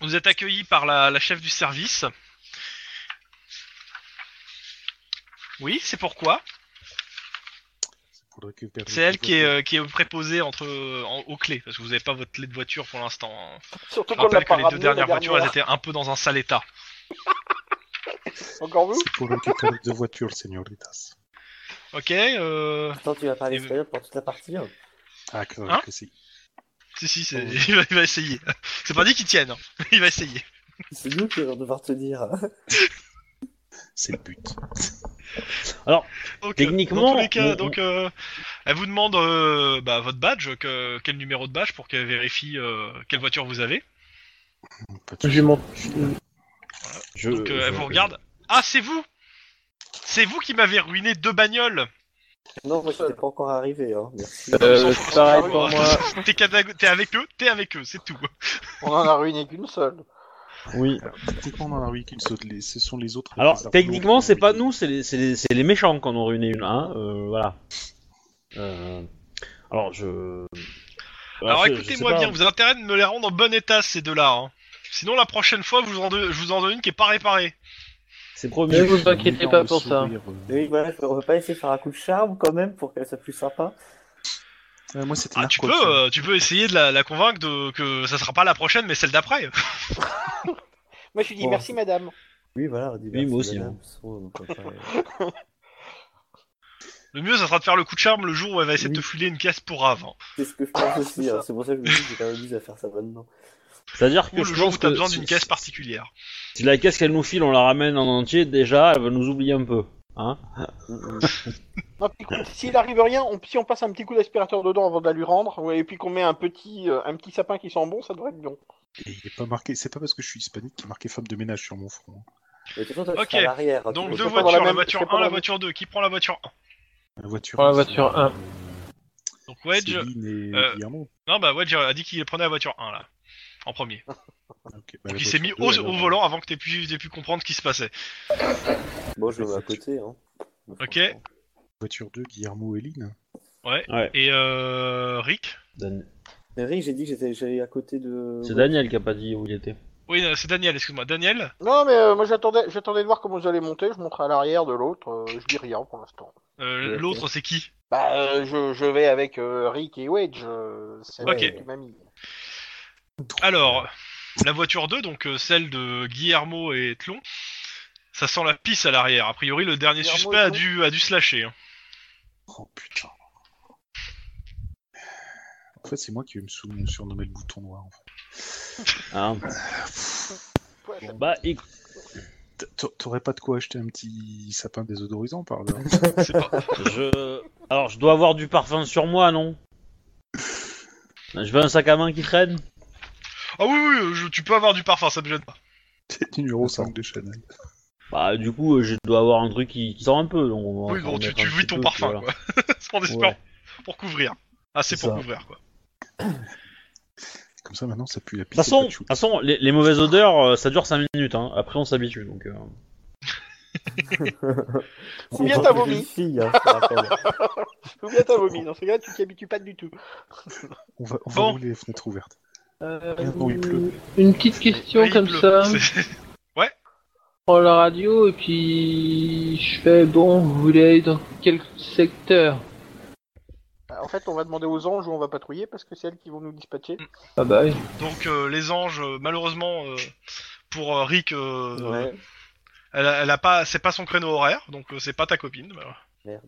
Vous êtes accueilli par la, la chef du service. Oui, c'est pourquoi? Pour récupérer C'est elle qui est, euh, qui est préposée entre euh, en- aux clés, parce que vous n'avez pas votre clé de voiture pour l'instant. hein. Surtout Je qu'on l'a rappelle que pas les deux ramené, dernières voitures, elles étaient un peu dans un sale état. <laughs> Encore vous? C'est pour récupérer deux voitures, señoritas. Ok, euh... Attends, tu vas parler Et- espagnol pour toute la partie hein Ah, que, Hein? que si. si si, c'est- Oh. <laughs> il, va, il va essayer. C'est pas dit qu'il tienne, hein. <laughs> il va essayer. C'est nous qui allons devoir te dire. C'est le but. Donc, euh, Techniquement, dans tous les cas, on- donc, euh, elle vous demande euh, bah, votre badge, que, quel numéro de badge pour qu'elle vérifie euh, quelle voiture vous avez. Pas de J'ai mon... Je, Donc euh, elle vous regarde. Ah, c'est vous C'est vous qui m'avez ruiné deux bagnoles Non, moi, j'étais pas encore arrivé. Hein. Merci. Euh, pareil pour moi. <laughs> T'es avec eux, t'es avec eux, c'est tout. On en a ruiné qu'une seule. Oui. Alors, techniquement. Les- Ce sont les autres. Alors, les techniquement, c'est pas nous, c'est les, méchants qui en ont ruiné une, hein, euh, voilà. Euh, alors, je... Alors je sais écoutez-moi bien, vous avez intérêt de me les rendre en bon état ces deux-là. Hein. Sinon la prochaine fois, je vous en, donne- je vous en donne une qui est pas réparée. C'est promis. Ne vous inquiétez pas pour ça. sourire, euh. Oui, voilà, on va pas essayer de faire un coup de charme quand même pour qu'elle soit plus sympa. Ouais, moi, c'était Ah, tu peux, euh, tu peux essayer de la, la convaincre de, que ça sera pas la prochaine, mais celle d'après. <laughs> Moi, je lui dis Bon. merci, madame. Oui, voilà, dit Oui, merci, moi aussi, madame. Son, <laughs> Le mieux, ça sera de faire le coup de charme le jour où elle va essayer de te filer une caisse pour hein. C'est ce que je pense aussi. C'est hein. C'est pour ça que je me dis que j'ai quand même à faire ça maintenant. C'est-à-dire Ou que le je jour pense où t'as besoin si- d'une caisse particulière. Si la caisse qu'elle nous file, on la ramène en entier, déjà, elle va nous oublier un peu. Hein. Non, puis, écoute, S'il arrive rien, on- si on passe un petit coup d'aspirateur dedans avant de la lui rendre, ouais, et puis qu'on met un petit, euh, un petit sapin qui sent bon, ça devrait être bon. Et il est pas marqué. C'est pas parce que je suis hispanique qu'il est marqué femme de ménage sur mon front. Mais de toute façon, toi, Ok, à hein, Donc deux voitures, la même- voiture c'est pas 1, dans la la- voiture 2. Qui prend la voiture 1 La voiture. Prends la c'est, voiture euh, 1. Donc Wedge... Euh. Non, bah Wedge a dit qu'il prenait la voiture 1, là. En premier. <laughs> Ok, bah, Donc la il s'est mis au, volant avant que t'aies pu, t'aies pu comprendre ce qui se passait. Bon, je mets à côté. Hein. Ok. Voiture 2, Guillermo et Lynn. Ouais. Ouais. Et euh, Rick Dan- Mais Rick, j'ai dit que j'étais j'allais à côté de. C'est Daniel qui a pas dit où il était. Oui, euh, c'est Daniel, excuse-moi. Daniel Non, mais euh, moi j'attendais, de voir comment vous allez monter. Je montre à l'arrière de l'autre. euh, je dis rien pour l'instant. euh. L'autre, c'est qui? Bah, euh, je, je vais avec euh, Rick et Wedge. euh, c'est Ok. elle qui m'a mis. Alors, la voiture 2, donc euh, celle de Guillermo et Tlon, ça sent la pisse à l'arrière. A priori, le dernier Guillermo suspect a Tlon dû, a dû se lâcher. hein. Oh putain. En fait, c'est moi qui vais me sou- surnommer le bouton noir. En fait. <laughs> Ah. Ça- Bah, éc- T- t'a- T'aurais pas de quoi acheter un petit sapin désodorisant par là <laughs> C'est pas... je. Alors, je dois avoir du parfum sur moi, non? Je veux un sac à main qui traîne? Ah oui, oui, euh, je- tu peux avoir du parfum, ça me gêne pas. C'est du numéro 5 de Chanel. Bah, du coup, euh, je dois avoir un truc qui, qui sort un peu. Donc on va Oui, en bon, tu, mettre tu un vis petit ton peu, parfum, voilà. quoi. <laughs> On espère Ouais. pour couvrir. Assez C'est pour ça. couvrir, quoi. <laughs> Comme ça, maintenant, ça pue la De toute pisse. façon, de toute façon, les, les mauvaises odeurs, euh, ça dure 5 minutes. Hein. Après, on s'habitue. Donc, euh. <laughs> Combien C'est t'as vomi fille, hein, je te rappelle. Combien t'as vomi Dans ce cas, tu t'y habitues pas du tout. On va, on va Bon. rouler les fenêtres ouvertes. Euh, Non, il pleut. Une petite question Oui, comme pleut. ça. Je <laughs> prends la radio et puis je fais bon, vous voulez aller dans quel secteur? Bah, En fait, on va demander aux anges où on va patrouiller parce que c'est elles qui vont nous dispatcher. Ah bah oui. Donc, euh, les anges, euh, malheureusement, euh, pour euh, Rick, euh, Ouais, elle, a, elle a pas, c'est pas son créneau horaire, donc euh, c'est pas ta copine. bah. merde.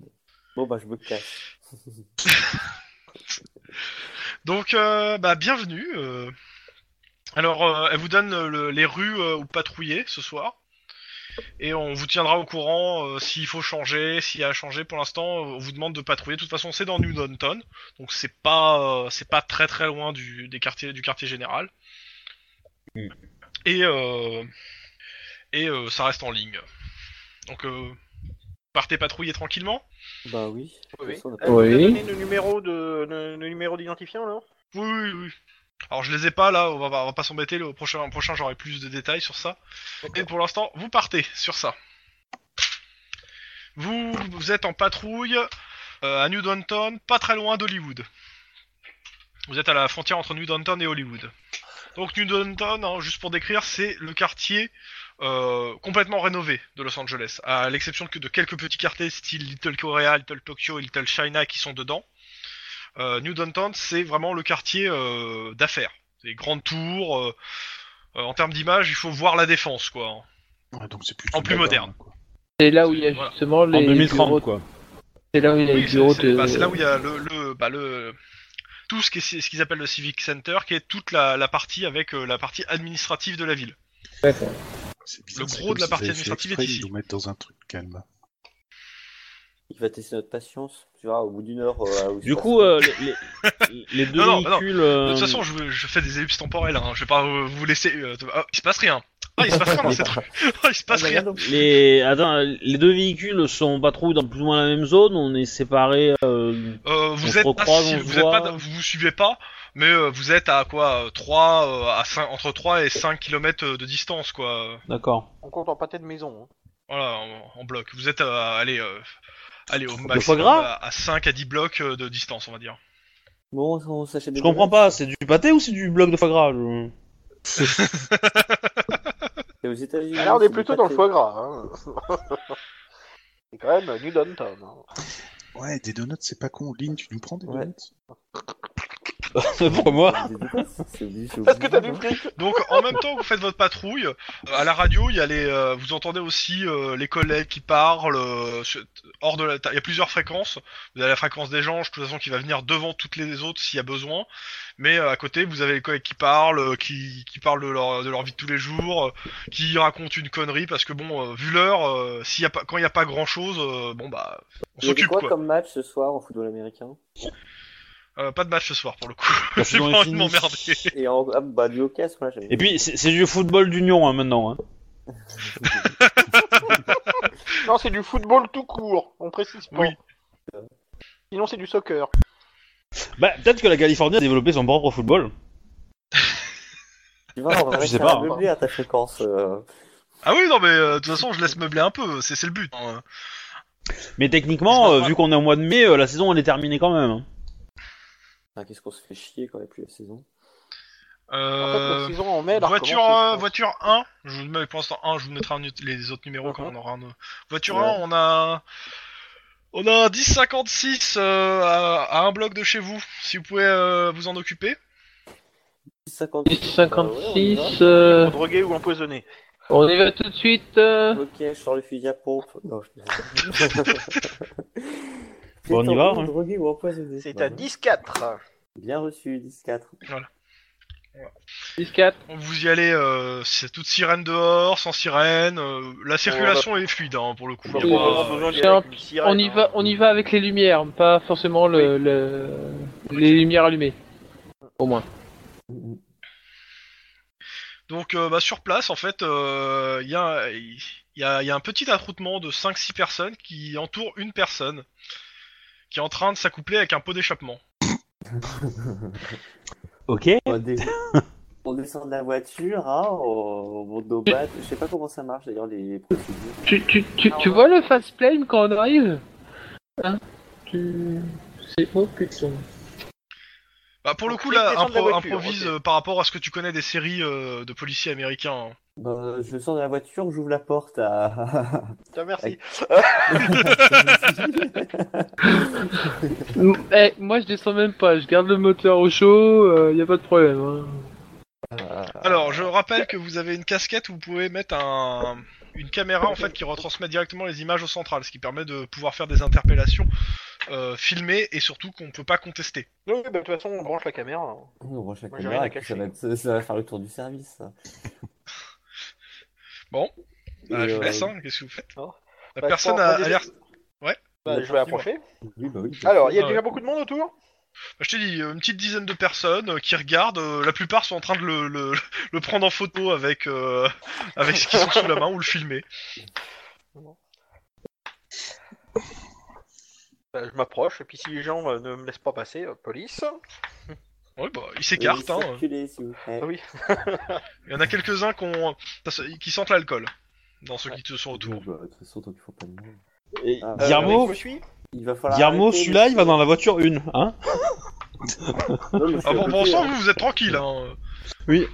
Bon, bah, je me cache. <laughs> <laughs> Donc, euh, bah, bienvenue. euh. Alors, euh, elle vous donne le- les rues où patrouiller ce soir. Et on vous tiendra au courant s'il faut changer, s'il y a à changer. Pour l'instant, on vous demande de patrouiller. De toute façon, c'est dans New Downton, donc c'est pas, c'est pas très très loin du, des quartiers, du quartier général. Mm. Et euh, et ça reste en ligne. Donc, euh, partez patrouiller tranquillement. Bah oui. On a pas- vous donné le numéro de le, le numéro d'identifiant alors? Oui, oui, oui. Alors je les ai pas là, on va, on va pas s'embêter, le prochain, prochain j'aurai plus de détails sur ça. Et pour l'instant, vous partez sur ça. Vous, vous êtes en patrouille euh, à New Downton, pas très loin d'Hollywood. Vous êtes à la frontière entre New Downton et Hollywood. Donc New Downton, hein, juste pour décrire, c'est le quartier euh, complètement rénové de Los Angeles, à l'exception que de quelques petits quartiers style Little Korea, Little Tokyo et Little China qui sont dedans. Euh, New Downton, c'est vraiment le quartier euh, d'affaires. C'est grandes tours. euh, euh, en termes d'image, il faut voir la défense, quoi. Ouais, donc c'est En plus moderne. quoi. C'est là où il y a Voilà. justement les En 2030, bureaux. quoi. C'est là où il y a Oui, les c'est bureaux c'est- de. bah, c'est là où il y a le, le, bah, le tout ce qu'ils appellent le Civic Center, qui est toute la, la partie avec euh, la partie administrative de la ville. D'accord. C'est bizarre, Le gros de la partie administrative est de ici. nous mettre dans un truc calme. Il va tester notre patience. Tu vois, au bout d'une heure. euh, Du coup, euh, les, les- <laughs> les deux Non, non, non. véhicules. De euh, toute façon, je, je fais des ellipses temporelles. Hein. Je vais pas vous laisser. euh, ah, il se passe rien. Ah, il se passe rien dans cette rue. <laughs> <laughs> Ah, il se passe Ah, bah, rien. les... Attends, les deux véhicules sont patrouillés dans plus ou moins la même zone. On est séparés. euh, Euh, vous On se êtes pas, si- vous êtes pas, vous vous suivez pas, mais euh, vous êtes à quoi 3 à 5 entre 3 et 5 km de distance quoi. D'accord. On compte en pâté de maison. hein. Voilà, en, en bloc. Vous êtes à allez euh, allez au foie maximum gras à, à 5 à 10 blocs euh, de distance, on va dire. Bon, on s'achète des Je comprends pas, c'est du pâté ou c'est du bloc de foie gras je- Et aux États-Unis. On est plutôt dans le foie gras. Hein. <laughs> c'est quand même New Downton. hein. Ouais, des donuts, c'est pas con. Lynn, tu nous prends des Ouais. donuts? <laughs> Pour moi. Parce que t'as du hein. fric. Donc en même temps que vous faites votre patrouille, euh, à la radio, il y a les euh, vous entendez aussi euh, les collègues qui parlent euh, sur- hors de la il y a plusieurs fréquences. Vous avez la fréquence des gens, de toute façon qui va venir devant toutes les autres s'il y a besoin. Mais euh, à côté, vous avez les collègues qui parlent, euh, qui, qui parlent de leur, de leur vie de tous les jours, euh, qui racontent une connerie parce que bon, euh, vu l'heure, euh, s'il y a pas, quand il y a pas grand chose, bon bah, on Il y avait s'occupe quoi quoi. comme match ce soir en football américain? Euh, pas de match ce soir pour le coup. <laughs> J'ai pas envie de m'emmerder. Et en ah, bah du hockey. Et puis c'est c'est du football d'union hein, maintenant. Hein. <laughs> Non, c'est du football tout court. On précise pas. Oui. Sinon, c'est du soccer. Bah peut-être que la Californie a développé son propre football. Tu vois, on va <laughs> Je sais réussir pas, à hein. meubler à ta fréquence. euh. Ah oui non mais euh, de toute façon je laisse meubler un peu, c'est c'est le but. hein. Mais techniquement, euh, vu qu'on est au mois de mai, euh, la saison elle est terminée quand même. hein. Ah, Qu'est-ce qu'on se fait chier quand il n'y a plus la saison? En fait, Euh, la saison en mai, elle a voiture, recommencé, je euh, pense. voiture 1, je vous mets pour l'instant 1, je vous mettrai un les autres numéros quand Mhm. on aura un. Voiture Ouais. 1, on a. On a un 1056 euh, à, à un bloc de chez vous, si vous pouvez euh, vous en occuper. 56. 56, euh, Drogué ou empoisonné. on y va tout de suite. euh. Ok, je sors le fusil à pompe. Non, je <laughs> Bon, on y va, hein. C'est Voilà. à 10-4. Bien reçu, 10-4. 10-4. Vous y allez, euh, c'est toute sirène dehors, sans sirène. euh, la circulation est fluide hein, pour le coup. On Y a va pas- besoin d'y aller avec une sirène, On y hein. va, on y va avec les lumières, pas forcément le, le- les lumières allumées. Au moins. Donc euh, bah, sur place, en fait, euh, il y, a, il y, a, il y a un petit attroupement de 5-6 personnes qui entourent une personne qui est en train de s'accoupler avec un pot d'échappement. <laughs> Ok. On, dé- <laughs> on descend de la voiture, hein, on, on monte nos battes. Je sais pas comment ça marche d'ailleurs les procédures. Tu, tu, tu, tu vois le fast plane quand on arrive Hein Tu... C'est... Oh putain. Bah, pour le coup, là, impro- voiture, improvise euh, par rapport à ce que tu connais des séries euh, de policiers américains. hein. Bah, je sors de la voiture, j'ouvre la porte à. <laughs> Tiens, merci. <laughs> Eh, moi je descends même pas, je garde le moteur au chaud, euh, y a pas de problème. hein. Euh, Alors, je rappelle que vous avez une casquette où vous pouvez mettre un, une caméra en fait qui retransmet directement les images au central, ce qui permet de pouvoir faire des interpellations euh, filmées et surtout qu'on peut pas contester. Oui, bah, de toute façon, on branche la caméra. hein. On branche la Moi, j'ai caméra rien à et puis ça cacher. va, être- ça va faire le tour du service. ça. Bon, bah, Et, je vous euh, laisse, hein. qu'est-ce que vous faites Oh. La Bah, personne je a, prends- a moi, l'air. Bah, je vais approcher. Oui, bah oui. Alors, il y a Ah déjà ouais. beaucoup de monde autour Bah, je te dis, une petite dizaine de personnes euh, qui regardent. euh, la plupart sont en train de le, le, le prendre en photo avec, euh, avec ce qu'ils ont sous la main ou le filmer. Bah, je m'approche, et puis si les gens euh, ne me laissent pas passer, euh, police. Ouais, bah, ils s'écartent. Oui, Hein. circulez, s'il vous plaît. Ah oui. <laughs> Il y en a quelques-uns qui, ont- qui sentent l'alcool dans ceux qui te sont autour. Bon, bah, de toute façon, tant qu'il faut pas de. Et Ah, Euh, Guillermo, je me suis Il va falloir. Guillermo, arrêter, celui-là, il va dans la voiture 1, hein <laughs> Non, Ah bon, pour monsieur, l'instant, vous, vous êtes tranquille. Hein. Oui.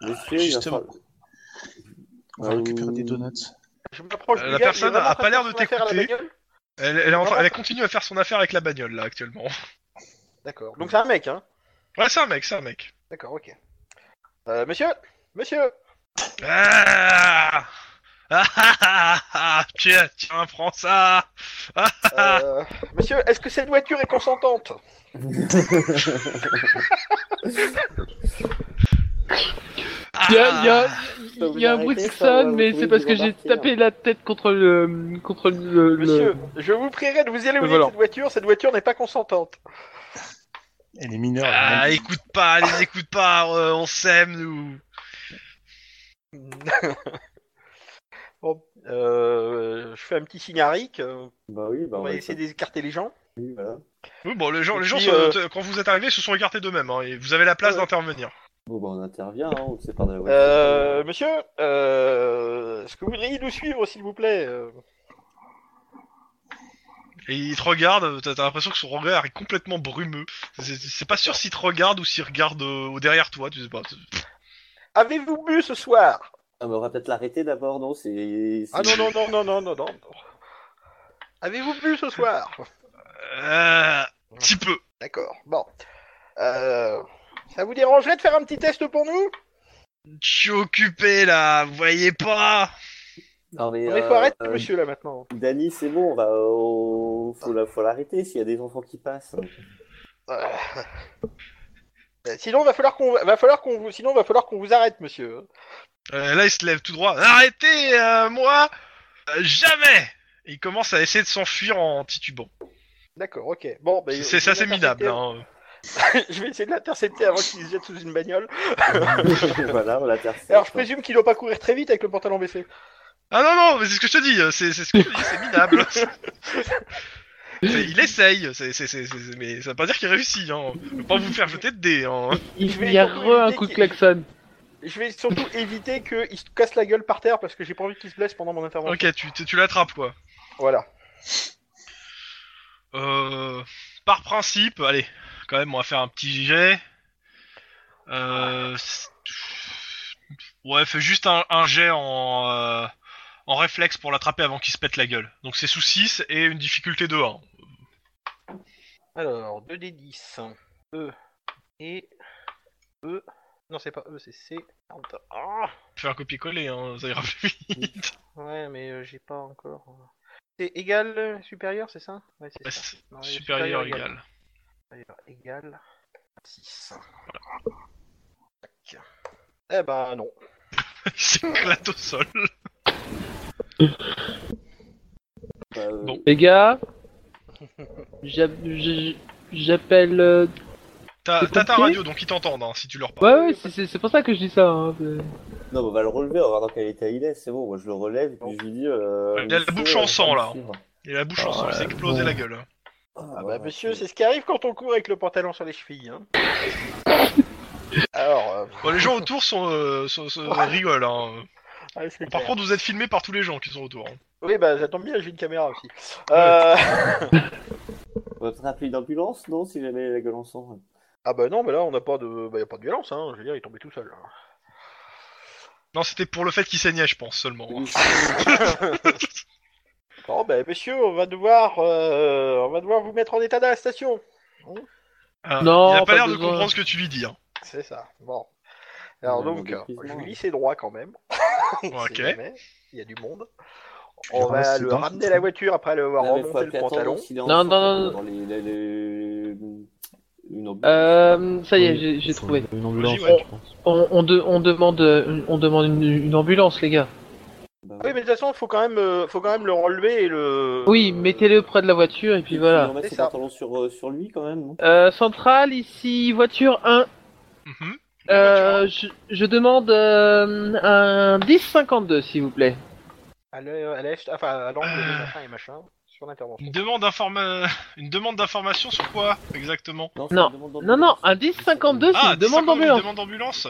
Monsieur, il va Justement. falloir- On va Ah, récupérer des donuts. Je m'approche Euh, la gars, personne a pas l'air de t'écouter. Elle, elle continue à faire son affaire avec la bagnole là actuellement. D'accord. Donc c'est un mec, hein Ouais, c'est un mec, c'est un mec. D'accord, ok. Euh, monsieur Monsieur Ah ah ah ah ah Tiens, tiens, prends ça euh, Monsieur, est-ce que cette voiture est consentante? Y a, y a, vous y a un arrêter, bruit qui sonne, mais c'est parce que j'ai tapé la tête contre le. contre le. le- Monsieur, je vous prierai de vous éloigner voilà. de cette voiture, cette voiture n'est pas consentante. Elle est mineure. Ah, écoute pas, les <laughs> écoute pas, euh, on s'aime nous. <laughs> Bon, euh, je fais un petit signe à Rick, Bah oui, bah on va essayer d'écarter les gens. Oui, voilà. Oui, bon, les gens, Et les gens euh, quand vous êtes arrivés, se sont écartés d'eux-mêmes, hein, et vous avez la place Ouais. d'intervenir. Bon, bah on intervient, hein, on se sépare de la voiture. Euh, monsieur, euh, est-ce que vous voudriez nous suivre, s'il vous plaît euh? Et il te regarde, t'as l'impression que son regard est complètement brumeux. C'est- pas sûr s'il te regarde ou s'il regarde euh, au derrière toi, tu sais pas. Avez-vous bu ce soir? Ah, on va peut-être l'arrêter d'abord, non? C'est. Ah non, non, non, non, non, non, non. non. Avez-vous bu ce soir? Euh, petit peu. D'accord, bon. Euh, ça vous dérangerait de faire un petit test pour nous? Je suis occupé là, vous voyez pas Non, mais. Il faut euh, arrêter, euh, monsieur, là, maintenant. Dany, c'est bon, on va. on- Faut la- faut l'arrêter s'il y a des enfants qui passent. Euh, Sinon, va falloir qu'on va falloir qu'on vous sinon va falloir qu'on vous arrête, monsieur. Euh, Là, il se lève tout droit. Arrêtez, euh, moi Euh, Jamais Et il commence à essayer de s'enfuir en titubant. D'accord, ok. Bon, bah, C'est ça, c'est minable. Hein. <laughs> je vais essayer de l'intercepter avant qu'il se jette sous une bagnole. <laughs> voilà, on l'intercepte. Alors, je présume qu'il doit pas courir très vite avec le pantalon baissé. Ah non, non, mais c'est ce que je te dis, c'est c'est ce que je te dis, c'est minable. <laughs> Il essaye, c'est c'est- mais ça veut pas dire qu'il réussit. Hein. Je veux pas vous faire jeter de dés. Hein. Il je vais y a re un coup de klaxon. Je vais surtout éviter qu'il se casse la gueule par terre parce que j'ai pas envie qu'il se blesse pendant mon intervention. Ok, tu, tu, tu l'attrapes quoi. Voilà. Euh, par principe, allez, quand même, on va faire un petit jet. Euh, ouais, fais juste un, un jet en, euh, en réflexe pour l'attraper avant qu'il se pète la gueule. Donc c'est sous 6 et une difficulté de 1. Alors, 2d10. E et E. Non, c'est pas E, c'est C. Ah Fais un copier-coller, hein, ça ira plus vite. ouais, mais euh, j'ai pas encore. C'est égal, euh, supérieur, c'est ça? Ouais, c'est Ouais, ça. c'est Non, supérieur égal. Supérieur égal. 6. Tac. Eh ben non. <laughs> Il s'éclate au sol. Bah, euh, Bon. Les gars, j'appelle. euh, T'as ta radio, donc ils t'entendent hein, si tu leur parles. Ouais, ouais, c'est- pour ça que je dis ça. hein, Non, mais on va le relever, on va voir dans quel état il est, c'est bon, moi je le relève et puis je lui dis. Euh, Il a la bouche en sang, là. suivre. Et la bouche en Ah, sang, il s'est ouais, explosé la gueule. hein. Ah bah monsieur, c'est ce qui arrive quand on court avec le pantalon sur les chevilles. Hein. <laughs> Alors, euh, Bon, les gens autour sont, euh, sont- sont- rigolent. Hein. ouais, c'est Par clair. contre, vous êtes filmé par tous les gens qui sont autour. hein. Oui, bah ça tombe bien, j'ai une caméra aussi. <laughs> Euh... <laughs> On va peut-être appeler une ambulance, non, si jamais la gueule en sang. ah bah non, mais là on n'a pas de, bah y a pas de violence, hein. Je veux dire, il est tombé tout seul. hein. Non, c'était pour le fait qu'il saignait, je pense seulement. hein. <laughs> Bon, bah monsieur, on va devoir, euh, on va devoir vous mettre en état d'arrestation. Ah, Non, il a pas pas l'air de besoin. comprendre ce que tu lui dis. Hein. C'est ça. Bon. Alors Ouais, donc, euh, je lui lis ses droits quand même. Si Ok. jamais Il y a du monde. On va le ramener à la voiture après le avoir remonté le pantalon. Non, non, non. Euh, ça y est, j'ai- trouvé. Une ambulance, je pense. On, on, de- on demande, euh, on demande une, ambulance, les gars. Bah, Oui, mais de toute façon, faut quand même, euh, faut quand même le relever et le. Oui, mettez-le près de la voiture et puis il voilà. ses ça. pantalons sur, euh, sur lui quand même, non? Euh, centrale, ici, voiture 1. Mhm. Euh, je, je demande euh, un 10-52, s'il vous plaît. À l'e- à l'est, enfin, à l'angle de machin et machin, sur l'intervention. Une demande d'informa- <laughs> une demande d'information sur quoi exactement? Non. Non, non, un 10-52, c'est Ah, une demande 10-52, d'ambulance. Une demande d'ambulance?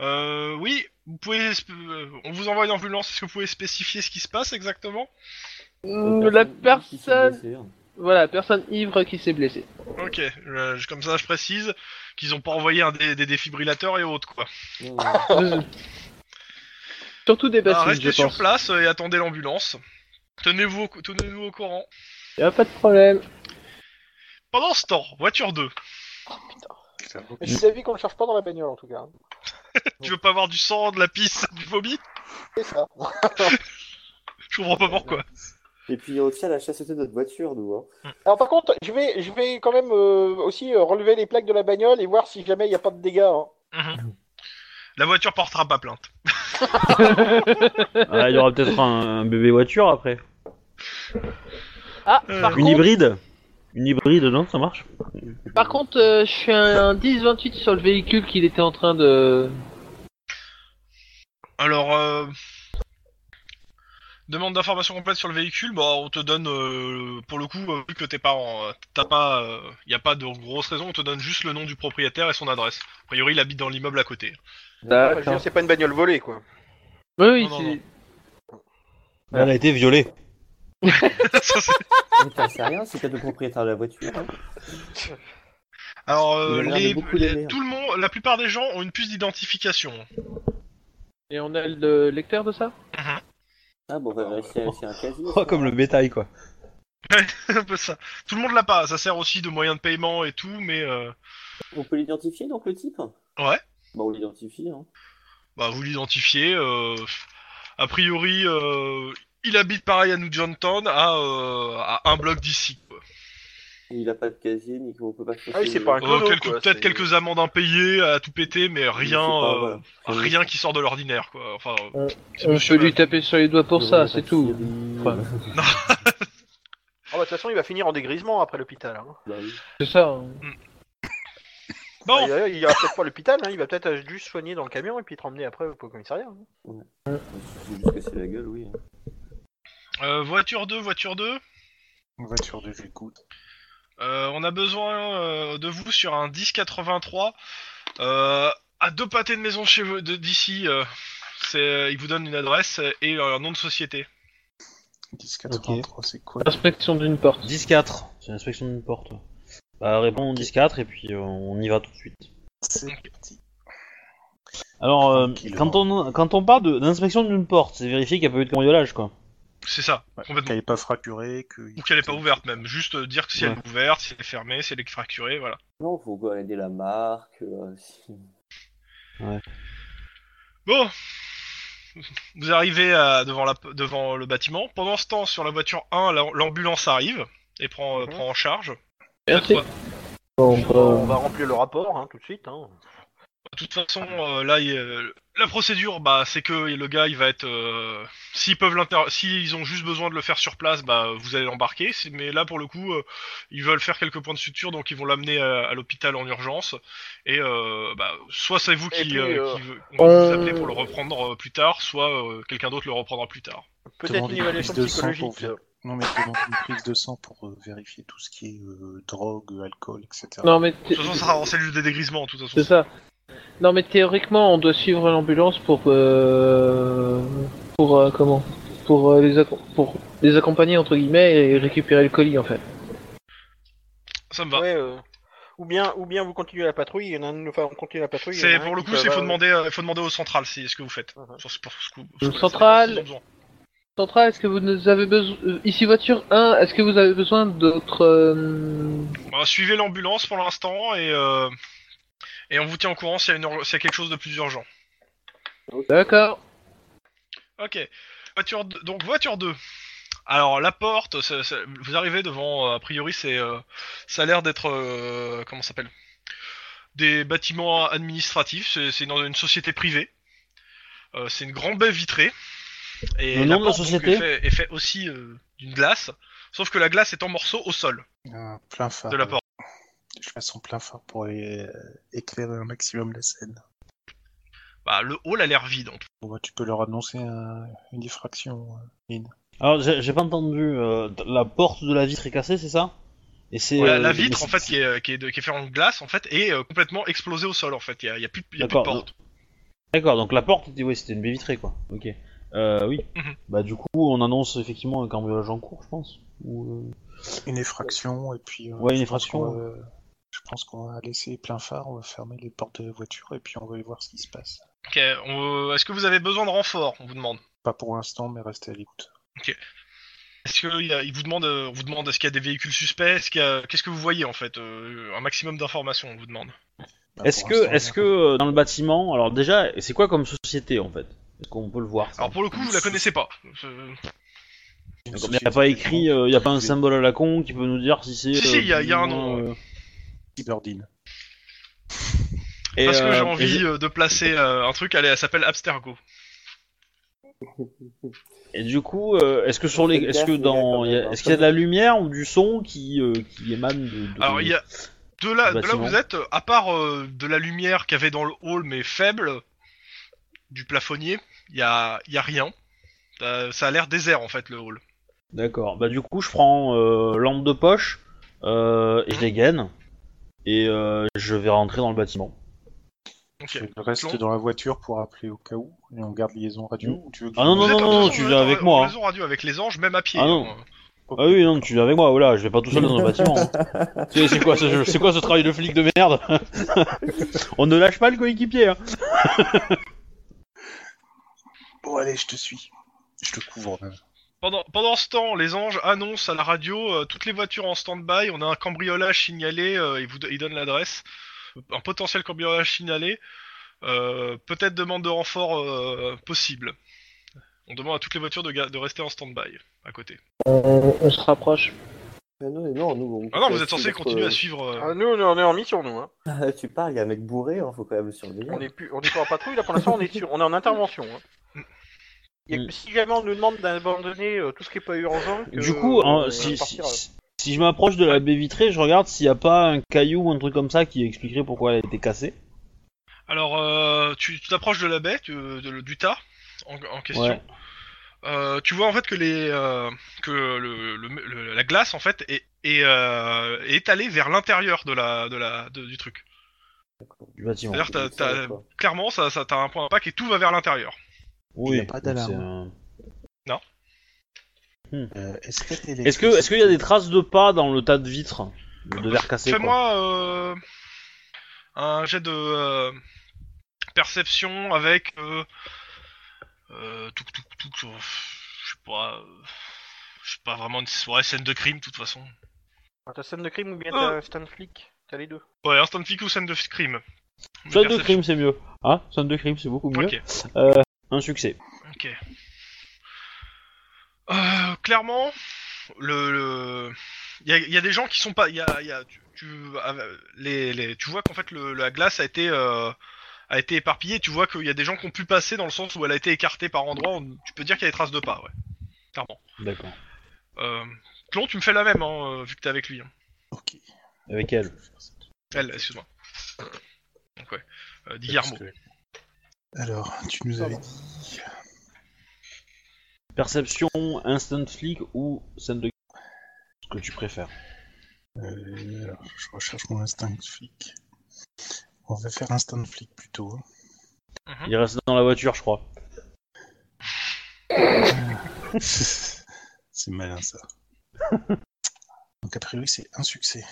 Euh, oui, vous pouvez. euh, on vous envoie une ambulance. Est-ce que vous pouvez spécifier ce qui se passe exactement? Mm, La personne, hein. voilà, personne ivre qui s'est blessée. Ok, je- comme ça je précise qu'ils ont pas envoyé un des, des défibrillateurs et autres quoi. <laughs> Surtout des Bah, restez je sur pense. place et attendez l'ambulance. Tenez-vous au, au courant. Y a pas de problème. Pendant ce temps, voiture 2. Clairement. Mais je suis d'avis qu'on le cherche pas dans la bagnole en tout cas. <laughs> Tu veux pas avoir du sang, de la pisse, du vomi? C'est ça. <laughs> Je comprends pas pourquoi. Et puis tient à la chasteté de notre voiture, nous. Hein. Alors par contre, je vais, je vais quand même euh, aussi euh, relever les plaques de la bagnole et voir si jamais il n'y a pas de dégâts. hein. Mhm. La voiture portera pas plainte. <laughs> Ah, il y aura peut-être un, un bébé voiture après. Ah, Euh, par Une contre, hybride Une hybride, non Ça marche par contre, euh, je fais un 10-28 sur le véhicule qu'il était en train de. Alors, euh... demande d'information complète sur le véhicule. Bah, on te donne, euh, pour le coup, euh, vu que t'es pas, en... t'as pas, euh, y a pas de grosse raison, on te donne juste le nom du propriétaire et son adresse. A priori, il habite dans l'immeuble à côté. Enfin, c'est pas une bagnole volée quoi. Oui, oui, Non, non, c'est- Elle a été violée. C'est- <laughs> Mais t'en sais rien, c'est peut-être le propriétaire de la voiture. hein. Alors, euh, Il a l'air de les... beaucoup les- l'aimer, hein. tout le monde, la plupart des gens ont une puce d'identification. Et on a le lecteur de ça? Ah bon, on va vérifier s'il y a un casier. Oh, comme le bétail, quoi. <laughs> un peu ça. Tout le monde l'a pas. Ça sert aussi de moyen de paiement et tout, mais euh, On peut l'identifier donc le type? Ouais. Bah on l'identifie. Hein. Bah, vous l'identifiez. Euh... A priori, euh... il habite pareil à New Johntown, à, euh... à un bloc d'ici. quoi. Il a pas de casier, ni qu'on peut pas Ah oui, c'est pas un Euh, clodo, quelques- quoi, Peut-être c'est- quelques amendes impayées à tout péter, mais rien, euh, rien qui sort de l'ordinaire, quoi. Enfin, On, c'est on peut lui taper sur les doigts pour ça, c'est tout. Ouais. <laughs> <laughs> Ah bah, de toute façon, il va finir en dégrisement après l'hôpital. Hein. Bah oui. C'est ça. hein. Bon, il, il ira peut-être pas à l'hôpital, hein, il va peut-être euh, juste soigner dans le camion et puis te ramener après au commissariat. hein. C'est juste casser la gueule, oui. hein. euh, voiture 2, voiture 2. Voiture de j'écoute. Euh, on a besoin euh, de vous sur un 1083 euh, à deux pâtés de maison chez vous de- d'ici. euh, c'est, euh, il vous donne une adresse et un nom de société. 1083, c'est quoi Inspection d'une porte. 10-4, c'est l'inspection d'une porte. Bah, réponds 10-4 et puis euh, on y va tout de suite. C'est parti. Alors, euh, quand on quand on parle de- d'inspection d'une porte, c'est vérifier qu'il n'y a pas eu de cambriolage, quoi. C'est ça, Ouais, complètement. Qu'elle n'est pas fracturée, que... Ou qu'elle est pas ouverte même, juste euh, dire que si elle est ouverte, si elle est fermée, si elle est fracturée, voilà. Non, faut regarder la marque. euh, si- Bon, vous arrivez à- devant, la, devant le bâtiment. Pendant ce temps, sur la voiture 1, la- l'ambulance arrive et prend, euh, Mhm. prend en charge. Merci. Bon, On bah, va remplir le rapport hein, tout de suite. Hein. De toute façon, euh, là, il y a- la procédure, bah, c'est que le gars, il va être, euh, s'ils peuvent l'inter, s'ils ont juste besoin de le faire sur place, bah, vous allez l'embarquer. Mais là, pour le coup, euh, ils veulent faire quelques points de suture, donc ils vont l'amener à, à l'hôpital en urgence. Et euh, bah, soit c'est vous qui, puis, qui veut- on va vous appeler pour le reprendre plus tard, soit euh, quelqu'un d'autre le reprendra plus tard. Peut-être une évaluation psychologique. Non, mais demande une prise de sang pour euh, vérifier tout ce qui est euh, drogue, alcool, etc. non mais De toute façon, ça sera en cellule de dégrisement, de toute façon. c'est ça. Non mais théoriquement, on doit suivre l'ambulance pour euh, pour euh, comment? Pour euh, les acco- pour les accompagner entre guillemets et récupérer le colis en fait. Ça me va. Ouais, euh, Ou bien, ou bien vous continuez la patrouille. Il y en a un de nous faire continuer la patrouille. il y en a C'est un pour le qui coup, peut- c'est faut demander, euh, il faut demander au central si ce que vous faites. Mhm. Sur- pour ce coup- Le central- Est-ce que vous avez besoin ici voiture 1, est-ce que vous avez besoin d'autres euh, Bah, suivez l'ambulance pour l'instant et euh, et on vous tient au courant s'il y, a une ur- s'il y a quelque chose de plus urgent. D'accord. Ok. Voiture deux- donc voiture 2. Alors la porte, c'est- c'est- vous arrivez devant, euh, a priori c'est, euh, ça a l'air d'être, euh, comment ça s'appelle? Des bâtiments administratifs. C'est, c'est dans une société privée. Euh, c'est une grande baie vitrée. Et Le nom de la porte, donc, société est, fait, est fait aussi euh, d'une glace, sauf que la glace est en morceaux au sol Un plein phare. de la euh, porte. Je mets son plein phare pour euh, éclairer un maximum la scène. Bah, le hall a l'air vide. en tout. Bon, bah, tu peux leur annoncer un- une diffraction, euh, Lynn. Alors, j'ai j'ai pas entendu. euh, la porte de la vitre est cassée, c'est ça? Et c'est la, vitre en fait qui est, qui est, de- qui est faite en glace en fait est euh, complètement explosée au sol en fait. Il y a, il y a plus, de- il y a plus de D'accord, porte. D'accord, donc la porte, était- ouais, c'était une baie vitrée, quoi. Ok. Euh, oui. Mhm. Bah du coup, on annonce effectivement un cambriolage en cours, je pense. Ou, Une effraction, et puis... euh, Ouais, une je pense effraction. qu'on va- Je pense qu'on va laisser plein phare, on va fermer les portes de la voiture, et puis on va aller voir ce qui se passe. Ok. Est-ce que vous avez besoin de renfort On vous demande? Pas pour l'instant, mais restez à l'écoute. Est-ce que il y a- il vous demande, euh, on vous demande est-ce qu'il y a des véhicules suspects? Est-ce qu'il Qu'est-ce que vous voyez en fait Euh, Un maximum d'informations, on vous demande. Bah, Est-ce que, est-ce que euh, dans le bâtiment, alors déjà, c'est quoi comme société en fait? Est-ce qu'on peut le voir ça Alors pour le coup, vous la connaissez pas. Euh, Donc, Il n'y a pas écrit, de- il n'y a pas un symbole à la con qui peut nous dire si c'est. Si, si, euh, il y a- il y a un nom, euh, Cyberdine. et, Parce que euh, j'ai envie euh, de placer euh, un truc. Allez, elle s'appelle Abstergo. <laughs> Et du coup, euh, est-ce que sur les, est-ce que dans, il y a- est-ce qu'il y a de la lumière ou du son qui, euh, qui émane de, de- Alors il y a de là, de là où bâtiment. vous êtes, euh, à part euh, de la lumière qu'il y avait dans le hall mais faible du plafonnier, il y a, y a rien. Euh, ça a l'air désert en fait le hall. D'accord. Bah du coup, je prends euh, lampe de poche euh, et je dégaine et euh, je vais rentrer dans le bâtiment. Ok. Tu restes Long. dans la voiture pour appeler au cas où, et on garde liaison radio, ou tu veux que Ah je- non, Vous non, êtes non, en- non, tu viens en- avec en moi. hein. raison radio avec les anges, même à pied. Ah non. hein. Ah oui, non, tu viens avec moi. Voilà, je vais pas tout seul dans le bâtiment. hein. <laughs> C'est c'est quoi, ce- c'est quoi ce travail de flic de merde? <laughs> On ne lâche pas le coéquipier. Hein. <laughs> Bon, allez, je te suis. Je te couvre, même. Pendant, pendant ce temps, les anges annoncent à la radio euh, toutes les voitures en stand-by. On a un cambriolage signalé. euh, ils vous ils donnent l'adresse. Un potentiel cambriolage signalé. Euh, Peut-être demande de renfort euh, possible. On demande à toutes les voitures de, rester en stand-by à côté. On, on se rapproche. Ah non, non, nous, on Ah non, vous êtes censé continuer euh, à suivre. euh, Ah, nous, on est en mission, nous. Hein. <laughs> tu parles, il y a un mec bourré, hein, faut quand même le surveiller. On est plus, on est pas en patrouille là pour l'instant. On est sur, on est en intervention. Hein. Il y a que Mm. si jamais on nous demande d'abandonner euh, tout ce qui est pas urgent. que, Du coup, hein, euh, si, si, partir, euh. si- si je m'approche de la baie vitrée, je regarde s'il n'y a pas un caillou ou un truc comme ça qui expliquerait pourquoi elle a été cassée. Alors, euh, tu tu t'approches de la baie, tu- de- du tas en, en question. Ouais. Euh, tu vois en fait que les euh, que le, le- le- la glace en fait est est, euh, est étalée vers l'intérieur de la de la de- du truc. Du bâtiment. C'est-à-dire t'as, t'as- clairement ça ça t'as un point d'impact et tout va vers l'intérieur. Oui. Il y a pas d'alarme. c'est un- Euh, est-ce qu'il y a de Est-ce que, est-ce qu'il y a des traces de pas dans le tas de vitres de verre cassé. Fais-moi euh, un jet de euh, perception avec. Euh, euh, tout, tout, tout, euh, je sais pas. euh, je sais pas vraiment une ouais, scène de crime, de toute façon. T'as scène de crime ou bien t'as stand flic? T'as les deux. Ouais, instant flic ou scène de crime. Scène de crime, c'est mieux. Hein? Scène de crime, c'est beaucoup mieux. Ok, Euh, un succès. ok. Euh, clairement, le, le... Il, y a, il y a des gens qui sont pas. Il y a, il y a- tu, tu, les, les, tu vois qu'en fait le, la glace a été euh, a été éparpillée. Tu vois qu'il y a des gens qui ont pu passer dans le sens où elle a été écartée par endroits. On- Tu peux dire qu'il y a des traces de pas, ouais. Clairement. D'accord. Euh, Clon, tu me fais la même, hein, euh, vu que t'es avec lui. hein. Ok. Avec elle. Elle, excuse-moi. Donc ouais. Euh, Guillermo. Parce que- Alors, tu nous avais dit. Perception, instant flic ou scène de ce que tu préfères. euh, alors, je recherche mon instinct flic. On va faire instinct flic plutôt. hein. Mhm. Il reste dans la voiture, je crois. <laughs> c'est malin ça. <laughs> Donc a priori c'est un succès.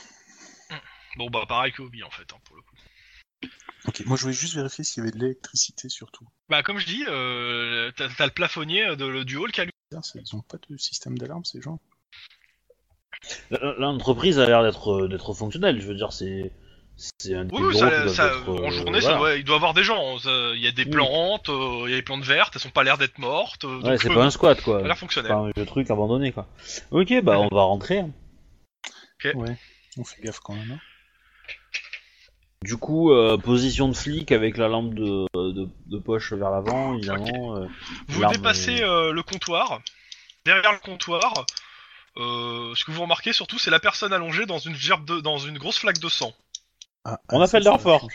Bon bah pareil que Obi en fait, hein, pour le coup. Ok, moi je voulais juste vérifier s'il y avait de l'électricité surtout. Bah comme je dis, euh, t'as t'as le plafonnier de, du hall qui allume. Ils ont pas de système d'alarme ces gens L'entreprise a l'air d'être euh, d'être fonctionnelle. Je veux dire, c'est c'est un des Oui, oui, ça, ça- être, euh, en journée, ça voilà. doit, il doit y avoir des gens. ça- Il y a des Oui. plantes, euh, il y a des plantes vertes, elles sont pas l'air d'être mortes. euh, Ouais, donc, c'est euh, pas un squat quoi. Ça a l'air fonctionnel. Enfin, le truc abandonné quoi. Ok, bah on va rentrer. hein. Ouais, on fait gaffe quand même. hein. Du coup, euh, position de flic avec la lampe de, de, de poche vers l'avant, évidemment. euh, Vous dépassez euh, le comptoir. Derrière le comptoir, euh, ce que vous remarquez surtout, c'est la personne allongée dans une gerbe de, dans une grosse flaque de sang. Ah, On ah, appelle ça, ça Darfort.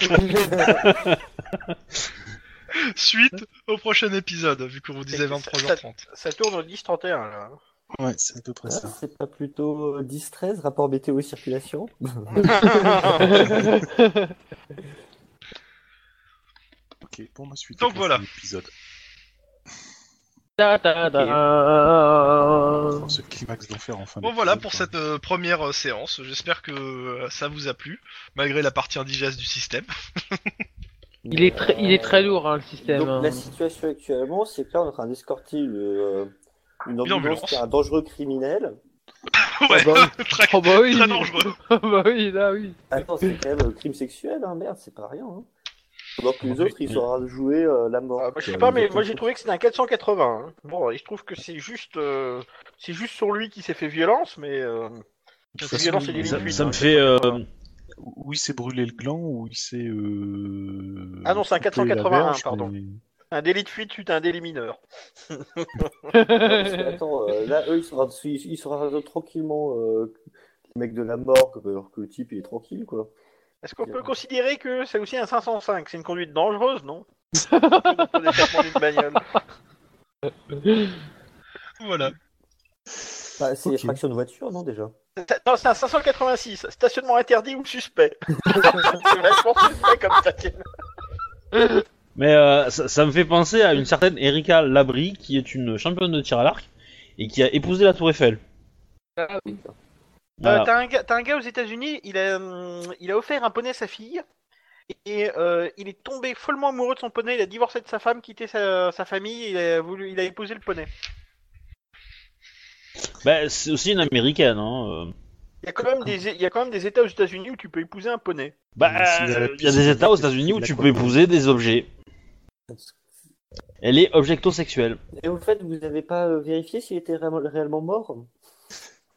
change. <laughs> Suite au prochain épisode, vu qu'on vous disait Et ça- 23h30. Ça tourne au 10-31 là. Ouais, c'est à peu près Ah, ça. c'est pas plutôt euh, 10-13, rapport météo circulation <laughs> Ok, pour ma suite. Donc voilà. l'épisode. Ta ta. Pour ce climax d'enfer en fin Bon voilà pour cette euh, première euh, séance. J'espère que euh, ça vous a plu, malgré la partie indigeste du système. Il est très, il est très lourd hein, le système. Donc hein. la situation actuellement, c'est que là on est en train d'escorter le, euh, une ambulance ambulance. qui a un dangereux criminel. <laughs> ouais, bah <laughs> très, Oh bah oui. très dangereux. <laughs> bah oui, là oui. Attends, c'est quand même un crime sexuel, hein, merde, c'est pas rien. Hein. Pendant que les autres, ils à jouer euh, la mort. Ah, bah, je sais pas, mais moi j'ai trouvé que c'était un 480. hein. Bon, et je trouve que c'est juste, euh, c'est juste sur lui qui s'est fait violence, mais euh, façon, violence et Ça, ça hein, me fait. euh, 480. Ou il s'est brûlé le gland, ou il s'est. Euh... Ah non, c'est un coupé la 481, verge, pardon. mais- un délit de fuite à un délit mineur. <laughs> Attends, euh, là, eux, ils sont, ils, ils sont rentrés tranquillement, euh, le mec de la mort, alors que le type, il est tranquille, quoi. Est-ce qu'on peut considérer que c'est aussi un 505 C'est une conduite dangereuse, non? <laughs> <laughs> Voilà. Bah, c'est Ok. fraction de voiture, non, déjà? C'est- Non, c'est un 586. Stationnement interdit ou suspect? c'est vachement suspect comme. Mais euh, ça, ça me fait penser à une certaine Erika Labrie, qui est une championne de tir à l'arc et qui a épousé la Tour Eiffel. Ah oui. Voilà. Euh, T'as un, gars- t'as un gars aux États-Unis, il a, hum, il a offert un poney à sa fille. Et euh, il est tombé follement amoureux de son poney. Il a divorcé de sa femme, quitté sa, sa famille. Il a voulu, il a épousé le poney. Bah, c'est aussi une américaine. Hein. Il y a quand même des, il y a quand même des États aux États-Unis où tu peux épouser un poney. Bah, il y a des États aux États-Unis où tu peux épouser des objets. Elle est objecto-sexuelle. Et au fait, vous n'avez pas euh, vérifié s'il était réellement, réellement mort?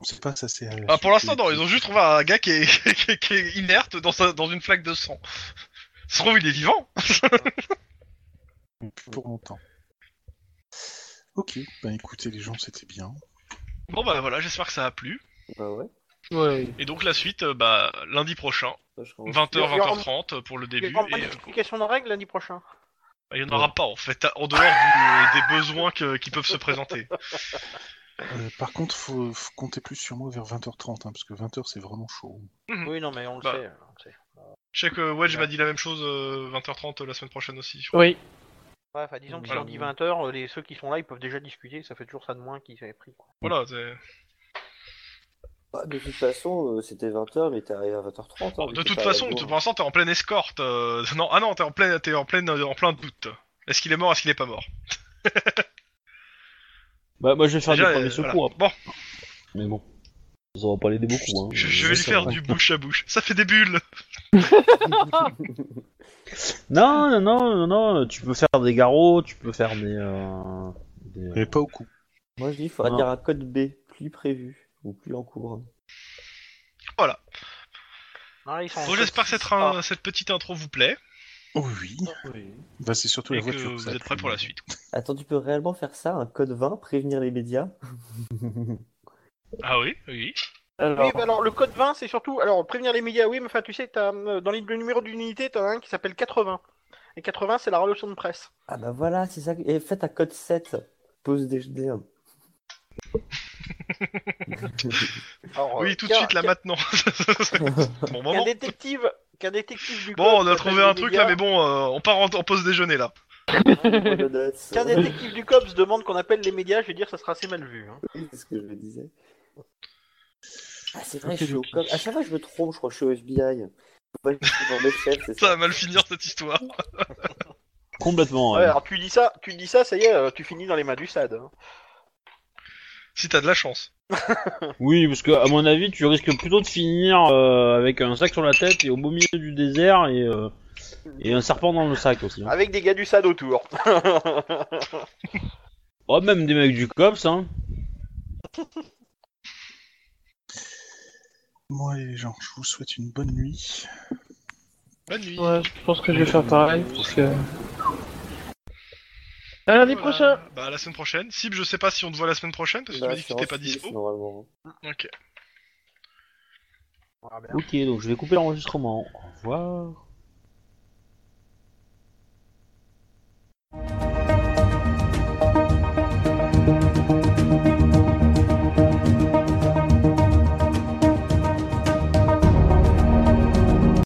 On sait pas, ça c'est. Ah, pour l'instant, non, ils ont juste trouvé un gars qui est, <laughs> qui est- qui est inerte dans, sa- dans une flaque de sang. <laughs> Se trouve, il est vivant. <laughs> pour longtemps. Ok, bah écoutez les gens, c'était bien. Bon, bah voilà, j'espère que ça a plu. Bah ouais. Ouais. Et donc, la suite, euh, bah, lundi prochain, Ça, je crois. 20h, Il y aura- 20h30 pour le Il y début. aura Et, euh, de règles lundi prochain. Il n'y en aura pas, en fait, en dehors du- des besoins que- qui peuvent se présenter. <laughs> Euh, par contre, faut, faut compter plus sur moi vers 20h30, hein, parce que 20h c'est vraiment chaud. Mhm. Oui, non, mais on le Bah. sait. on le sait. Je sais que Wedge Ouais. m'a dit la même chose, euh, 20h30 la semaine prochaine aussi. je crois. Oui. Ouais, enfin, disons que si on dit 20h, les, ceux qui sont là, ils peuvent déjà discuter. Ça fait toujours ça de moins qu'ils avaient pris. Quoi. Voilà, c'est- Bah, de toute façon, euh, c'était 20h, mais t'es arrivé à 20h30. hein, de toute façon, pour l'instant, t'es en pleine escorte. euh, <laughs> Non, ah non, t'es en pleine, t'es en pleine, en plein doute. Est-ce qu'il est mort, est-ce qu'il est pas mort? <laughs> Bah, moi je vais faire Déjà, des premiers euh, voilà. secours, Bon, mais bon. Ça va pas l'aider beaucoup, hein. je, je vais lui faire du bouche à bouche. Ça fait des bulles. <laughs> Non, non, non, non, non, tu peux faire des garrots, tu peux faire des. Euh, des- Mais pas au cou. Moi, je dis, il faudrait Non. dire un code B, plus prévu, ou plus en cours. Ils sont Bon, j'espère que cette, Ah. cette petite intro vous plaît Oh oui. Bah, c'est surtout et la que voiture. vous ça êtes prêts pour la suite. Attends, tu peux réellement faire ça, un code 20, prévenir les médias Ah oui, oui. Oui, bah alors le code 20, c'est surtout. Alors, prévenir les médias, oui, mais enfin, tu sais, t'as, euh, dans les- le numéro d'unité, t'as un qui s'appelle 80. Et 80, c'est la relation de presse. Ah bah voilà, c'est ça. Et faites un code 7, pause déjeuner. <laughs> Alors, oui, euh, tout de suite, là, maintenant. <laughs> bon Qu'un moment. détective, qu'un détective du Bon, COPS on a trouvé un truc là, mais bon, euh, on part en, en pause déjeuner là. Qu'un détective du COPS demande qu'on appelle les médias, je vais dire, ça sera assez mal vu. hein. C'est ce que je me disais. Ah, c'est vrai, je suis au ok. COP. À chaque fois, je me trompe, je crois que je suis au FBI. Faut pas que je suis dans mes chefs, c'est Ça ça. va mal finir cette histoire. Complètement, Ouais, ouais. alors tu dis ça, tu dis ça, ça y est, euh, tu finis dans les mains du SAD. hein. Si t'as de la chance. Oui, parce que à mon avis, tu risques plutôt de finir euh, avec un sac sur la tête et au beau milieu du désert et, euh, et un serpent dans le sac aussi. hein. Avec des gars du SAD autour. <laughs> Oh, même des mecs du COPS, hein. Bon, allez, les gens, je vous souhaite une bonne nuit. Bonne nuit. Ouais, je pense que je vais faire pareil, parce que... À lundi prochain Bah, à la semaine prochaine. Sib, je sais pas si on te voit la semaine prochaine, parce que tu m'as dit que t'étais pas dispo. Normalement. Ok. Ah, ok, donc je vais couper l'enregistrement. Au revoir.